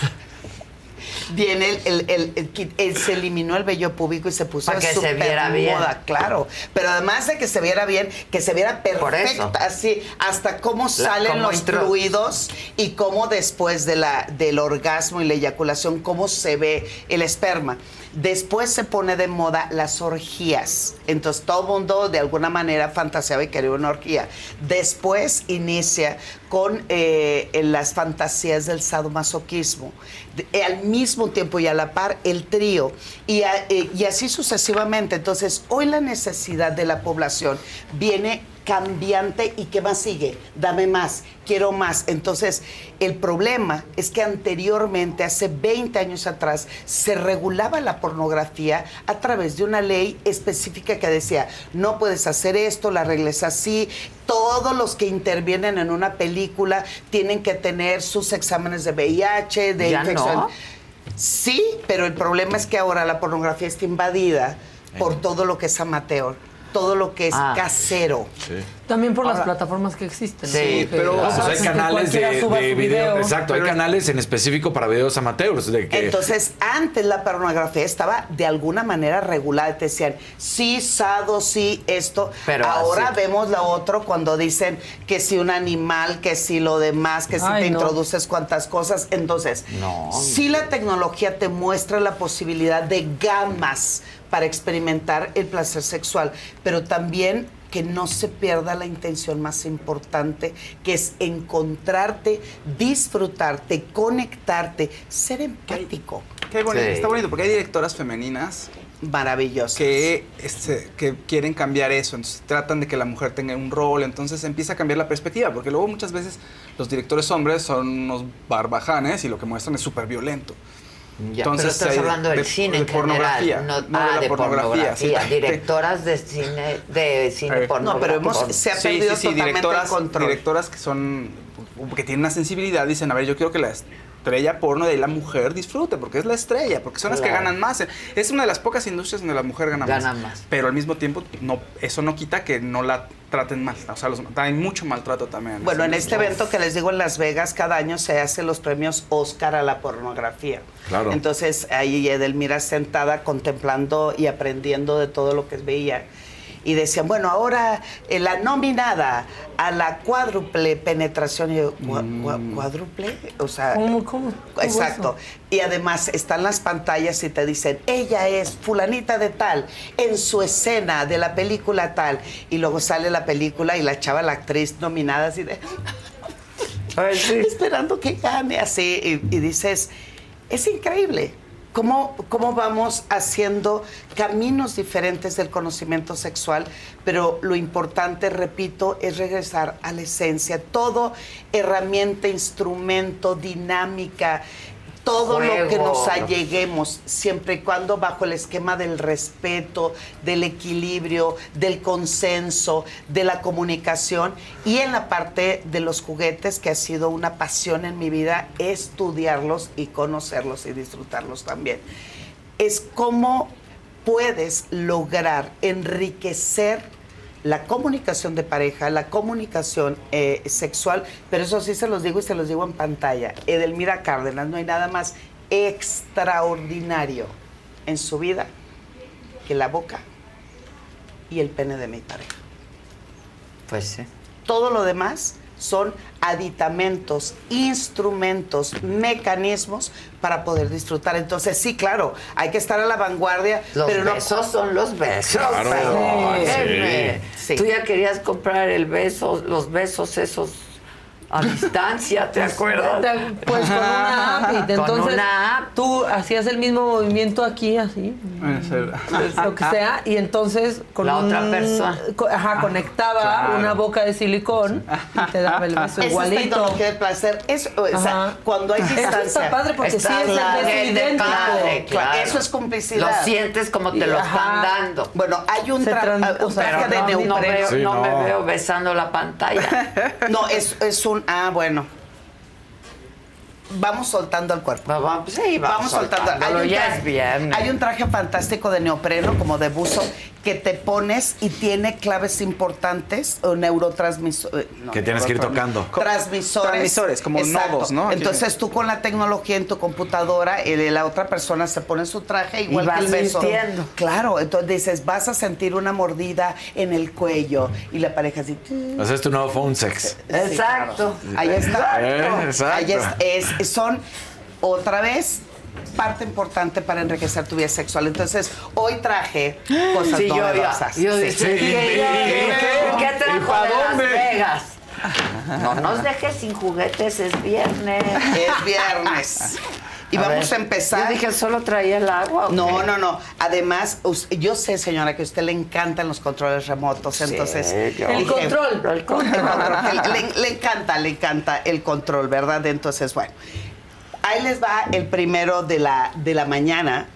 Viene el, el- el- el kit- el- se eliminó el vello público y se puso Para que se viera bien. moda, claro. Pero además de que se viera bien, que se viera perfecta, así, hasta cómo salen cómo los intro- fluidos y cómo después de la, del orgasmo y la eyaculación, cómo se ve el esperma. Después se pone de moda las orgías. Entonces todo el mundo de alguna manera fantaseaba y quería una orgía. Después inicia con eh, las fantasías del sadomasoquismo. Eh, al mismo tiempo y a la par el trío. Y, eh, y así sucesivamente. Entonces hoy la necesidad de la población viene cambiante y qué más sigue, dame más, quiero más. Entonces, el problema es que anteriormente, hace 20 años atrás, se regulaba la pornografía a través de una ley específica que decía, no puedes hacer esto, la regla es así, todos los que intervienen en una película tienen que tener sus exámenes de VIH, de ¿Ya infección. no? Sí, pero el problema es que ahora la pornografía está invadida por todo lo que es amateur, todo lo que es Ah. casero. También por las plataformas que existen. Sí, ¿no? Pero pues hay canales de, cualquiera suba de su video. Exacto, hay canales en específico para videos amateurs. De que, Entonces, antes la pornografía estaba de alguna manera regulada. Te decían, sí, sado, sí, esto. Pero Ahora así- vemos lo otro cuando dicen que si un animal, que si lo demás, que si Ay, te no. introduces cuantas cosas. Entonces, No. sí la tecnología te muestra la posibilidad de gamas para experimentar el placer sexual, pero también que no se pierda la intención más importante, que es encontrarte, disfrutarte, conectarte, ser empático. Qué bonito, Está bonito porque hay directoras femeninas maravillosas que, este, que quieren cambiar eso, entonces tratan de que la mujer tenga un rol, entonces empieza a cambiar la perspectiva, porque luego muchas veces los directores hombres son unos barbajanes y lo que muestran es súper violento. Ya, pero estás hay hablando del de- cine de en pornografía, general, no, no ah, de pornografía, pornografía, sí. directoras de cine, de cine Eh, pornográfico. Sí, sí, sí, directoras, directoras que son que tienen una sensibilidad dicen, a ver, yo quiero que la estrella porno de ahí la mujer disfrute, porque es la estrella, porque son las que ganan más. Es una de las pocas industrias donde la mujer gana, Gana más. más. Pero al mismo tiempo, no, eso no quita que no la traten mal. O sea, los, hay mucho maltrato también. Bueno, en este evento que les digo en Las Vegas, cada año se hacen los premios Oscar a la pornografía. Claro. Entonces ahí Edelmira sentada contemplando y aprendiendo de todo lo que veía. Y decían, bueno, ahora eh, la nominada a la cuádruple penetración. Y yo, "¿Cua- cua- Mm. ¿Cuádruple? O sea. ¿Cómo, cómo? ¿Cómo Exacto. Y además están las pantallas y te dicen, ella es fulanita de tal, en su escena de la película tal. Y luego sale la película y la chava, la actriz nominada así de... (laughs) Esperando que gane así. Y, y dices, es increíble. ¿Cómo, ¿Cómo vamos haciendo caminos diferentes del conocimiento sexual? Pero lo importante, repito, es regresar a la esencia. Todo herramienta, instrumento, dinámica, todo lo que nos alleguemos, siempre y cuando bajo el esquema del respeto, del equilibrio, del consenso, de la comunicación y en la parte de los juguetes, que ha sido una pasión en mi vida, estudiarlos y conocerlos y disfrutarlos también. Es cómo puedes lograr enriquecer la comunicación de pareja, la comunicación eh, sexual, pero eso sí se los digo y se los digo en pantalla. Edelmira Cárdenas, no hay nada más extraordinario en su vida que la boca y el pene de mi pareja. Pues sí. Todo lo demás son aditamentos, instrumentos, mecanismos para poder disfrutar. Entonces, sí, claro, hay que estar a la vanguardia. Los pero no- besos son los besos. Claro, Óyeme. sí. Tú ya querías comprar el beso, los besos esos a distancia, ¿te acuerdas? Pues con una (laughs) app. Y de Con entonces una app. tú hacías el mismo movimiento aquí, así. lo que sea, y entonces con La un- otra persona. Ajá, conectaba Claro. una boca de silicón y te daba el beso (laughs) es igualito. tecnología de placer. Eso, o sea, cuando hay Eso distancia. está padre porque Está sí es el claro. beso idéntico. Padre, claro. Eso es complicidad. Lo sientes como te lo Ajá. están dando. Bueno, hay un, tra- o sea, de no, no veo- Sí, no no. me veo besando la pantalla. (laughs) No, es, es un. Ah, bueno. Vamos soltando el cuerpo. Vamos, sí, vamos soltándolo, un ya es viernes. hay un traje fantástico de neopreno, como de buzo, que te pones y tiene claves importantes o neurotransmisores. Que tienes que ir tocando. Transmisores. Transmisores, como nodos, ¿no? Entonces tú con la tecnología en tu computadora, el- la otra persona se pone su traje igual vas que el beso. sintiendo. Claro, entonces dices, vas a sentir una mordida en el cuello y la pareja así. O sea, es tu nuevo phone sex. Exacto. Ahí está. Eh, exacto. Ahí es, es- son otra vez parte importante para enriquecer tu vida sexual. Entonces, hoy traje (gasps) cosas Sí, yo, yo, novedosas. yo Sí. dije, ¿qué, trajo de Las? Vegas? (laughs) No nos dejes sin juguetes, es viernes. Es viernes. (laughs) Y A vamos ver, a empezar. Yo dije, ¿solo traía el agua? o No, qué? no, no. Además, yo sé, señora, que a usted le encantan los controles remotos. Entonces, yo- El dije, control. El control. (laughs) le encanta, le encanta el control, ¿verdad? Entonces, bueno, ahí les va el primero de la, de la mañana,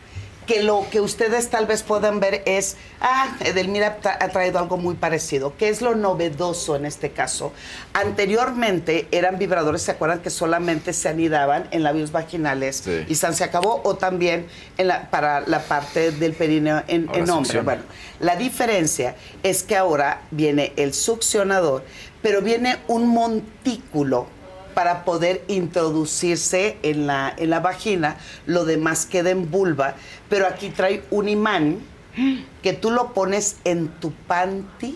que lo que ustedes tal vez puedan ver es, ah, Edelmira tra- ha traído algo muy parecido. ¿Qué es lo novedoso en este caso? Anteriormente eran vibradores, ¿se acuerdan que solamente se anidaban en labios vaginales Sí. y se acabó? O también en la, para la parte del perineo en, en hombre. Bueno, la diferencia es que ahora viene el succionador, pero viene un montículo para poder introducirse en la, en la vagina, lo demás queda en vulva, pero aquí trae un imán que tú lo pones en tu panty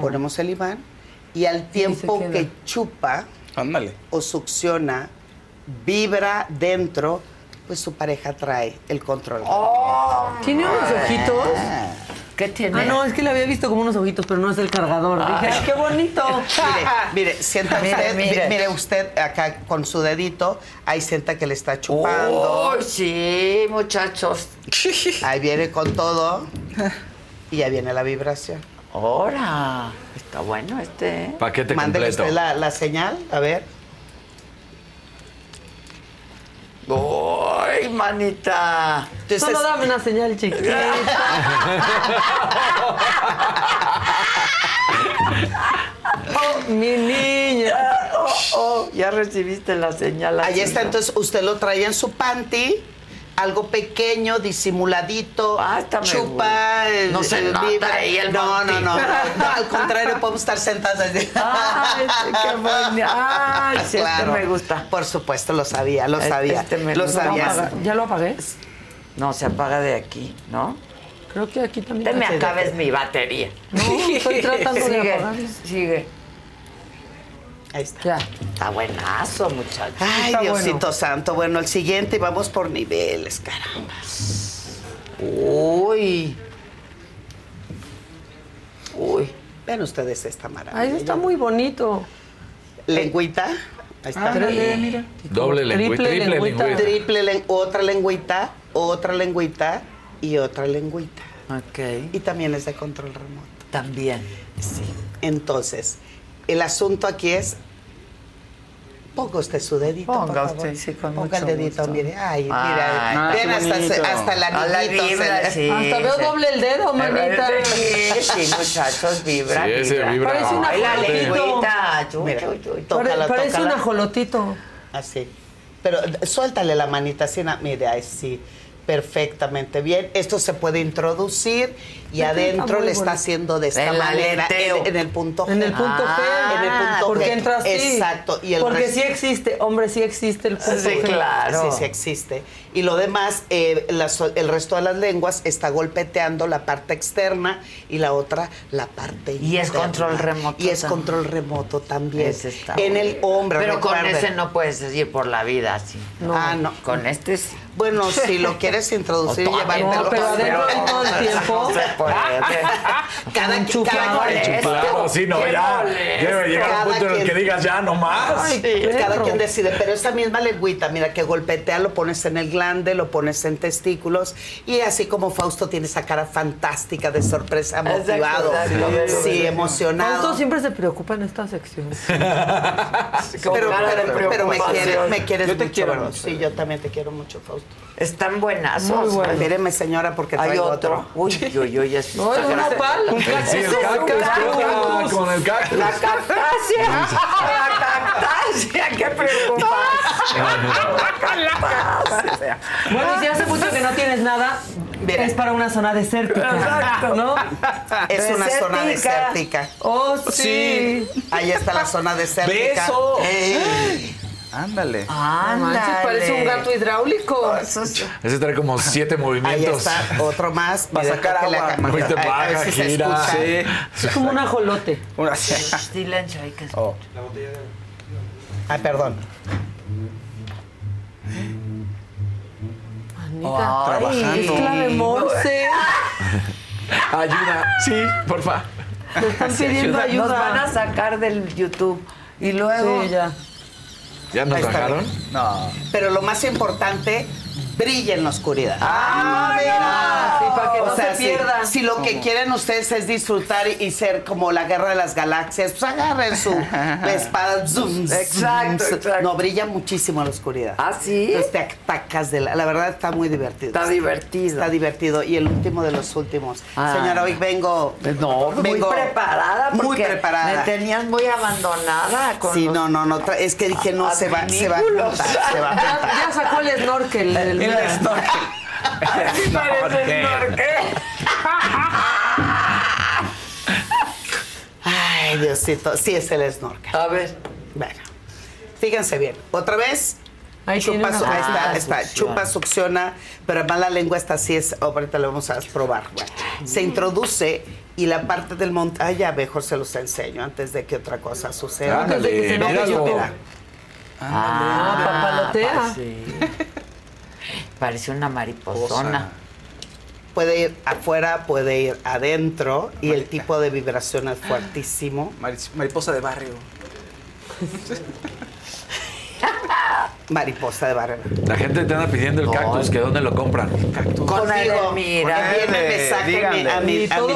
Ponemos el imán y al tiempo que chupa o succiona, vibra dentro, pues su pareja trae el control. ¿Tiene unos ojitos? ¿Qué tiene? Ah, no, es que le había visto como unos ojitos, pero no es el cargador. Dije, ¡ay, qué bonito! (laughs) Mire, mire, sienta Mire, usted, mire. mire. usted acá con su dedito, ahí sienta que le está chupando. ¡Uy, sí, muchachos! Ahí viene con todo y ya viene la vibración. ¡Ahora! Está bueno este. ¿eh? Paquete Mándele completo. usted la, la señal, a ver. ¡Uy, manita! Solo dame una señal chiquita. (laughs) oh, mi niña. Oh, oh, ya recibiste la señal. Ahí está, entonces usted lo trae en su panty, algo pequeño, disimuladito, chupa, gusta. el- No se el nota ahí el no, no, no, (laughs) no, al contrario, podemos estar sentadas así. Ay, qué. Ay, sí, este me gusta. Por supuesto, lo sabía, lo Este- sabía. este me lo gusta. sabía. ¿Ya lo apagué? No, se apaga de aquí, ¿no? Creo que aquí también. Te me de acabes aquí. mi batería. No, estoy tratando de sigue, apagarlo. Sigue. Ahí está. Ya. Está buenazo, muchacho. Ay, Está Diosito bueno. santo. Bueno, el siguiente, vamos por niveles, caramba. Uy. Uy. Ven ustedes esta maravilla. Ay, está muy bonito. Lengüita. Ahí está. Ándale, mira. Doble lengüita, Triple triple lengüita. lengüita. Triple len- otra lengüita, otra lengüita y otra lengüita. Ok. Y también es de control remoto. También. Sí. Entonces, el asunto aquí es. Ponga usted su dedito. Ponga por favor. usted, sí, con Ponga el dedito, gusto. mire. Ay, Ay, mira. qué Ven hasta, hasta la anillito. se vibra, le- sí. Hasta veo sí. doble el dedo, manita. Sí, (laughs) sí, muchachos, vibra, Sí, ese vibra. Parece un Ay, la lengüita. Parece un ajolotito. Así. Pero suéltale la manita así, na- mire, ahí sí, perfectamente bien. Esto se puede introducir y adentro le está haciendo de esta El manera en, en el punto G. En el punto Ah, G. en el punto porque G. entra así. Exacto. Y el porque sí existe, hombre, sí existe el punto Sí, G. claro. Sí, sí existe. Y lo demás, eh, el resto de las lenguas está golpeteando la parte externa y la otra la parte Y es interna. control remoto Y es también. control remoto también. Ese está en el hombro. Pero con ese no puedes ir por la vida así. Ah, no. Con este sí. Bueno, si lo quieres (laughs) introducir y llevártelo. No, pero adentro todo el (laughs) tiempo. No se puede. (laughs) Cada, Enchufado. cada, Qué Claro, sí, no, ya. Debe llegar un Cada punto en el quien- que digas ya no más. Ay, cada quien decide, pero esa misma lengüita, mira, que golpetea, lo pones en el glande, lo pones en testículos, y así como Fausto tiene esa cara fantástica de sorpresa, motivado, sí, emocionado. Fausto siempre se preocupa en esta sección. (laughs) pero, me, quieres, me quieres Yo te mucho, quiero ¿verdad? mucho. Sí, yo también te quiero mucho, Fausto. Están buenazos. Muy bueno. Míreme, señora, porque Hay traigo otro. otro. Uy, uy, uy, es No, es un opal. Sí, el cactus, con el cactus. La cactácea. La cactácea. Qué preocupación. Bueno, y si hace mucho que no tienes nada, Mira. es para una zona desértica. Exacto. ¿No? Es una zona Desértica. desértica. Oh, sí. Ahí está la zona desértica. ¡Beso! Ey. Ándale. No manches, parece un gato hidráulico. Ese trae como siete Ahí movimientos. está, otro más. (laughs) Va a sacar la agua. cámara. Ahorita A- a baja, ver si se gira. escucha. Sí. Es como un ajolote. Una Silencio, hay que Oh. Ay, perdón. Anita, Ay, es clave morse. (laughs) Ayuda. Sí, porfa. Te están pidiendo Nos ayuda. van a sacar del YouTube. Y luego. Sí, ya. ¿Ya nos bajaron? bien. Pero lo más importante, brilla en la oscuridad. Ah, mira. Sí, para que no se si- lo que quieren ustedes es disfrutar y, ser como la guerra de las galaxias, pues agarren su (laughs) espada. zoom, Exacto, zoom. exacto. No, brilla muchísimo en la oscuridad. ¿Ah, sí? Entonces te atacas de la... La verdad está muy divertido. Está divertido. Está divertido. Y el último de los últimos. Ah. Señora, hoy vengo... No, muy vengo preparada. Muy preparada. Me tenías muy abandonada con Sí, los- no, no, no. Es que dije, no, se va, se va a juntar, se va a juntar. (laughs) Ya, ya sacó el snorkel. El, El snorkel. (laughs) Sí parece snorkel. (laughs) Ay, Diosito, sí es el snorkel. A ver. Bueno, fíjense bien. Otra vez. Ahí chupa, su- ahí está, Ah, ahí está. Chupa, succiona, pero además la lengua está así, es, ahorita lo vamos a probar. Bueno, se introduce y la parte del monte, ah, ya mejor se los enseño antes de que otra cosa suceda. Antes de que se enoje Mira, mira. Ah, papalotea. pa- sí. (laughs) Parece una mariposona. Puede ir afuera, puede ir adentro y el tipo de vibración es fuertísimo. Maris- Mariposa de barrio. (laughs) Mariposa de barrio. La gente te anda pidiendo el cactus, que dónde lo compran. Conmigo. Mira. Envíenme mensaje a mi- a mi, a mi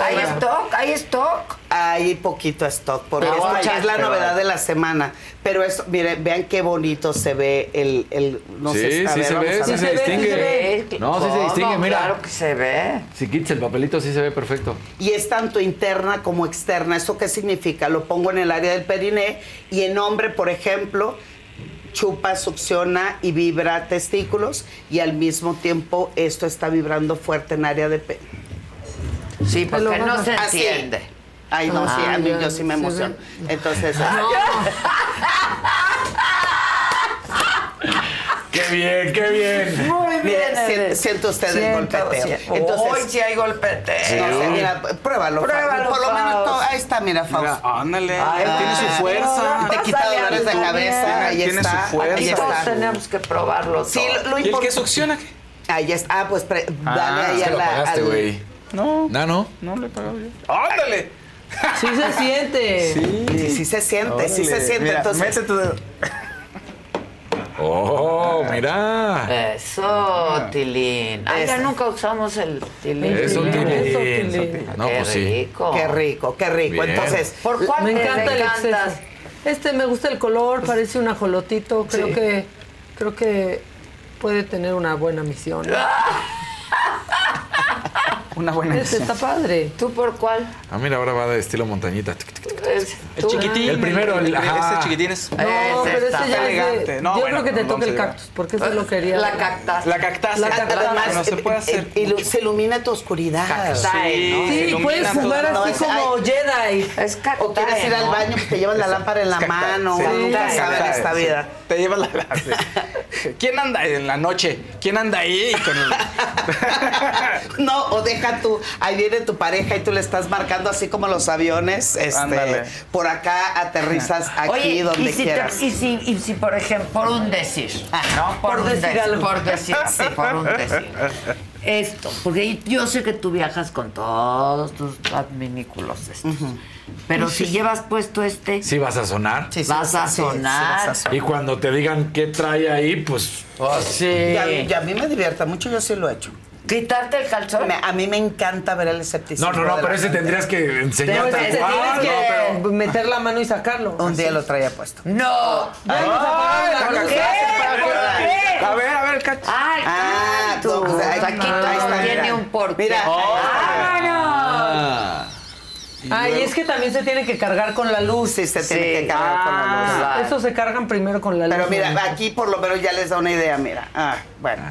¿Hay stock? ¿Hay stock? Hay poquito stock, porque Pero esto hay, es la pero novedad de la semana. Pero esto, miren, vean qué bonito se ve el, el no Sí, sé, a sí ver, se vamos ve, a sí se distingue. ve. No, sí se distingue, mira. Claro que se ve. Si quitas el papelito, sí se ve perfecto. Y es tanto interna como externa. ¿Esto qué significa? Lo pongo en el área del periné y en hombre, por ejemplo, chupa, succiona y vibra testículos y al mismo tiempo esto está vibrando fuerte en área de. Sí, porque Pero no se Así. Ay, no, sí, a mí Ah, yo sí me emociono. ve. Entonces, ¡Qué bien, qué bien! Muy bien. Mire, sien- Eres. siente usted el Siento, golpeteo. siento. Entonces- Hoy sí hay golpeteo. no sé, mira, pruébalo. Pruébalo, Por lo menos, Faust. to- ahí está, mira, Faust. Mira, ándale. Ay, tiene su fuerza. Te quita dolores de cabeza, bien. ahí Tiene está. su fuerza. Ahí Y todos tenemos que probarlo Sí, todo. lo, lo ¿Y el que succiona qué? Ahí está. Ah, pues pre- dale Ah, ahí a lo la. pagaste, al- güey. No, ¿No, no? no le he pagado yo. ¡Ándale! Sí se siente. Sí, sí se siente, sí se Órale. siente. Mira, Entonces, mete tu dedo. ¡Oh, mira! Eso, Tilín. Ay, ya nunca usamos el Tilín. Eso, Tilín. Eso, Tilín. No, Qué pues sí. rico. qué rico, qué rico. Bien. Entonces, ¿Por cuál Me te encanta el decantas? exceso. Este me gusta el color, parece un ajolotito. Creo Sí. que creo que puede tener una buena misión. (laughs) Una buena Este está padre. ¿Tú por cuál? Ah, mira, ahora va de estilo montañita. Tic, tic, tic. Es- El chiquitín. El primero, el- ajá. Ese chiquitín es. No, Ese pero ese ya es elegante. de, No, Yo bueno, creo que te no, toca el cactus, porque ese lo quería. La cactas. La cactácea. La cactácea. además, No se puede eh, hacer. eh, ilu- se ilumina tu oscuridad. Cactae, ¿no? Sí, puedes todo. jugar No, así es- como ay. Jedi. Es cactae, O quieres ir al baño, pues te llevas la lámpara en la mano. Sí, nunca cactae, sabe en cactae, esta vida. Te lleva la. sí. (laughs) ¿Quién anda en la noche? ¿Quién anda ahí? Con el- (laughs) No, o deja tú, ahí viene tu pareja y tú le estás marcando así como los aviones, este, Ándale. por acá aterrizas aquí Oye, donde y si, te- quieras. y, si, y si, por ejemplo, por un decir, ¿no? Por un decir algo. Por decir, sí, por un decir. (laughs) Esto, porque yo sé que tú viajas con todos tus adminículos estos. Pero si llevas puesto este, Sí vas a sonar. Sí, sí, vas a sí, sí, sonar. vas a sonar. Y cuando te digan qué trae ahí, pues... Oh, sí. Y a, mí, y a mí me divierte mucho, yo sí lo he hecho. Quitarte el calzón. Me- a mí me encanta ver el escepticismo. No, no, no, pero ese gente. tendrías que Pero enseñarte ese a te jugar. tienes ¿no? que meter la mano y sacarlo. Un día lo traía puesto. No. Ya nos apagaron la ¿Por luz. qué? ¿Por qué? A ver, a ver, cacho. Ay, Ah, cactus. no, pues, ahí- Aquí ahí todo tiene un porqué. Mira. ¡Vámonos! Ay, es que también se tiene que cargar con la luz. Sí, se tiene que cargar con la luz. Ah, claro. Eso se cargan primero con la luz. Pero mira, ¿no? aquí por lo menos ya les da una idea, mira. Ah, bueno.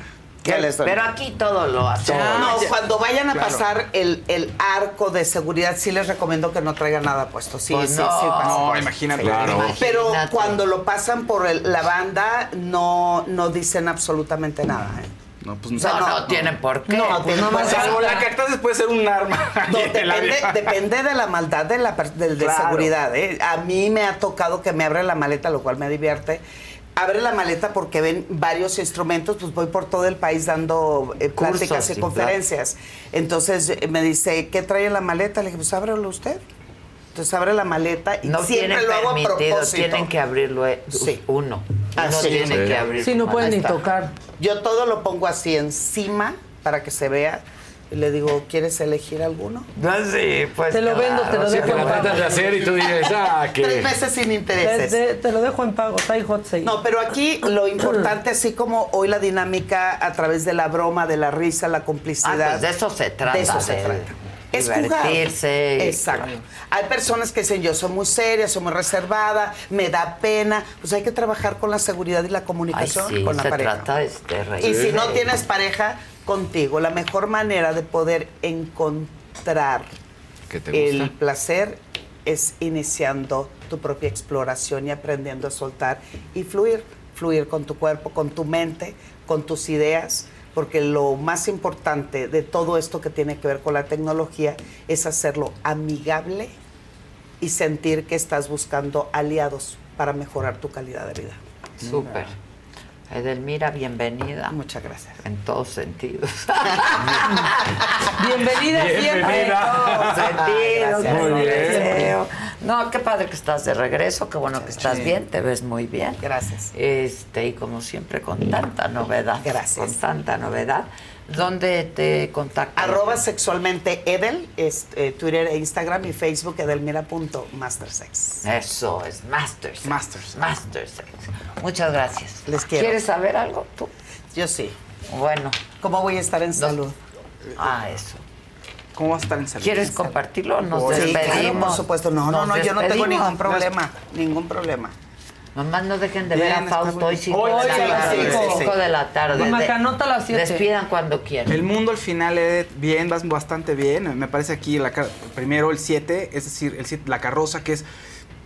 Ya les doy. Pero aquí todo lo hace. No, cuando vayan a Claro. pasar el, el arco de seguridad, sí les recomiendo que no traigan nada puesto. Sí, Pues sí, no. sí. pasa. No, imagínate. Claro. Pero Imagínate. cuando lo pasan por el- la banda, no, no dicen absolutamente nada. ¿eh? No, pues O sea, No, no, no, tienen por qué. No, pues no más qué. algo La puede ser un arma. No, (laughs) depende, de la maldad de la de Claro. seguridad. ¿eh? A mí me ha tocado que me abren la maleta, lo cual me divierte. abre la maleta porque ven varios instrumentos, pues voy por todo el país dando eh, pláticas Cursos y y conferencias. Entonces eh, me dice, ¿qué trae en la maleta? Le dije, pues ábrelo usted. Entonces abre la maleta y No siempre tienen lo hago a propósito. tienen que abrirlo eh, uno. Ah, Uno sí. tiene que abrir. Sí, no pueden ni tocar. Yo todo lo pongo así encima para que se vea. Y le digo, ¿quieres elegir alguno? No, sí, pues. Te lo vendo, te lo Sí, dejo que en la pago. tratas de hacer y tú dices, ah, (laughs) Tres que... meses sin Te, intereses. te- te lo dejo en pago, está hot sale. No, pero aquí lo (clears throat) importante, así como hoy la dinámica a través de la broma, de la risa, la complicidad. Ah, pues de eso se trata, De eso se de trata. Es jugar. divertirse y- Exacto. Hay personas que dicen, yo soy muy seria, soy muy reservada, me da pena. Pues hay que trabajar con la seguridad y la comunicación Ay, sí, con la se pareja. trata de, de reír. Y si no tienes pareja, contigo. La mejor manera de poder encontrar ¿Qué te el placer es iniciando tu propia exploración y aprendiendo a soltar y fluir, fluir con tu cuerpo, con tu mente, con tus ideas, porque lo más importante de todo esto que tiene que ver con la tecnología es hacerlo amigable y sentir que estás buscando aliados para mejorar tu calidad de vida. Súper. Edelmira, bienvenida. Muchas gracias. En todos sentidos. (laughs) Bienvenida siempre. En todos sentidos. Muy bien. deseo. No, qué padre que estás de regreso, qué bueno que estás Sí. bien, te ves muy bien. Gracias. Este, y como siempre, con tanta novedad. Gracias. Con tanta novedad. ¿Dónde te contactan? Arroba sexualmente Edel, es, eh, Twitter e Instagram y Facebook edelmira.mastersex. Eso es Mastersex. Masters. Mastersex. Muchas gracias. Les quiero. ¿Quieres saber algo tú? Yo sí. Bueno. ¿Cómo voy a estar en salud? Ah, eso. ¿Cómo vas a estar en salud? ¿Quieres compartirlo? Nos Sí, claro, despedimos. por supuesto. No, no, no, yo no tengo ningún problema. Ningún problema. Nomás no dejen de Bien, ver a Fausto hoy bien. 5 Hoy de sí, la tarde. sí, sí, 5 sí. de la tarde. Mamá, De- que anota las siete. Despidan cuando quieran. El mundo al final es bien, vas bastante bien. Me parece aquí la, primero el 7, es decir, el siete- la carroza que es,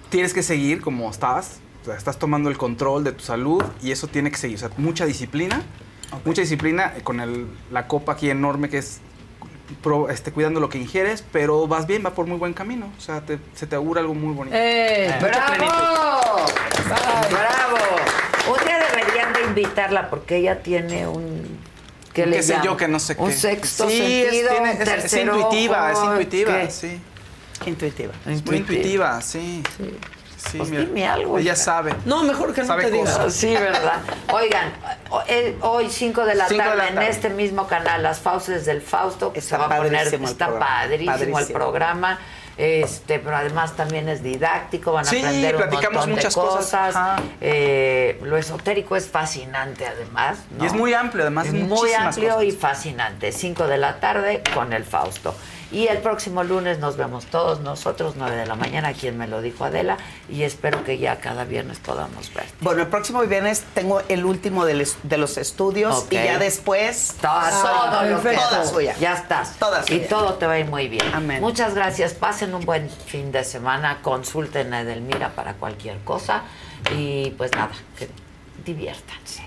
tienes que seguir como estás. O sea, estás tomando el control de tu salud y eso tiene que seguir. O sea, mucha disciplina. Mucha disciplina eh, con el- la copa aquí enorme que es pro- este, cuidando lo que ingieres, pero vas bien, va por muy buen camino. O sea, te- se te augura algo muy bonito. ¡Eh! ¡Bravo! ¡Bravo! Un día deberían de invitarla porque ella tiene un... ¿Qué, ¿Qué le sé yo que no sé Un qué? sexto Sí, es- sentido, tiene- un es- es intuitiva, es ojo, intuitiva, ¿qué? sí. Intuitiva. Es muy intuitiva, sí. Sí, Pues mira. dime algo, Ella hija. sabe. No, mejor que no Sabe te diga. Sí, ¿verdad? Oigan, eh, hoy 5 de la tarde en este mismo canal, Las Fauces del Fausto, que Está se va a poner, está programa, padrísimo, el programa. Este, pero además también es didáctico, van a Sí, aprender un platicamos montón muchas de cosas. Eh, lo esotérico es fascinante además. ¿no? Y es muy amplio, además, Es muy amplio cosas. y fascinante. 5 de la tarde con el Fausto. Y el próximo lunes nos vemos todos nosotros, 9 de la mañana, quien me lo dijo Adela, y espero que ya cada viernes podamos ver. Bueno, el próximo viernes tengo el último de, les- de los estudios Ok. y ya después Todo, todo lo que- toda suya. Ya estás. Toda y todo te va a ir muy bien. Amén. Muchas gracias. Pasen un buen fin de semana. Consulten a Edelmira para cualquier cosa. Y pues nada, que diviértanse.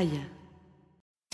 Pitaya.